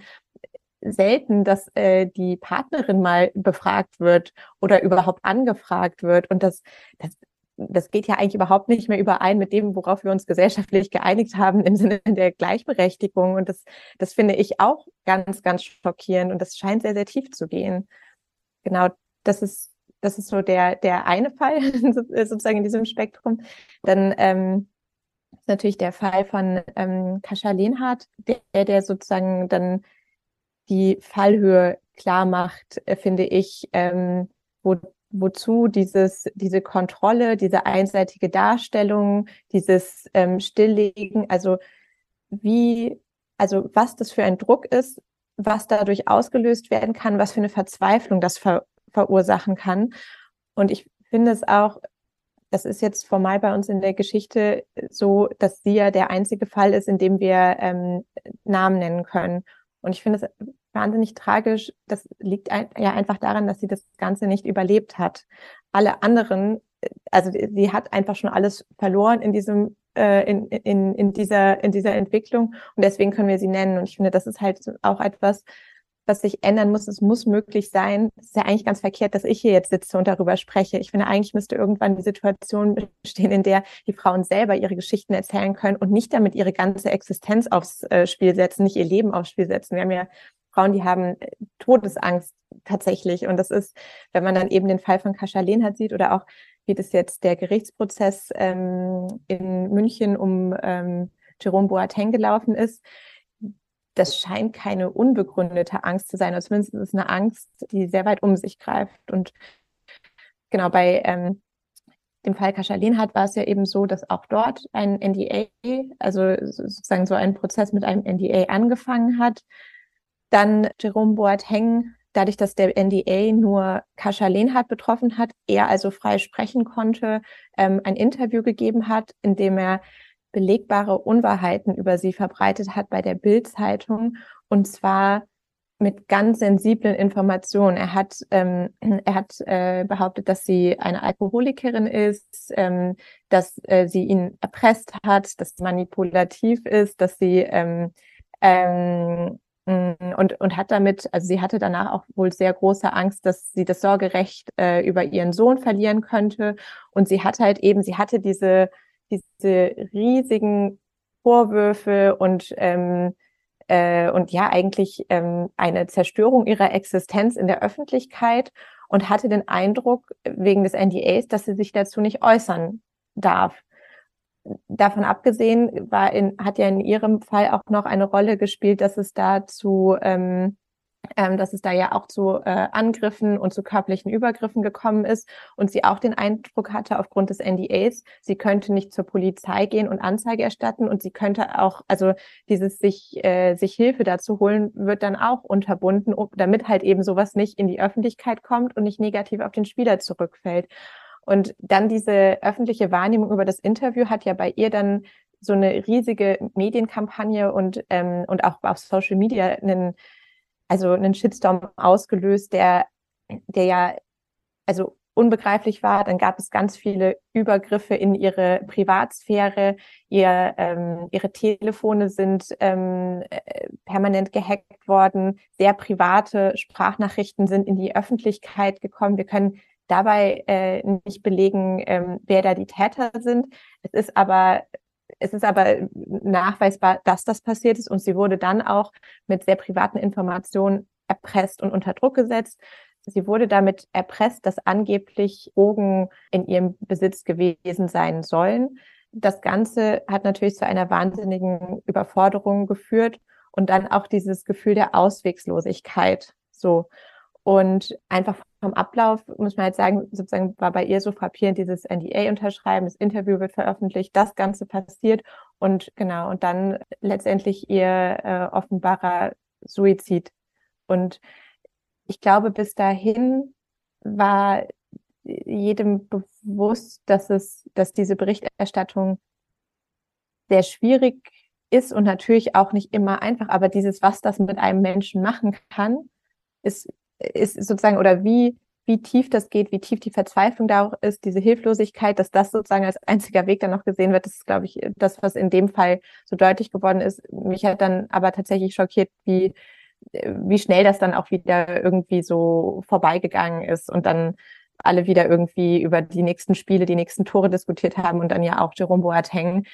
selten, dass äh, die Partnerin mal befragt wird oder überhaupt angefragt wird. Und das, das das geht ja eigentlich überhaupt nicht mehr überein mit dem, worauf wir uns gesellschaftlich geeinigt haben im Sinne der Gleichberechtigung. Und das, das finde ich auch ganz, ganz schockierend. Und das scheint sehr, sehr tief zu gehen. Genau, das ist, das ist so der, der eine Fall [laughs] sozusagen in diesem Spektrum. Dann ähm, ist natürlich der Fall von ähm, Kascha Lehnhardt, der, der sozusagen dann die Fallhöhe klar macht, äh, finde ich, ähm, wo wozu dieses, diese Kontrolle, diese einseitige Darstellung, dieses ähm, Stilllegen, also wie, also was das für ein Druck ist, was dadurch ausgelöst werden kann, was für eine Verzweiflung das ver verursachen kann. Und ich finde es auch, das ist jetzt formal bei uns in der Geschichte so, dass sie ja der einzige Fall ist, in dem wir ähm, Namen nennen können. Und ich finde es wahnsinnig tragisch. Das liegt ja einfach daran, dass sie das Ganze nicht überlebt hat. Alle anderen also sie hat einfach schon alles verloren in diesem äh, in, in, in dieser in dieser Entwicklung und deswegen können wir sie nennen und ich finde das ist halt auch etwas was sich ändern muss. Es muss möglich sein. Es ist ja eigentlich ganz verkehrt, dass ich hier jetzt sitze und darüber spreche. Ich finde, eigentlich müsste irgendwann die Situation bestehen, in der die Frauen selber ihre Geschichten erzählen können und nicht damit ihre ganze Existenz aufs äh, Spiel setzen, nicht ihr Leben aufs Spiel setzen. Wir haben ja Frauen, die haben äh, Todesangst tatsächlich. Und das ist, wenn man dann eben den Fall von Kascha Lehnhardt sieht oder auch wie das jetzt der Gerichtsprozess ähm, in München um ähm, Jerome Boateng gelaufen ist, das scheint keine unbegründete Angst zu sein, oder zumindest ist es eine Angst, die sehr weit um sich greift. Und genau bei ähm, dem Fall Kaschalin hat, war es ja eben so, dass auch dort ein NDA, also sozusagen so ein Prozess mit einem NDA angefangen hat. Dann Jerome Boateng, dadurch, dass der NDA nur Kascha Lehnhardt betroffen hat, er also frei sprechen konnte, ähm, ein Interview gegeben hat, in dem er belegbare Unwahrheiten über sie verbreitet hat bei der Bild-Zeitung und zwar mit ganz sensiblen Informationen. Er hat, ähm, [clears throat] er hat äh, behauptet, dass sie eine Alkoholikerin ist, ähm, dass äh, sie ihn erpresst hat, dass sie manipulativ ist, dass sie ähm, ähm, und, und hat damit, also sie hatte danach auch wohl sehr große Angst, dass sie das Sorgerecht äh, über ihren Sohn verlieren könnte. Und sie hat halt eben, sie hatte diese diese riesigen Vorwürfe und ähm, äh, und ja eigentlich ähm, eine Zerstörung ihrer Existenz in der Öffentlichkeit und hatte den Eindruck wegen des NDAs, dass sie sich dazu nicht äußern darf. Davon abgesehen war in, hat ja in ihrem Fall auch noch eine Rolle gespielt, dass es dazu ähm, ähm, dass es da ja auch zu äh, Angriffen und zu körperlichen Übergriffen gekommen ist und sie auch den Eindruck hatte aufgrund des NDAs, sie könnte nicht zur Polizei gehen und Anzeige erstatten und sie könnte auch, also dieses sich, äh, sich Hilfe dazu holen, wird dann auch unterbunden, damit halt eben sowas nicht in die Öffentlichkeit kommt und nicht negativ auf den Spieler zurückfällt. Und dann diese öffentliche Wahrnehmung über das Interview hat ja bei ihr dann so eine riesige Medienkampagne und, ähm, und auch auf Social Media einen also einen Shitstorm ausgelöst, der, der ja also unbegreiflich war. Dann gab es ganz viele Übergriffe in ihre Privatsphäre. Ihr, ähm, ihre Telefone sind ähm, äh, permanent gehackt worden. Sehr private Sprachnachrichten sind in die Öffentlichkeit gekommen. Wir können dabei äh, nicht belegen, ähm, wer da die Täter sind. Es ist aber es ist aber nachweisbar, dass das passiert ist und sie wurde dann auch mit sehr privaten Informationen erpresst und unter Druck gesetzt. Sie wurde damit erpresst, dass angeblich Drogen in ihrem Besitz gewesen sein sollen. Das Ganze hat natürlich zu einer wahnsinnigen Überforderung geführt und dann auch dieses Gefühl der Auswegslosigkeit. So. Und einfach vom Ablauf muss man halt sagen, sozusagen war bei ihr so frappierend dieses NDA unterschreiben, das Interview wird veröffentlicht, das Ganze passiert und genau, und dann letztendlich ihr äh, offenbarer Suizid. Und ich glaube, bis dahin war jedem bewusst, dass es, dass diese Berichterstattung sehr schwierig ist und natürlich auch nicht immer einfach, aber dieses, was das mit einem Menschen machen kann, ist ist sozusagen oder wie, wie tief das geht, wie tief die Verzweiflung da auch ist, diese Hilflosigkeit, dass das sozusagen als einziger Weg dann noch gesehen wird, das ist, glaube ich, das, was in dem Fall so deutlich geworden ist. Mich hat dann aber tatsächlich schockiert, wie, wie schnell das dann auch wieder irgendwie so vorbeigegangen ist und dann alle wieder irgendwie über die nächsten Spiele, die nächsten Tore diskutiert haben und dann ja auch Jerome Boateng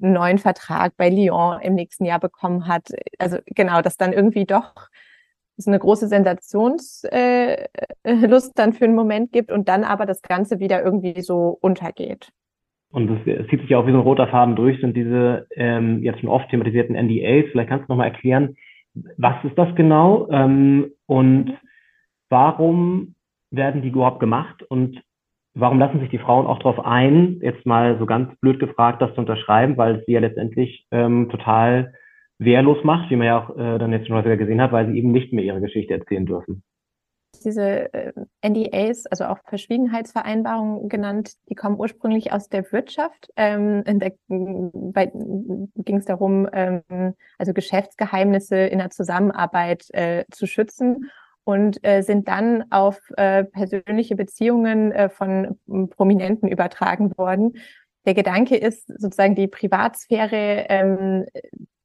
einen neuen Vertrag bei Lyon im nächsten Jahr bekommen hat. Also genau, dass dann irgendwie doch es eine große Sensationslust äh, dann für einen Moment gibt und dann aber das Ganze wieder irgendwie so untergeht. Und es zieht sich ja auch wie so ein roter Faden durch, sind diese ähm, jetzt schon oft thematisierten NDAs. Vielleicht kannst du nochmal erklären, was ist das genau ähm, und warum werden die überhaupt gemacht und warum lassen sich die Frauen auch darauf ein, jetzt mal so ganz blöd gefragt, das zu unterschreiben, weil sie ja letztendlich ähm, total wehrlos macht, wie man ja auch äh, dann jetzt schon häufiger gesehen hat, weil sie eben nicht mehr ihre Geschichte erzählen dürfen. Diese äh, NDAs, also auch Verschwiegenheitsvereinbarungen genannt, die kommen ursprünglich aus der Wirtschaft. Ähm, da ging es darum, ähm, also Geschäftsgeheimnisse in der Zusammenarbeit äh, zu schützen. und äh, sind dann auf äh, persönliche Beziehungen äh, von Prominenten übertragen worden. Der Gedanke ist sozusagen die Privatsphäre ähm,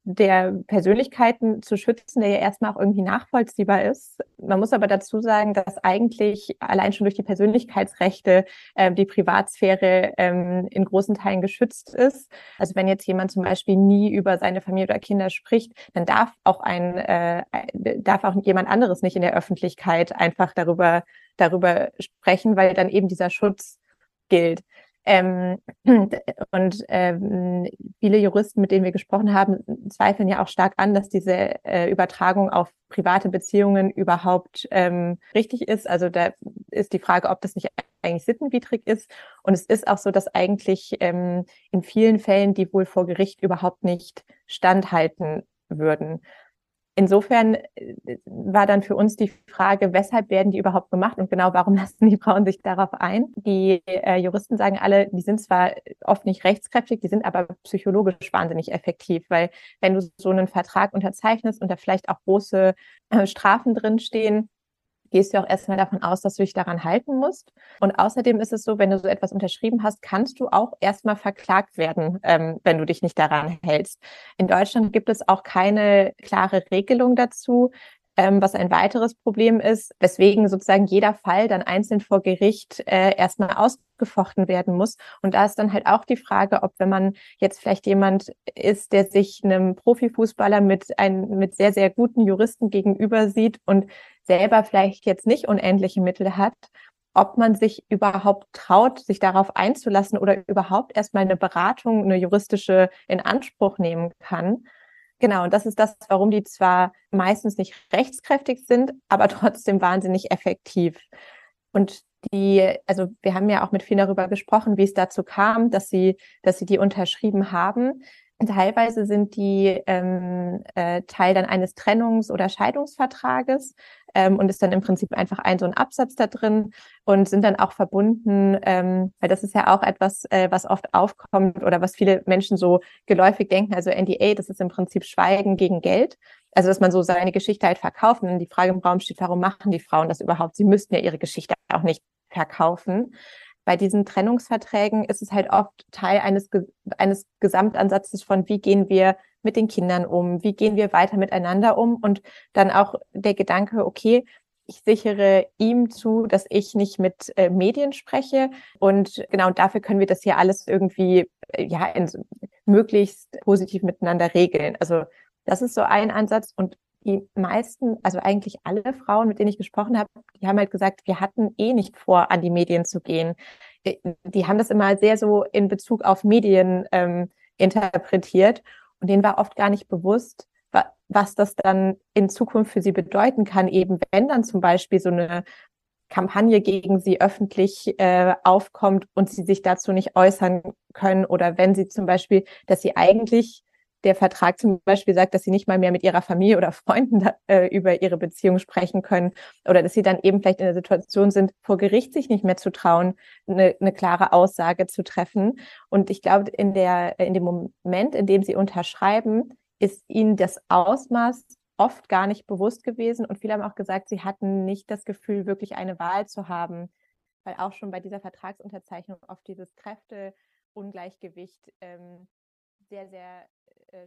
der Persönlichkeiten zu schützen, der ja erstmal auch irgendwie nachvollziehbar ist. Man muss aber dazu sagen, dass eigentlich allein schon durch die Persönlichkeitsrechte äh, die Privatsphäre ähm, in großen Teilen geschützt ist. Also wenn jetzt jemand zum Beispiel nie über seine Familie oder Kinder spricht, dann darf auch ein äh, darf auch jemand anderes nicht in der Öffentlichkeit einfach darüber darüber sprechen, weil dann eben dieser Schutz gilt. Ähm, [clears throat] und ähm, viele Juristen, mit denen wir gesprochen haben, zweifeln ja auch stark an, dass diese äh, Übertragung auf private Beziehungen überhaupt ähm, richtig ist. Also da ist die Frage, ob das nicht eigentlich sittenwidrig ist. Und es ist auch so, dass eigentlich ähm, in vielen Fällen die wohl vor Gericht überhaupt nicht standhalten würden. Insofern äh, war dann für uns die Frage, weshalb werden die überhaupt gemacht und genau warum [laughs] lassen die Frauen sich darauf ein? Die äh, Juristen sagen alle, die sind zwar oft nicht rechtskräftig, die sind aber psychologisch wahnsinnig effektiv, weil wenn du so einen Vertrag unterzeichnest und da vielleicht auch große äh, Strafen drinstehen, gehst du auch erstmal davon aus, dass du dich daran halten musst. Und außerdem ist es so, wenn du so etwas unterschrieben hast, kannst du auch erstmal verklagt werden, ähm, wenn du dich nicht daran hältst. In Deutschland gibt es auch keine klare Regelung dazu, ähm, was ein weiteres Problem ist, weswegen sozusagen jeder Fall dann einzeln vor Gericht äh, erstmal ausgefochten werden muss. Und da ist dann halt auch die Frage, ob wenn man jetzt vielleicht jemand ist, der sich einem Profifußballer mit einem mit sehr sehr guten Juristen gegenüber sieht und selber vielleicht jetzt nicht unendliche Mittel hat, ob man sich überhaupt traut, sich darauf einzulassen oder überhaupt erstmal eine Beratung, eine juristische in Anspruch nehmen kann. Genau, und das ist das, warum die zwar meistens nicht rechtskräftig sind, aber [laughs] trotzdem wahnsinnig effektiv. Und die, also wir haben ja auch mit vielen darüber gesprochen, wie es dazu kam, dass sie, dass sie die unterschrieben haben. Teilweise sind die ähm, äh, Teil dann eines Trennungs- oder Scheidungsvertrages ähm, und ist dann im Prinzip einfach ein so ein Absatz da drin und sind dann auch verbunden, ähm, weil das ist ja auch etwas, äh, was oft aufkommt oder was viele Menschen so geläufig denken. Also NDA, das ist im Prinzip Schweigen gegen Geld. Also dass man so seine Geschichte halt verkauft und die Frage im Raum steht, warum machen die Frauen das überhaupt? Sie müssten ja ihre Geschichte auch nicht verkaufen bei diesen Trennungsverträgen ist es halt oft Teil eines, eines Gesamtansatzes von, wie gehen wir mit den Kindern um, wie gehen wir weiter miteinander um? Und dann auch der Gedanke, okay, ich sichere ihm zu, dass ich nicht mit äh, Medien spreche. Und genau dafür können wir das hier alles irgendwie äh, ja in, möglichst positiv miteinander regeln. Also das ist so ein Ansatz. Und die meisten, also eigentlich alle Frauen, mit denen ich gesprochen habe, die haben halt gesagt, wir hatten eh nicht vor, an die Medien zu gehen. Äh, die haben das immer sehr so in Bezug auf Medien ähm, interpretiert und denen war oft gar nicht bewusst, wa was das dann in Zukunft für sie bedeuten kann, eben wenn dann zum Beispiel so eine Kampagne gegen sie öffentlich äh, aufkommt und sie sich dazu nicht äußern können oder wenn sie zum Beispiel, dass sie eigentlich der Vertrag zum Beispiel sagt, dass sie nicht mal mehr mit ihrer Familie oder Freunden da, äh, über ihre Beziehung sprechen können oder dass sie dann eben vielleicht in der Situation sind, vor Gericht sich nicht mehr zu trauen, eine, eine klare Aussage zu treffen. Und ich glaube, in in dem Moment, in dem sie unterschreiben, ist ihnen das Ausmaß oft gar nicht bewusst gewesen. Und viele haben auch gesagt, sie hatten nicht das Gefühl, wirklich eine Wahl zu haben, weil auch schon bei dieser Vertragsunterzeichnung oft dieses Kräfteungleichgewicht ähm, sehr, sehr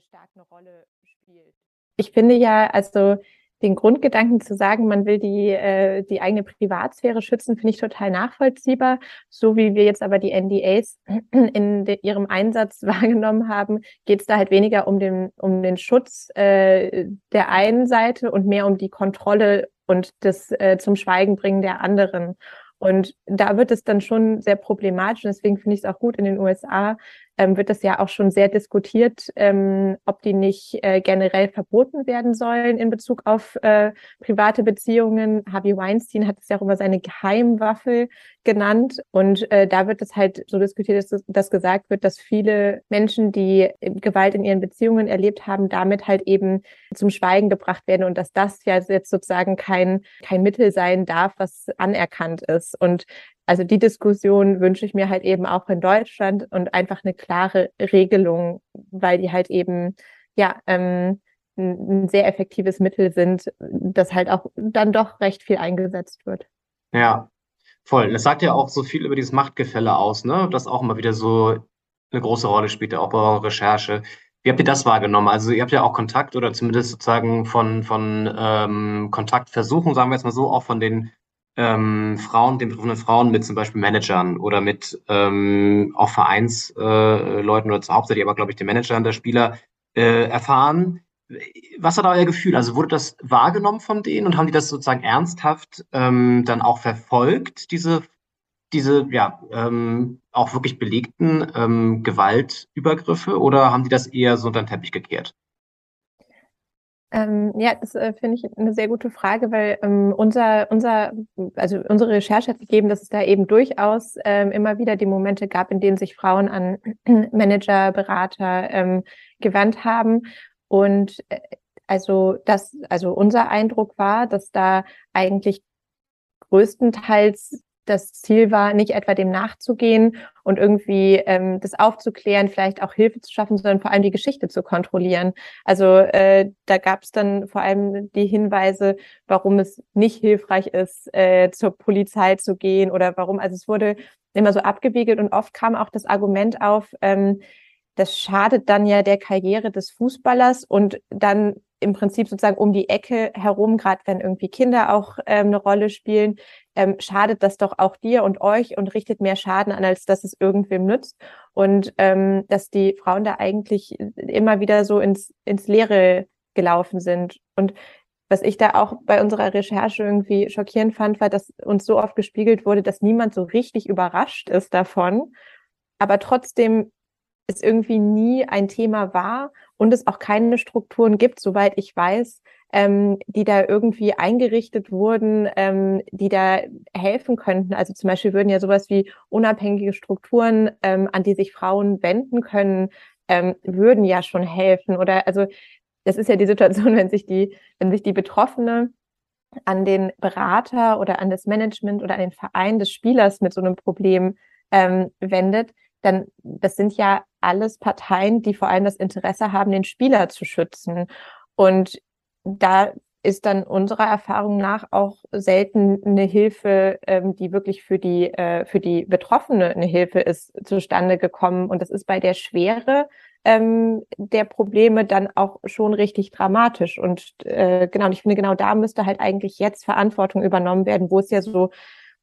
stark eine Rolle spielt. Ich finde ja, also den Grundgedanken zu sagen, man will die, äh, die eigene Privatsphäre schützen, finde ich total nachvollziehbar. So wie wir jetzt aber die NDAs [clears throat] in de, ihrem Einsatz [laughs] wahrgenommen haben, geht es da halt weniger um den, um den Schutz äh, der einen Seite und mehr um die Kontrolle und das äh, zum Schweigen bringen der anderen. Und da wird es dann schon sehr problematisch. Und deswegen finde ich es auch gut in den USA, ähm, wird das ja auch schon sehr diskutiert, ähm, ob die nicht äh, generell verboten werden sollen in Bezug auf äh, private Beziehungen. Harvey Weinstein hat es ja auch immer seine Geheimwaffe genannt. Und äh, da wird es halt so diskutiert, dass, dass gesagt wird, dass viele Menschen, die Gewalt in ihren Beziehungen erlebt haben, damit halt eben zum Schweigen gebracht werden und dass das ja jetzt sozusagen kein, kein Mittel sein darf, was anerkannt ist. Und also die Diskussion wünsche ich mir halt eben auch in Deutschland und einfach eine klare Regelung, weil die halt eben ja ähm, ein, sehr effektives Mittel sind, das halt auch dann doch recht viel eingesetzt wird. Ja, voll. Das sagt ja auch so viel über dieses Machtgefälle aus, ne? Das auch immer wieder so eine große Rolle spielt, auch bei eurer Recherche. Wie habt ihr das wahrgenommen? Also ihr habt ja auch Kontakt oder zumindest sozusagen von, von ähm, Kontaktversuchen, sagen wir jetzt mal so, auch von den ähm, Frauen, den betroffenen Frauen mit zum Beispiel Managern oder mit ähm, auch Vereinsleuten äh, oder hauptsächlich aber, glaube ich, den Managern der Spieler äh, erfahren. Was war da euer Gefühl? Also wurde das wahrgenommen von denen und haben die das sozusagen ernsthaft ähm, dann auch verfolgt, diese diese ja ähm, auch wirklich belegten ähm, Gewaltübergriffe oder haben die das eher so unter den Teppich gekehrt? Ähm, ja, das äh, finde ich eine sehr gute Frage, weil ähm, unser, unser, also unsere Recherche hat gegeben, dass es da eben durchaus ähm, immer wieder die Momente gab, in denen sich Frauen an [clears throat] Manager, Berater ähm, gewandt haben. Und äh, also das, also unser Eindruck war, dass da eigentlich größtenteils das Ziel war, nicht etwa dem nachzugehen und irgendwie ähm, das aufzuklären, vielleicht auch Hilfe zu schaffen, sondern vor allem die Geschichte zu kontrollieren. Also äh, da gab es dann vor allem die Hinweise, warum es nicht hilfreich ist, äh, zur Polizei zu gehen oder warum. Also es wurde immer so abgewiegelt und oft kam auch das Argument auf, ähm, das schadet dann ja der Karriere des Fußballers und dann im Prinzip sozusagen um die Ecke herum, gerade wenn irgendwie Kinder auch ähm, eine Rolle spielen, ähm, schadet das doch auch dir und euch und richtet mehr Schaden an, als dass es irgendwem nützt. Und ähm, dass die Frauen da eigentlich immer wieder so ins, ins Leere gelaufen sind. Und was ich da auch bei unserer Recherche irgendwie schockierend fand, war, dass uns so oft gespiegelt wurde, dass niemand so richtig überrascht ist davon, aber trotzdem es irgendwie nie ein Thema war und es auch keine Strukturen gibt, soweit ich weiß, ähm, die da irgendwie eingerichtet wurden, ähm, die da helfen könnten. Also zum Beispiel würden ja sowas wie unabhängige Strukturen, ähm, an die sich Frauen wenden können, ähm, würden ja schon helfen. Oder also das ist ja die Situation, [laughs] wenn sich die, wenn sich die Betroffene an den Berater oder an das Management oder an den Verein des Spielers mit so einem Problem ähm, wendet, dann das sind ja alles Parteien, die vor allem das Interesse haben, den Spieler zu schützen. Und da ist dann unserer Erfahrung nach auch selten eine Hilfe, ähm, die wirklich für die, äh, für die Betroffene eine Hilfe ist, zustande gekommen. Und das ist bei der Schwere ähm, der Probleme dann auch schon richtig dramatisch. Und äh, genau, und ich finde, genau da müsste halt eigentlich jetzt Verantwortung übernommen werden, wo es ja so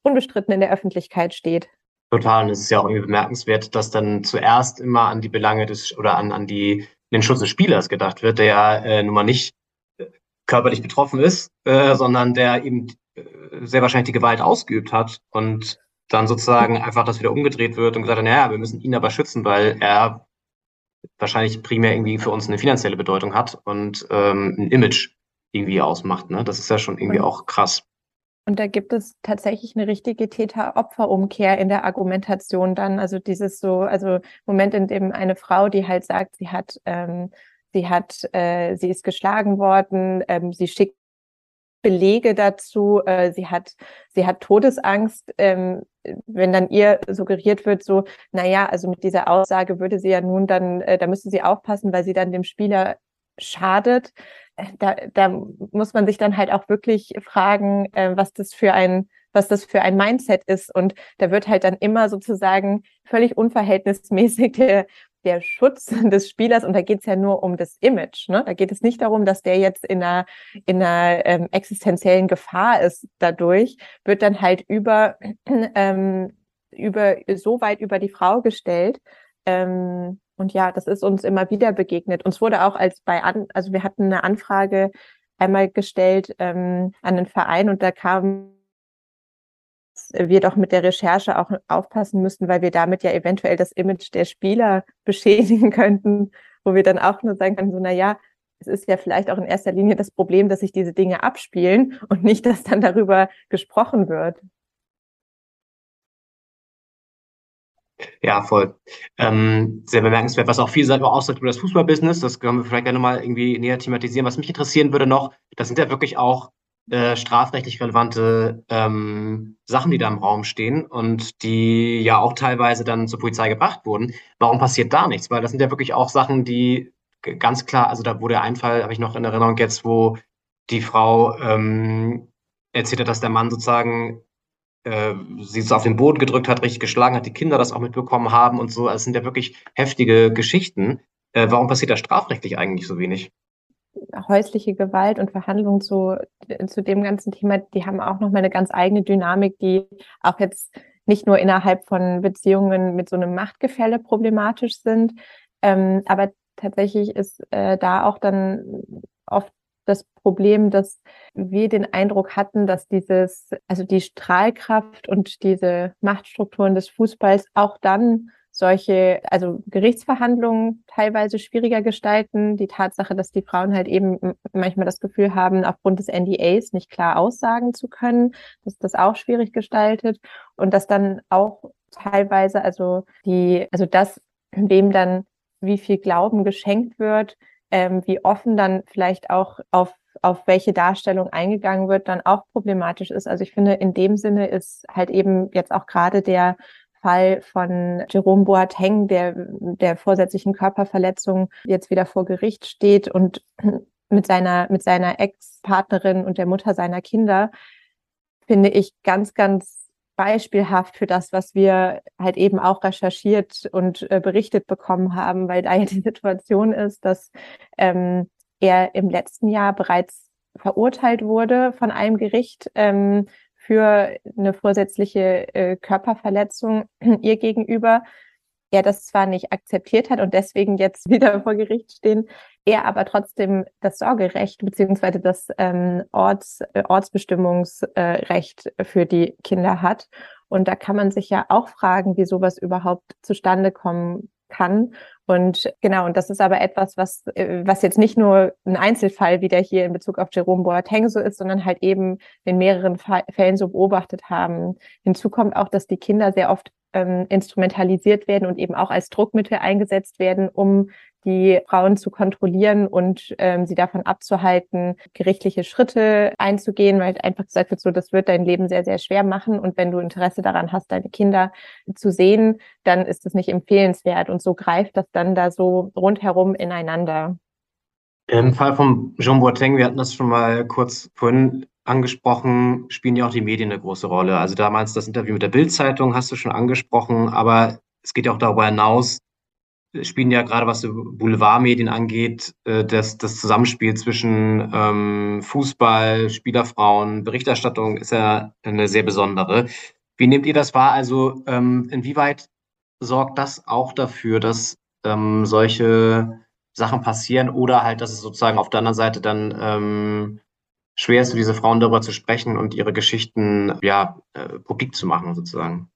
unbestritten in der Öffentlichkeit steht. Total. Und es ist ja auch irgendwie bemerkenswert, dass dann zuerst immer an die Belange des oder an, an die, den Schutz des Spielers gedacht wird, der ja äh, nun mal nicht äh, körperlich betroffen ist, äh, sondern der eben äh, sehr wahrscheinlich die Gewalt ausgeübt hat und dann sozusagen einfach das wieder umgedreht wird und gesagt hat, naja, wir müssen ihn aber schützen, weil er wahrscheinlich primär irgendwie für uns eine finanzielle Bedeutung hat und ähm, ein Image irgendwie ausmacht. Ne? Das ist ja schon irgendwie auch krass. Und da gibt es tatsächlich eine richtige Täter-Opfer-Umkehr in der Argumentation dann. Also dieses so, also Moment, in dem eine Frau, die halt sagt, sie hat, ähm, sie hat, äh, sie ist geschlagen worden, ähm, sie schickt Belege dazu, äh, sie hat, sie hat Todesangst, ähm, wenn dann ihr suggeriert wird, so, na ja, also mit dieser Aussage würde sie ja nun dann, äh, da müsste sie aufpassen, weil sie dann dem Spieler schadet da, da muss man sich dann halt auch wirklich fragen, äh, was das für ein was das für ein Mindset ist. Und da wird halt dann immer sozusagen völlig unverhältnismäßig der, der Schutz [laughs] des Spielers, und da geht es ja nur um das Image. Ne? Da geht es nicht darum, dass der jetzt in einer, in einer ähm, existenziellen Gefahr ist dadurch, wird dann halt über, [clears throat] ähm, über so weit über die Frau gestellt, ähm, und ja, das ist uns immer wieder begegnet. Uns wurde auch als bei an, also wir hatten eine Anfrage einmal gestellt ähm, an den Verein und da kam wir doch mit der Recherche auch aufpassen müssen, weil wir damit ja eventuell das Image der Spieler [laughs] beschädigen könnten, wo wir dann auch nur sagen können, so, na ja, es ist ja vielleicht auch in erster Linie das Problem, dass sich diese Dinge abspielen und nicht, dass dann darüber gesprochen wird. Ja, voll. Ähm, sehr bemerkenswert, was auch viel selber aussagt über das Fußballbusiness. Das können wir vielleicht gerne mal irgendwie näher thematisieren. Was mich interessieren würde noch, das sind ja wirklich auch äh, strafrechtlich relevante ähm, Sachen, die da im Raum stehen und die ja auch teilweise dann zur Polizei gebracht wurden. Warum passiert da nichts? Weil das sind ja wirklich auch Sachen, die ganz klar, also da wurde ein Fall, habe ich noch in Erinnerung jetzt, wo die Frau ähm, erzählt hat, dass der Mann sozusagen äh, sie so auf den Boden gedrückt hat, richtig geschlagen hat, die Kinder das auch mitbekommen haben und so. Also es sind ja wirklich heftige Geschichten. Äh, warum passiert da strafrechtlich eigentlich so wenig? häusliche Gewalt und Verhandlungen zu, zu dem ganzen Thema, die haben auch nochmal eine ganz eigene Dynamik, die auch jetzt nicht nur innerhalb von Beziehungen mit so einem Machtgefälle problematisch sind. Ähm, aber tatsächlich ist äh, da auch dann oft das Problem, dass wir den Eindruck hatten, dass dieses, also die Strahlkraft und diese Machtstrukturen des Fußballs auch dann solche, also Gerichtsverhandlungen teilweise schwieriger gestalten. Die Tatsache, dass die Frauen halt eben manchmal das Gefühl haben, aufgrund des NDAs nicht klar aussagen zu können, dass das auch schwierig gestaltet und dass dann auch teilweise, also die, also das, wem dann wie viel Glauben geschenkt wird, ähm, wie offen dann vielleicht auch auf auf welche Darstellung eingegangen wird, dann auch problematisch ist. Also ich finde, in dem Sinne ist halt eben jetzt auch gerade der Fall von Jerome Boateng, der der vorsätzlichen Körperverletzung jetzt wieder vor Gericht steht und [clears throat] mit seiner, mit seiner Ex-Partnerin und der Mutter seiner Kinder, finde ich ganz, ganz beispielhaft für das, was wir halt eben auch recherchiert und äh, berichtet bekommen haben, weil da ja die [laughs] Situation ist, dass ähm, er im letzten Jahr bereits verurteilt wurde von einem Gericht ähm, für eine vorsätzliche äh, Körperverletzung [clears throat] ihr gegenüber. Er das zwar nicht akzeptiert hat und deswegen jetzt [laughs] wieder vor Gericht stehen, er aber trotzdem das Sorgerecht beziehungsweise das ähm, Orts, äh, Ortsbestimmungsrecht für die Kinder hat. Und da kann man sich ja auch fragen, wie sowas überhaupt zustande kommen kann. Und genau, und das ist aber etwas, was, äh, was jetzt nicht nur ein Einzelfall wieder hier in Bezug auf Jerome Boateng so ist, sondern halt eben in mehreren Fällen so beobachtet haben. Hinzu kommt auch, dass die Kinder sehr oft ähm, instrumentalisiert werden und eben auch als Druckmittel eingesetzt werden, um die Frauen zu kontrollieren und ähm, sie davon abzuhalten, gerichtliche Schritte einzugehen, weil einfach gesagt wird, so, das wird dein Leben sehr, sehr schwer machen. Und wenn du Interesse daran hast, deine Kinder zu sehen, dann ist das nicht empfehlenswert. Und so greift das dann da so rundherum ineinander. Im Fall von Jean Boateng, wir hatten das schon mal kurz vorhin angesprochen, spielen ja auch die Medien eine große Rolle. Also damals das Interview mit der Bild-Zeitung hast du schon angesprochen, aber es geht ja auch darüber hinaus, spielen ja gerade was Boulevardmedien angeht, äh, das, das Zusammenspiel zwischen ähm, Fußball, Spielerfrauen, Berichterstattung ist ja eine sehr besondere. Wie nehmt ihr das wahr? Also ähm, inwieweit sorgt das auch dafür, dass ähm, solche Sachen passieren oder halt, dass es sozusagen auf der anderen Seite dann ähm, schwer ist, für diese Frauen darüber zu sprechen und ihre Geschichten ja äh, publik zu machen sozusagen?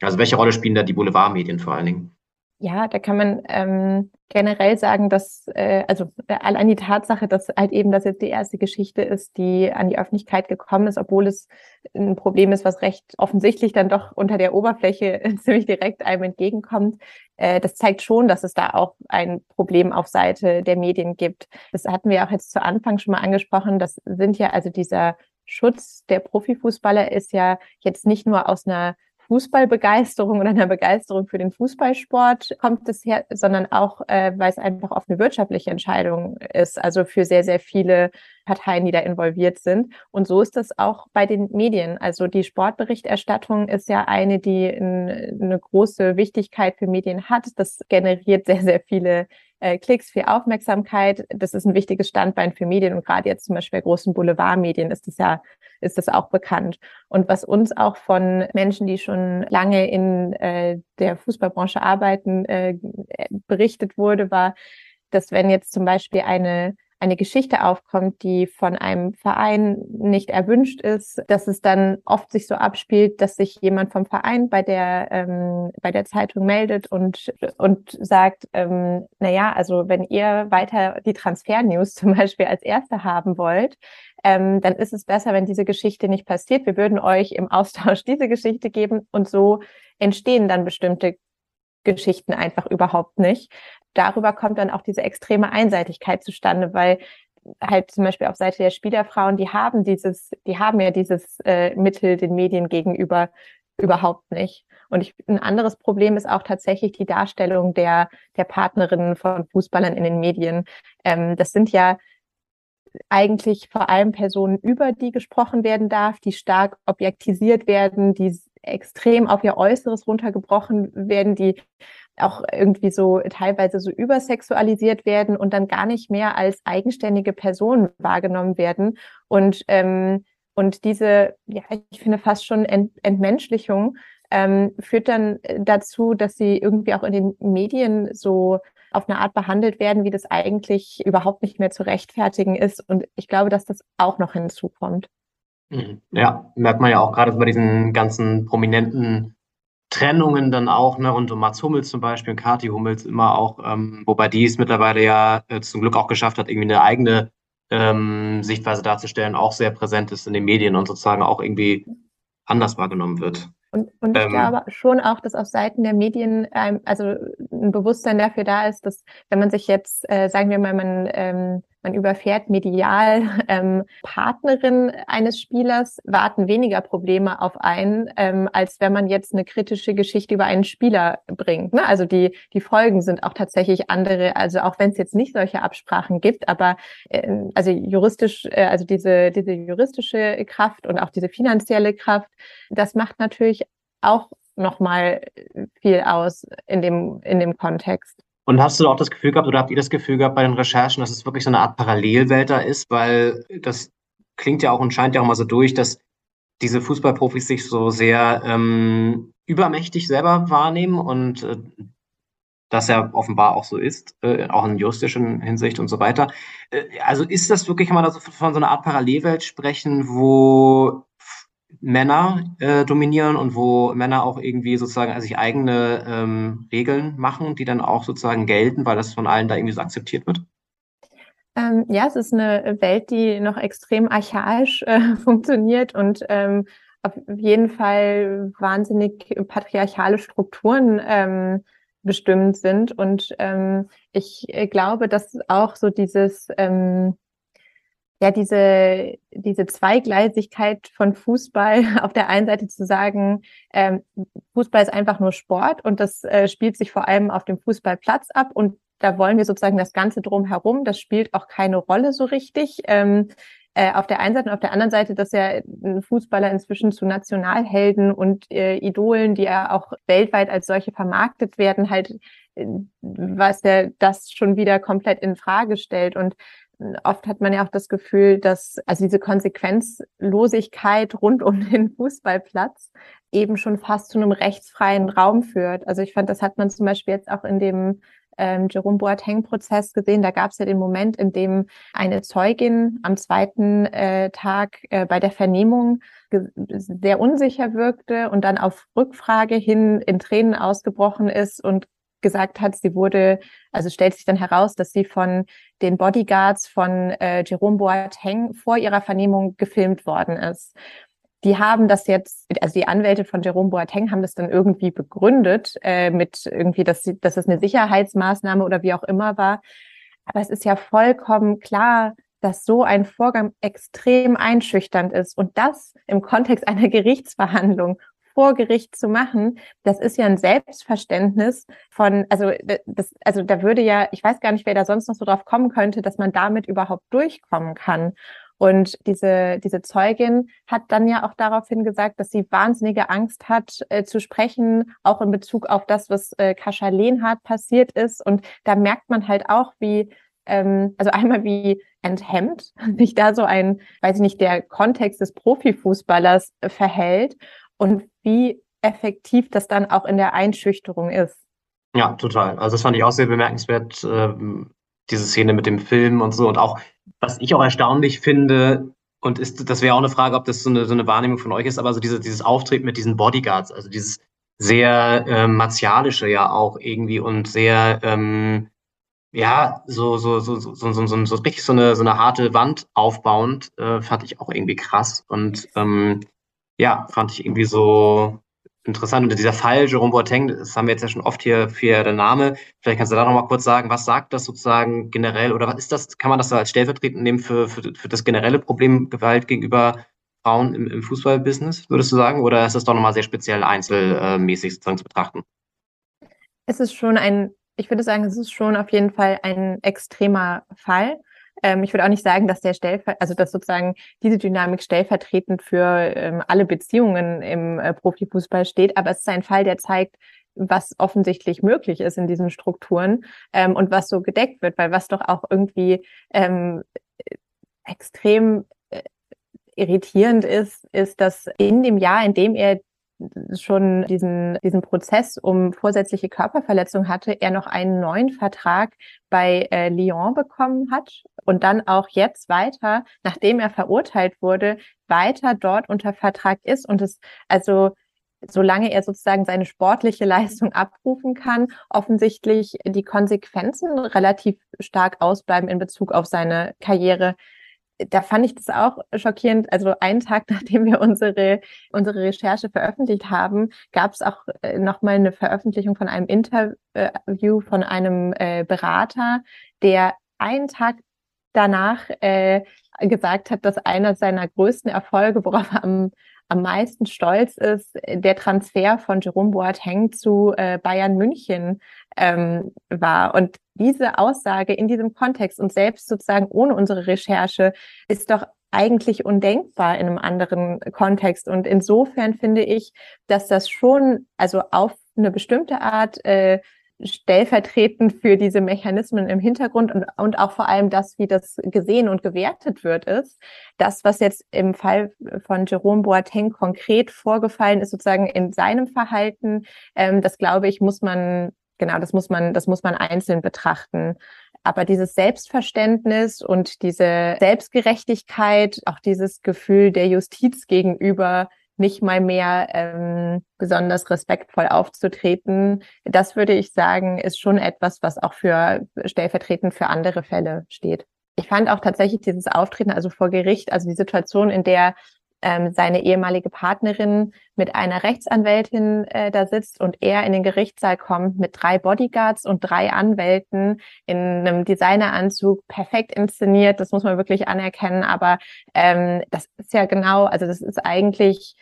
Also welche Rolle spielen da die Boulevardmedien vor allen Dingen? Ja, da kann man ähm, generell sagen, dass äh, also äh, allein die Tatsache, dass halt eben das jetzt die erste Geschichte ist, die an die Öffentlichkeit gekommen ist, obwohl es ein Problem ist, was recht offensichtlich dann doch unter der Oberfläche [laughs] ziemlich direkt einem entgegenkommt, äh, das zeigt schon, dass es da auch ein Problem auf Seite der Medien gibt. Das hatten wir auch jetzt zu Anfang schon mal angesprochen. Das sind ja also dieser Schutz der Profifußballer ist ja jetzt nicht nur aus einer Fußballbegeisterung oder einer Begeisterung für den Fußballsport kommt es her, sondern auch, äh, weil es einfach oft eine wirtschaftliche Entscheidung ist, also für sehr, sehr viele Parteien, die da involviert sind. Und so ist das auch bei den Medien. Also die Sportberichterstattung ist ja eine, die eine große Wichtigkeit für Medien hat. Das generiert sehr, sehr viele äh, Klicks, viel Aufmerksamkeit. Das ist ein wichtiges Standbein für Medien und gerade jetzt zum Beispiel bei großen Boulevardmedien ist das ja ist das auch bekannt. Und was uns auch von Menschen, die schon lange in äh, der Fußballbranche arbeiten, äh, berichtet wurde, war, dass wenn jetzt zum Beispiel eine eine Geschichte aufkommt, die von einem Verein nicht erwünscht ist, dass es dann oft sich so abspielt, dass sich jemand vom Verein bei der ähm, bei der Zeitung meldet und und sagt, ähm, na ja, also wenn ihr weiter die Transfer-News [laughs] zum Beispiel als erste haben wollt, ähm, dann ist es besser, wenn diese Geschichte nicht passiert. Wir würden euch im Austausch [laughs] diese Geschichte geben und so entstehen dann bestimmte Geschichten einfach überhaupt nicht darüber kommt dann auch diese extreme Einseitigkeit zustande, weil halt zum Beispiel auf Seite der Spielerfrauen, die haben dieses, die haben ja dieses äh, Mittel den Medien gegenüber überhaupt nicht. Und ich, ein anderes Problem ist auch tatsächlich die Darstellung der, der Partnerinnen von Fußballern in den Medien. Ähm, das sind ja eigentlich vor allem Personen, über die gesprochen werden darf, die stark objektisiert werden, die extrem auf ihr Äußeres runtergebrochen werden, die auch irgendwie so teilweise so übersexualisiert werden und dann gar nicht mehr als eigenständige Personen wahrgenommen werden. Und, ähm, und diese, ja, ich finde fast schon Ent Entmenschlichung ähm, führt dann dazu, dass sie irgendwie auch in den Medien so auf eine Art behandelt werden, wie das eigentlich überhaupt nicht mehr zu rechtfertigen ist. Und ich glaube, dass das auch noch hinzukommt. Mhm. Ja, merkt man ja auch gerade bei diesen ganzen prominenten Trennungen dann auch, ne, und Mats Hummels zum Beispiel und Kati Hummels immer auch, ähm, wobei die es mittlerweile ja äh, zum Glück auch geschafft hat, irgendwie eine eigene ähm, Sichtweise darzustellen, auch sehr präsent ist in den Medien und sozusagen auch irgendwie anders wahrgenommen wird. Und, und ich Ähm. glaube schon auch, dass auf Seiten der Medien ähm, also ein Bewusstsein dafür da ist, dass wenn man sich jetzt, äh, sagen wir mal, man, ähm, man überfährt medial [laughs] ähm, Partnerin eines Spielers, warten weniger Probleme auf einen, ähm, als wenn man jetzt eine kritische Geschichte über einen Spieler bringt. Ne? Also die, die Folgen sind auch tatsächlich andere, also auch wenn es jetzt nicht solche Absprachen gibt, aber äh, also juristisch, äh, also diese, diese juristische Kraft und auch diese finanzielle Kraft, das macht natürlich auch nochmal viel aus in dem, in dem Kontext. Und hast du auch das Gefühl gehabt oder habt ihr das Gefühl gehabt bei den Recherchen, dass es wirklich so eine Art Parallelwelt da ist? Weil das klingt ja auch und scheint ja auch mal so durch, dass diese Fußballprofis sich so sehr ähm, übermächtig selber wahrnehmen und äh, das ja offenbar auch so ist, äh, auch in juristischen Hinsicht und so weiter. Äh, also ist das wirklich, kann man da so von so einer Art Parallelwelt sprechen, wo Männer äh, dominieren und wo Männer auch irgendwie sozusagen sich eigene ähm, Regeln machen, die dann auch sozusagen gelten, weil das von allen da irgendwie so akzeptiert wird? Ähm, ja, es ist eine Welt, die noch extrem archaisch äh, [laughs] funktioniert und ähm, auf jeden Fall wahnsinnig patriarchale Strukturen ähm, bestimmt sind. Und ähm, ich äh, glaube, dass auch so dieses ähm, ja, diese, diese Zweigleisigkeit von Fußball [laughs] auf der einen Seite zu sagen, ähm, Fußball ist einfach nur Sport und das äh, spielt sich vor allem auf dem Fußballplatz ab und da wollen wir sozusagen das Ganze drumherum, das spielt auch keine Rolle so richtig. Ähm, äh, auf der einen Seite und auf der anderen Seite, dass ja Fußballer inzwischen zu Nationalhelden und äh, Idolen, die ja auch weltweit als solche vermarktet werden, halt äh, was ja das schon wieder komplett in Frage stellt und oft hat man ja auch das Gefühl, dass also diese Konsequenzlosigkeit rund um den Fußballplatz eben schon fast zu einem rechtsfreien Raum führt. Also ich fand, das hat man zum Beispiel jetzt auch in dem ähm, Jerome Boateng-Prozess gesehen. Da gab es ja den Moment, in dem eine Zeugin am zweiten äh, Tag äh, bei der Vernehmung sehr unsicher wirkte und dann auf Rückfrage hin in Tränen ausgebrochen ist und gesagt hat, sie wurde, also stellt sich dann heraus, dass sie von den Bodyguards von äh, Jerome Boateng vor ihrer Vernehmung gefilmt worden ist. Die haben das jetzt, also die Anwälte von Jerome Boateng haben das dann irgendwie begründet äh, mit irgendwie, dass, dass es eine Sicherheitsmaßnahme oder wie auch immer war. Aber es ist ja vollkommen klar, dass so ein Vorgang extrem einschüchternd ist und das im Kontext einer [laughs] Gerichtsverhandlung vor Gericht zu machen, das ist ja ein Selbstverständnis von, also das, also da würde ja, ich weiß gar nicht, wer da sonst noch so drauf kommen könnte, dass man damit überhaupt durchkommen kann. Und diese, diese Zeugin hat dann ja auch daraufhin gesagt, dass sie wahnsinnige Angst hat, äh, zu sprechen, auch in Bezug auf das, was äh, Kascha Lehnhardt passiert ist. Und da merkt man halt auch, wie, ähm, also einmal wie enthemmt [laughs] sich da so ein, weiß ich nicht, der Kontext des Profifußballers verhält und wie effektiv das dann auch in der Einschüchterung ist. Ja, total. Also das fand ich auch sehr bemerkenswert, ähm, diese Szene mit dem Film und so. Und auch, was ich auch erstaunlich finde, und ist, das wäre auch eine Frage, ob das so eine, so eine Wahrnehmung von euch ist, aber so diese, dieses Auftreten mit diesen Bodyguards, also dieses sehr äh, martialische ja auch irgendwie und sehr, ähm, ja, so, so, so, so, so, so, so, so richtig so eine, so eine harte Wand aufbauend, äh, fand ich auch irgendwie krass. Und ähm, ja, fand ich irgendwie so interessant. Und dieser Fall Jerome Boateng, das haben wir jetzt ja schon oft hier für der Name. Vielleicht kannst du da noch mal kurz sagen, was sagt das sozusagen generell oder was ist das, kann man das so als stellvertretend nehmen für, für, für das generelle Problem Gewalt gegenüber Frauen im, im Fußballbusiness, würdest du sagen? Oder ist das doch nochmal sehr speziell einzelmäßig sozusagen zu betrachten? Es ist schon ein, ich würde sagen, es ist schon auf jeden Fall ein extremer Fall. Ähm, ich würde auch nicht sagen, dass der Stellver also dass sozusagen diese Dynamik stellvertretend für ähm, alle Beziehungen im äh, Profifußball steht, aber es ist ein Fall, der zeigt, was offensichtlich möglich ist in diesen Strukturen ähm, und was so gedeckt wird, weil was doch auch irgendwie ähm, extrem äh, irritierend ist, ist, dass in dem Jahr, in dem er schon diesen, diesen Prozess um vorsätzliche Körperverletzung hatte, er noch einen neuen Vertrag bei äh, Lyon bekommen hat und dann auch jetzt weiter, nachdem er verurteilt wurde, weiter dort unter Vertrag ist und es also solange er sozusagen seine sportliche [laughs] Leistung abrufen kann, offensichtlich die Konsequenzen relativ stark ausbleiben in Bezug auf seine Karriere. Da fand ich das auch schockierend. Also einen Tag, [laughs] nachdem wir unsere, unsere Recherche veröffentlicht haben, gab es auch äh, nochmal eine Veröffentlichung von einem Interview von einem äh, Berater, der einen Tag danach äh, gesagt hat, dass einer seiner größten Erfolge, worauf er am am meisten stolz ist, der Transfer von Jerome Boateng zu äh, Bayern München ähm, war. Und diese Aussage in diesem Kontext und selbst sozusagen ohne unsere Recherche ist doch eigentlich undenkbar in einem anderen Kontext. Und insofern finde ich, dass das schon, also auf eine bestimmte Art äh, stellvertretend für diese Mechanismen im Hintergrund und, und auch vor allem das, wie das gesehen und gewertet wird, ist, das, was jetzt im Fall von Jerome Boateng konkret vorgefallen ist, sozusagen in seinem Verhalten, ähm, das glaube ich, muss man, genau, das muss man, das muss man einzeln betrachten. Aber dieses Selbstverständnis und diese Selbstgerechtigkeit, auch dieses Gefühl der Justiz gegenüber, nicht mal mehr ähm, besonders respektvoll aufzutreten. Das würde ich sagen, ist schon etwas, was auch für stellvertretend für andere Fälle steht. Ich fand auch tatsächlich dieses Auftreten, also vor Gericht, also die Situation, in der ähm, seine ehemalige Partnerin mit einer Rechtsanwältin äh, da sitzt und er in den Gerichtssaal kommt mit drei Bodyguards und drei Anwälten in einem Designeranzug, perfekt inszeniert, das muss man wirklich anerkennen, aber ähm, das ist ja genau, also das ist eigentlich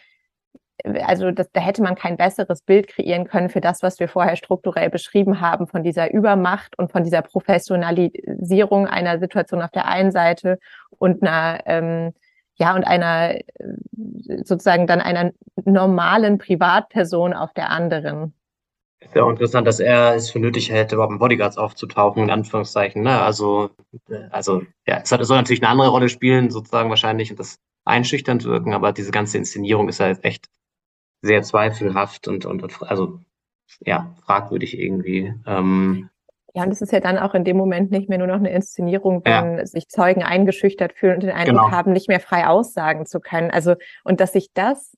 also das, da hätte man kein besseres Bild kreieren können für das, was wir vorher strukturell beschrieben haben, von dieser Übermacht und von dieser Professionalisierung einer Situation auf der einen Seite und einer ähm, ja und einer äh, sozusagen dann einer normalen Privatperson auf der anderen. Ist ja auch interessant, dass er es für nötig hätte, überhaupt mit Bodyguards aufzutauchen, in Anführungszeichen. Ne? Also, äh, also ja, es, soll natürlich eine andere Rolle spielen, sozusagen wahrscheinlich, und das einschüchternd wirken, aber diese ganze Inszenierung ist halt echt sehr zweifelhaft und, und, und also ja, fragwürdig irgendwie. Ähm, ja, und es ist ja dann auch in dem Moment nicht mehr nur noch eine Inszenierung, wenn ja. sich Zeugen eingeschüchtert fühlen und den Eindruck genau. haben, nicht mehr frei aussagen zu können. Also, und dass sich das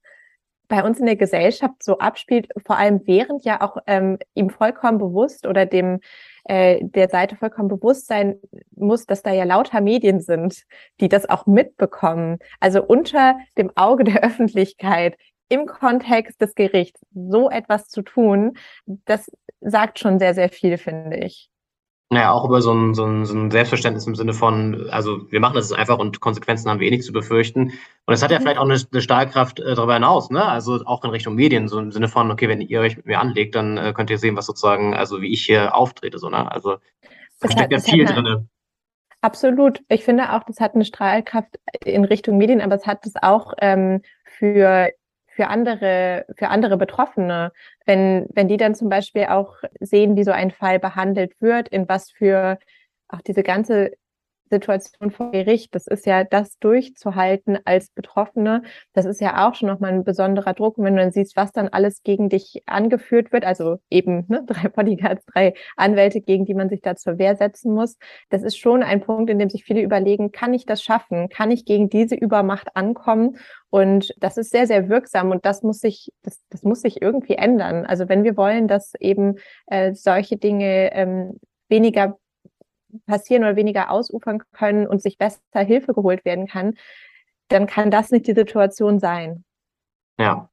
bei uns in der Gesellschaft so abspielt, vor allem während ja auch ähm, ihm vollkommen bewusst oder dem äh, der Seite vollkommen bewusst sein muss, dass da ja lauter Medien sind, die das auch mitbekommen. Also unter dem Auge der [laughs] Öffentlichkeit im Kontext des Gerichts so etwas zu tun, das sagt schon sehr, sehr viel, finde ich. Naja, auch über so ein, so, ein, so ein Selbstverständnis im Sinne von, also wir machen das einfach und Konsequenzen haben wir eh nichts zu befürchten. Und es hat ja mhm. vielleicht auch eine, eine Stahlkraft äh, darüber hinaus, ne? Also auch in Richtung Medien, so im Sinne von, okay, wenn ihr euch mit mir anlegt, dann äh, könnt ihr sehen, was sozusagen, also wie ich hier auftrete, so, ne? Also da steckt ja viel drin. Absolut. Ich finde auch, das hat eine Strahlkraft in Richtung Medien, aber es hat es auch ähm, für für andere, für andere Betroffene, wenn, wenn die dann zum Beispiel auch sehen, wie so ein Fall behandelt wird, in was für auch diese ganze Situation vor Gericht, das ist ja das durchzuhalten als Betroffene, das ist ja auch schon nochmal ein besonderer Druck. Und wenn du dann siehst, was dann alles gegen dich angeführt wird, also eben ne, [laughs] drei Bodyguards, drei Anwälte, gegen die man sich da zur Wehr setzen muss, das ist schon ein Punkt, in dem sich viele überlegen, kann ich das schaffen? Kann ich gegen diese Übermacht ankommen? Und das ist sehr, sehr wirksam und das muss sich, das, das muss sich irgendwie ändern. Also wenn wir wollen, dass eben äh, solche Dinge ähm, weniger passieren oder weniger ausufern können und sich besser Hilfe geholt werden kann, dann kann das nicht die Situation sein. Ja.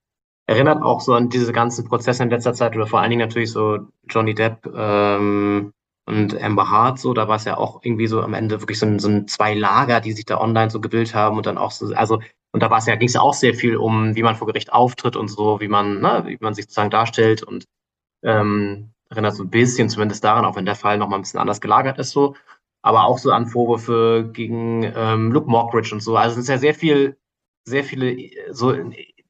Erinnert auch so an diese ganzen Prozesse in letzter Zeit oder vor allen Dingen natürlich so Johnny Depp ähm, und Amber Hart so, da war es ja auch irgendwie so am Ende wirklich so ein, so ein zwei Lager, die sich da online so gebildet haben und dann auch so, also Und da war es ja, ging es ja auch sehr viel um, wie man vor Gericht auftritt und so, wie man, ne, wie man sich sozusagen darstellt und ähm, erinnert so ein bisschen zumindest daran, auch wenn der Fall nochmal ein bisschen anders gelagert ist so, aber auch so an Vorwürfe gegen ähm, Luke Mockridge und so. Also es ist ja sehr viel, sehr viele so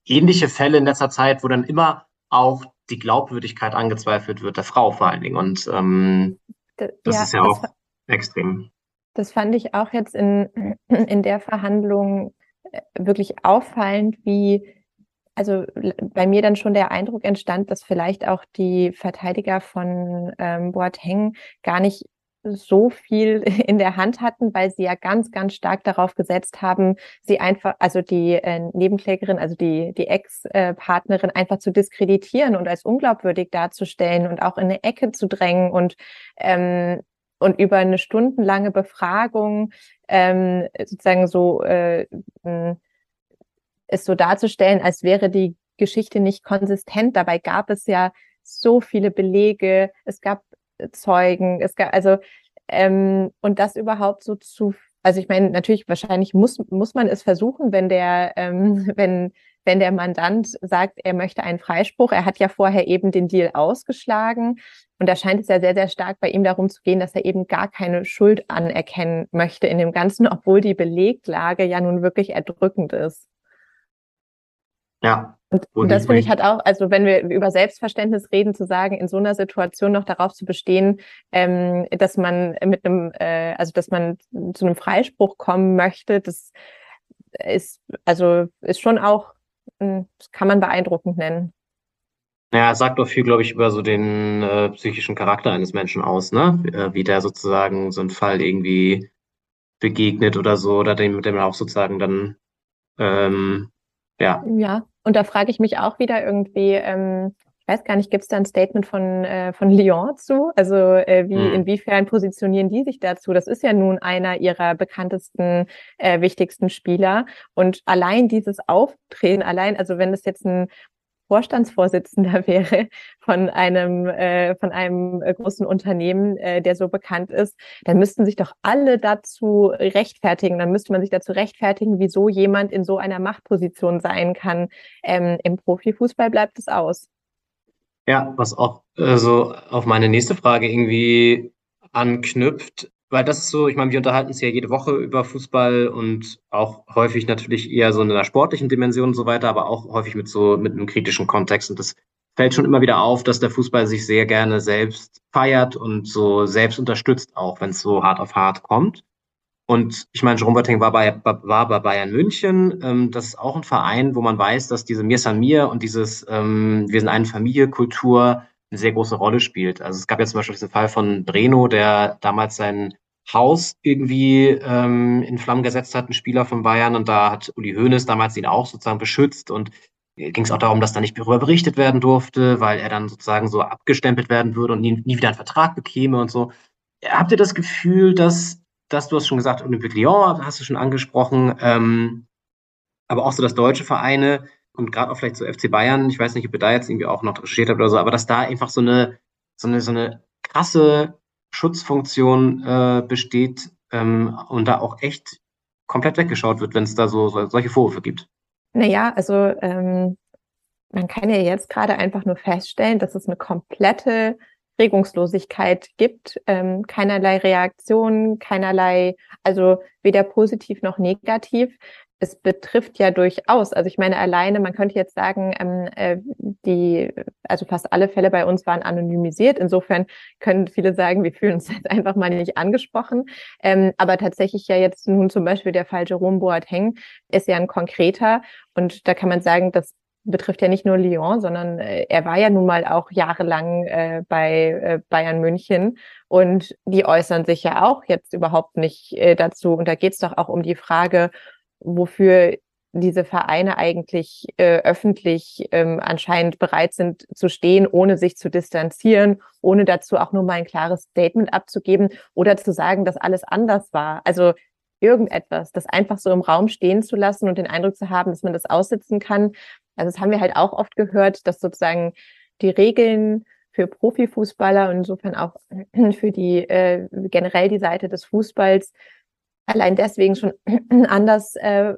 ähnliche Fälle in letzter Zeit, wo dann immer auch die Glaubwürdigkeit angezweifelt wird, der Frau vor allen Dingen. Und ähm, das ja, ist ja auch extrem. Das fand ich auch jetzt in, in der Verhandlung äh, wirklich auffallend, wie also bei mir dann schon der Eindruck entstand, dass vielleicht auch die Verteidiger von ähm, Boateng gar nicht so viel [laughs] in der Hand hatten, weil sie ja ganz, ganz stark darauf gesetzt haben, sie einfach, also die äh, Nebenklägerin, also die, die Ex-Partnerin einfach zu diskreditieren und als unglaubwürdig darzustellen und auch in eine Ecke zu drängen und ähm, und über eine stundenlange Befragung ähm, sozusagen so äh, es so darzustellen, als wäre die Geschichte nicht konsistent. Dabei gab es ja so viele Belege, es gab Zeugen, es gab also ähm, und das überhaupt so zu, also ich meine, natürlich wahrscheinlich muss muss man es versuchen, wenn der ähm, [laughs] wenn wenn der Mandant sagt, er möchte einen Freispruch. Er hat ja vorher eben den Deal ausgeschlagen. Und da scheint es ja sehr, sehr stark bei ihm darum zu gehen, dass er eben gar keine Schuld anerkennen möchte in dem Ganzen, obwohl die Beleglage ja nun wirklich erdrückend ist. Ja. Und, und das finde ich halt auch, also wenn wir über Selbstverständnis reden, zu sagen, in so einer Situation noch darauf zu bestehen, ähm, dass man mit einem, äh, also dass man zu einem Freispruch kommen möchte, das ist, also ist schon auch, hm, das kann man beeindruckend nennen. Ja, sagt doch viel, glaube ich, über so den äh, psychischen Charakter eines Menschen aus, ne? Äh, wie der sozusagen so einen Fall irgendwie begegnet oder so, oder dem, dem auch sozusagen dann ähm, ja. Ja, und da frage ich mich auch wieder irgendwie, ähm, ich weiß gar nicht, gibt es da ein Statement von, äh, von Lyon zu? Also äh, wie, hm. inwiefern positionieren die sich dazu? Das ist ja nun einer ihrer bekanntesten, äh, wichtigsten Spieler. Und allein dieses Auftreten, allein, also wenn das jetzt ein Vorstandsvorsitzender [laughs] wäre von einem, äh, von einem äh, großen Unternehmen, äh, der so bekannt ist, dann müssten sich doch alle dazu rechtfertigen. Dann müsste man sich dazu rechtfertigen, wieso jemand in so einer Machtposition sein kann. Ähm, Im Profifußball bleibt es aus. Ja, was auch so auf meine nächste Frage irgendwie anknüpft, weil das ist so, ich meine, wir unterhalten uns ja jede Woche über Fußball und auch häufig natürlich eher so in einer sportlichen Dimension und so weiter, aber auch häufig mit so, mit einem kritischen Kontext. Und das fällt schon immer wieder auf, dass der Fußball sich sehr gerne selbst feiert und so selbst unterstützt, auch wenn es so hart auf hart kommt. Und ich meine, Jerome Boateng war bei, war bei Bayern München. Ähm, das ist auch ein Verein, wo man weiß, dass diese Mir San Mir und dieses ähm, Wir sind eine Familie Kultur eine sehr große Rolle spielt. Also es gab ja zum Beispiel diesen Fall von Breno, der damals seinen Haus irgendwie ähm, in Flammen gesetzt hat, ein Spieler von Bayern. Und da hat Uli Hoeneß damals ihn auch sozusagen beschützt. Und ging es auch darum, dass da nicht darüber berichtet werden durfte, weil er dann sozusagen so abgestempelt werden würde und nie, nie wieder einen Vertrag bekäme und so. Habt ihr das Gefühl, dass, dass du hast schon gesagt, Olympique Lyon hast du schon angesprochen, ähm, aber auch so, dass deutsche Vereine und gerade auch vielleicht so FC Bayern, ich weiß nicht, ob ihr da jetzt irgendwie auch noch recherchiert habt oder so, aber dass da einfach so eine, so eine, so eine krasse Schutzfunktion äh, besteht ähm, und da auch echt komplett weggeschaut wird, wenn es da so, so solche Vorwürfe gibt. Naja, also ähm, man kann ja jetzt gerade einfach nur feststellen, dass es eine komplette Regungslosigkeit gibt, ähm, keinerlei Reaktion, keinerlei, also weder positiv noch negativ es betrifft ja durchaus, also ich meine alleine, man könnte jetzt sagen, ähm, äh, die, also fast alle Fälle bei uns waren anonymisiert. Insofern können viele sagen, wir fühlen uns [laughs] jetzt einfach mal nicht angesprochen. Ähm, aber tatsächlich ja jetzt nun zum Beispiel der Fall Jerome Boateng ist ja ein konkreter und da kann man sagen, das betrifft ja nicht nur Lyon, sondern äh, er war ja nun mal auch jahrelang äh, bei äh, Bayern München und die äußern sich ja auch jetzt überhaupt nicht äh, dazu. Und da geht es doch auch um die Frage, wofür diese Vereine eigentlich äh, öffentlich ähm, anscheinend bereit sind zu stehen, ohne sich zu distanzieren, ohne dazu auch nur mal ein klares Statement abzugeben oder zu sagen, dass alles anders war. Also irgendetwas, das einfach so im Raum stehen zu lassen und den Eindruck zu haben, dass man das aussitzen kann. Also das haben wir halt auch oft gehört, dass sozusagen die Regeln für Profifußballer und insofern auch [clears throat] für die äh, generell die Seite des Fußballs allein deswegen schon [clears throat] anders äh,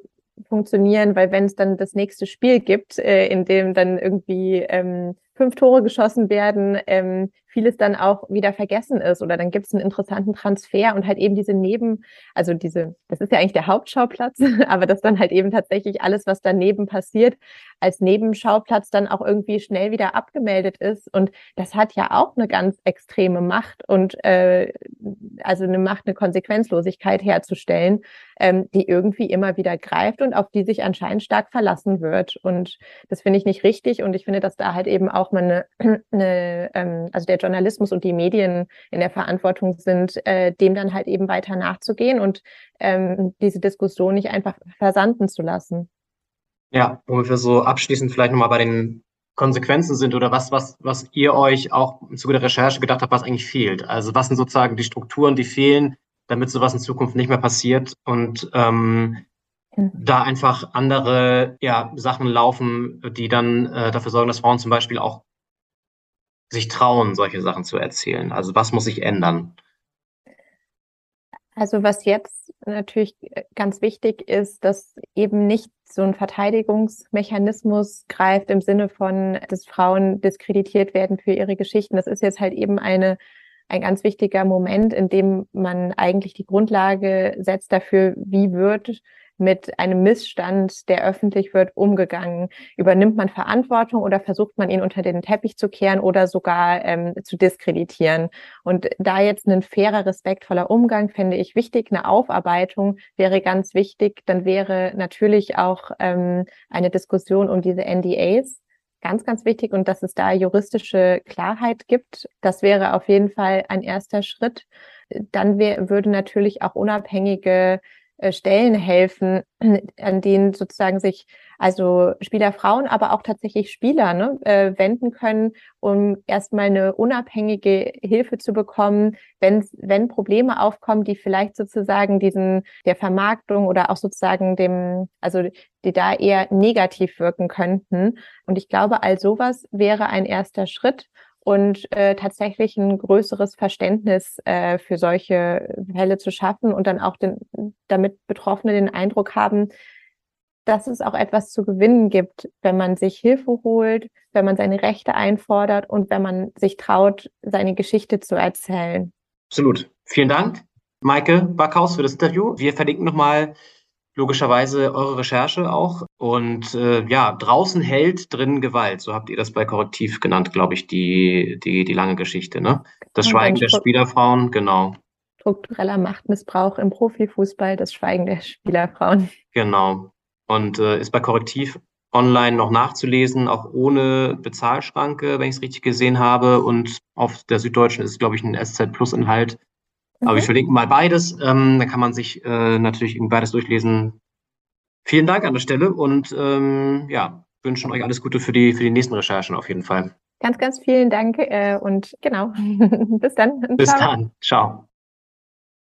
funktionieren, weil wenn es dann das nächste Spiel gibt, äh, in dem dann irgendwie ähm, fünf Tore geschossen werden, ähm, vieles dann auch wieder vergessen ist oder dann gibt es einen interessanten Transfer und halt eben diese Neben, also diese, das ist ja eigentlich der Hauptschauplatz, [laughs] aber das dann halt eben tatsächlich alles, was daneben passiert, als Nebenschauplatz dann auch irgendwie schnell wieder abgemeldet ist. Und das hat ja auch eine ganz extreme Macht und äh, also eine Macht, eine Konsequenzlosigkeit herzustellen, ähm, die irgendwie immer wieder greift und auf die sich anscheinend stark verlassen wird. Und das finde ich nicht richtig. Und ich finde, dass da halt eben auch mal eine, [clears throat] eine ähm, also der Journalismus und die Medien in der Verantwortung sind, äh, dem dann halt eben weiter nachzugehen und ähm, diese Diskussion nicht einfach versanden zu lassen. Ja, womit wir so abschließend vielleicht nochmal bei den Konsequenzen sind oder was, was, was ihr euch auch im Zuge der Recherche gedacht habt, was eigentlich fehlt. Also was sind sozusagen die Strukturen, die fehlen, damit sowas in Zukunft nicht mehr passiert und ähm, mhm. da einfach andere ja, Sachen laufen, die dann äh, dafür sorgen, dass Frauen zum Beispiel auch sich trauen, solche Sachen zu erzählen? Also was muss sich ändern? Also was jetzt natürlich äh, ganz wichtig ist, dass eben nicht so ein Verteidigungsmechanismus greift im Sinne von, dass Frauen diskreditiert werden für ihre Geschichten. Das ist jetzt halt eben eine ein ganz wichtiger Moment, in dem man eigentlich die Grundlage setzt dafür, wie wird mit einem Missstand, der öffentlich wird, umgegangen? Übernimmt man Verantwortung oder versucht man ihn unter den Teppich zu kehren oder sogar ähm, zu diskreditieren? Und da jetzt ein fairer, respektvoller Umgang fände ich wichtig. Eine Aufarbeitung wäre ganz wichtig. Dann wäre natürlich auch ähm, eine Diskussion um diese NDAs ganz, ganz wichtig und dass es da juristische Klarheit gibt. Das wäre auf jeden Fall ein erster Schritt. Dann wär, würde natürlich auch unabhängige Stellen helfen, [clears throat] an denen sozusagen sich also Spielerfrauen, aber auch tatsächlich Spieler ne, äh, wenden können, um erstmal eine unabhängige Hilfe zu bekommen, wenn, wenn Probleme aufkommen, die vielleicht sozusagen diesen der Vermarktung oder auch sozusagen dem, also die da eher negativ wirken könnten. Und ich glaube, all sowas wäre ein erster Schritt und äh, tatsächlich ein größeres Verständnis äh, für solche Fälle zu schaffen und dann auch den, damit Betroffene den Eindruck haben, dass es auch etwas zu gewinnen gibt, wenn man sich Hilfe holt, wenn man seine Rechte einfordert und wenn man sich traut, seine Geschichte zu erzählen. Absolut. Vielen Dank, Maike Backhaus, für das Interview. Wir verlinken nochmal logischerweise eure Recherche auch. Und äh, ja, draußen hält, drin Gewalt. So habt ihr das bei Korrektiv genannt, glaube ich, die, die, die lange Geschichte. Ne? Das Schweigen der Spielerfrauen, genau. Struktureller Machtmissbrauch im Profifußball, das Schweigen der Spielerfrauen. Genau. Und äh, ist bei Korrektiv online noch nachzulesen, auch ohne Bezahlschranke, wenn ich es richtig gesehen habe. Und auf der Süddeutschen ist, glaube ich, ein SZ Plus Inhalt Mhm. Aber ich verlinke mal beides. Ähm, da kann man sich äh, natürlich beides durchlesen. Vielen Dank an der Stelle und ähm, ja, wünschen euch alles Gute für die, für die nächsten Recherchen auf jeden Fall. Ganz, ganz vielen Dank äh, und genau. [laughs] Bis dann. Bis Ciao. dann. Ciao.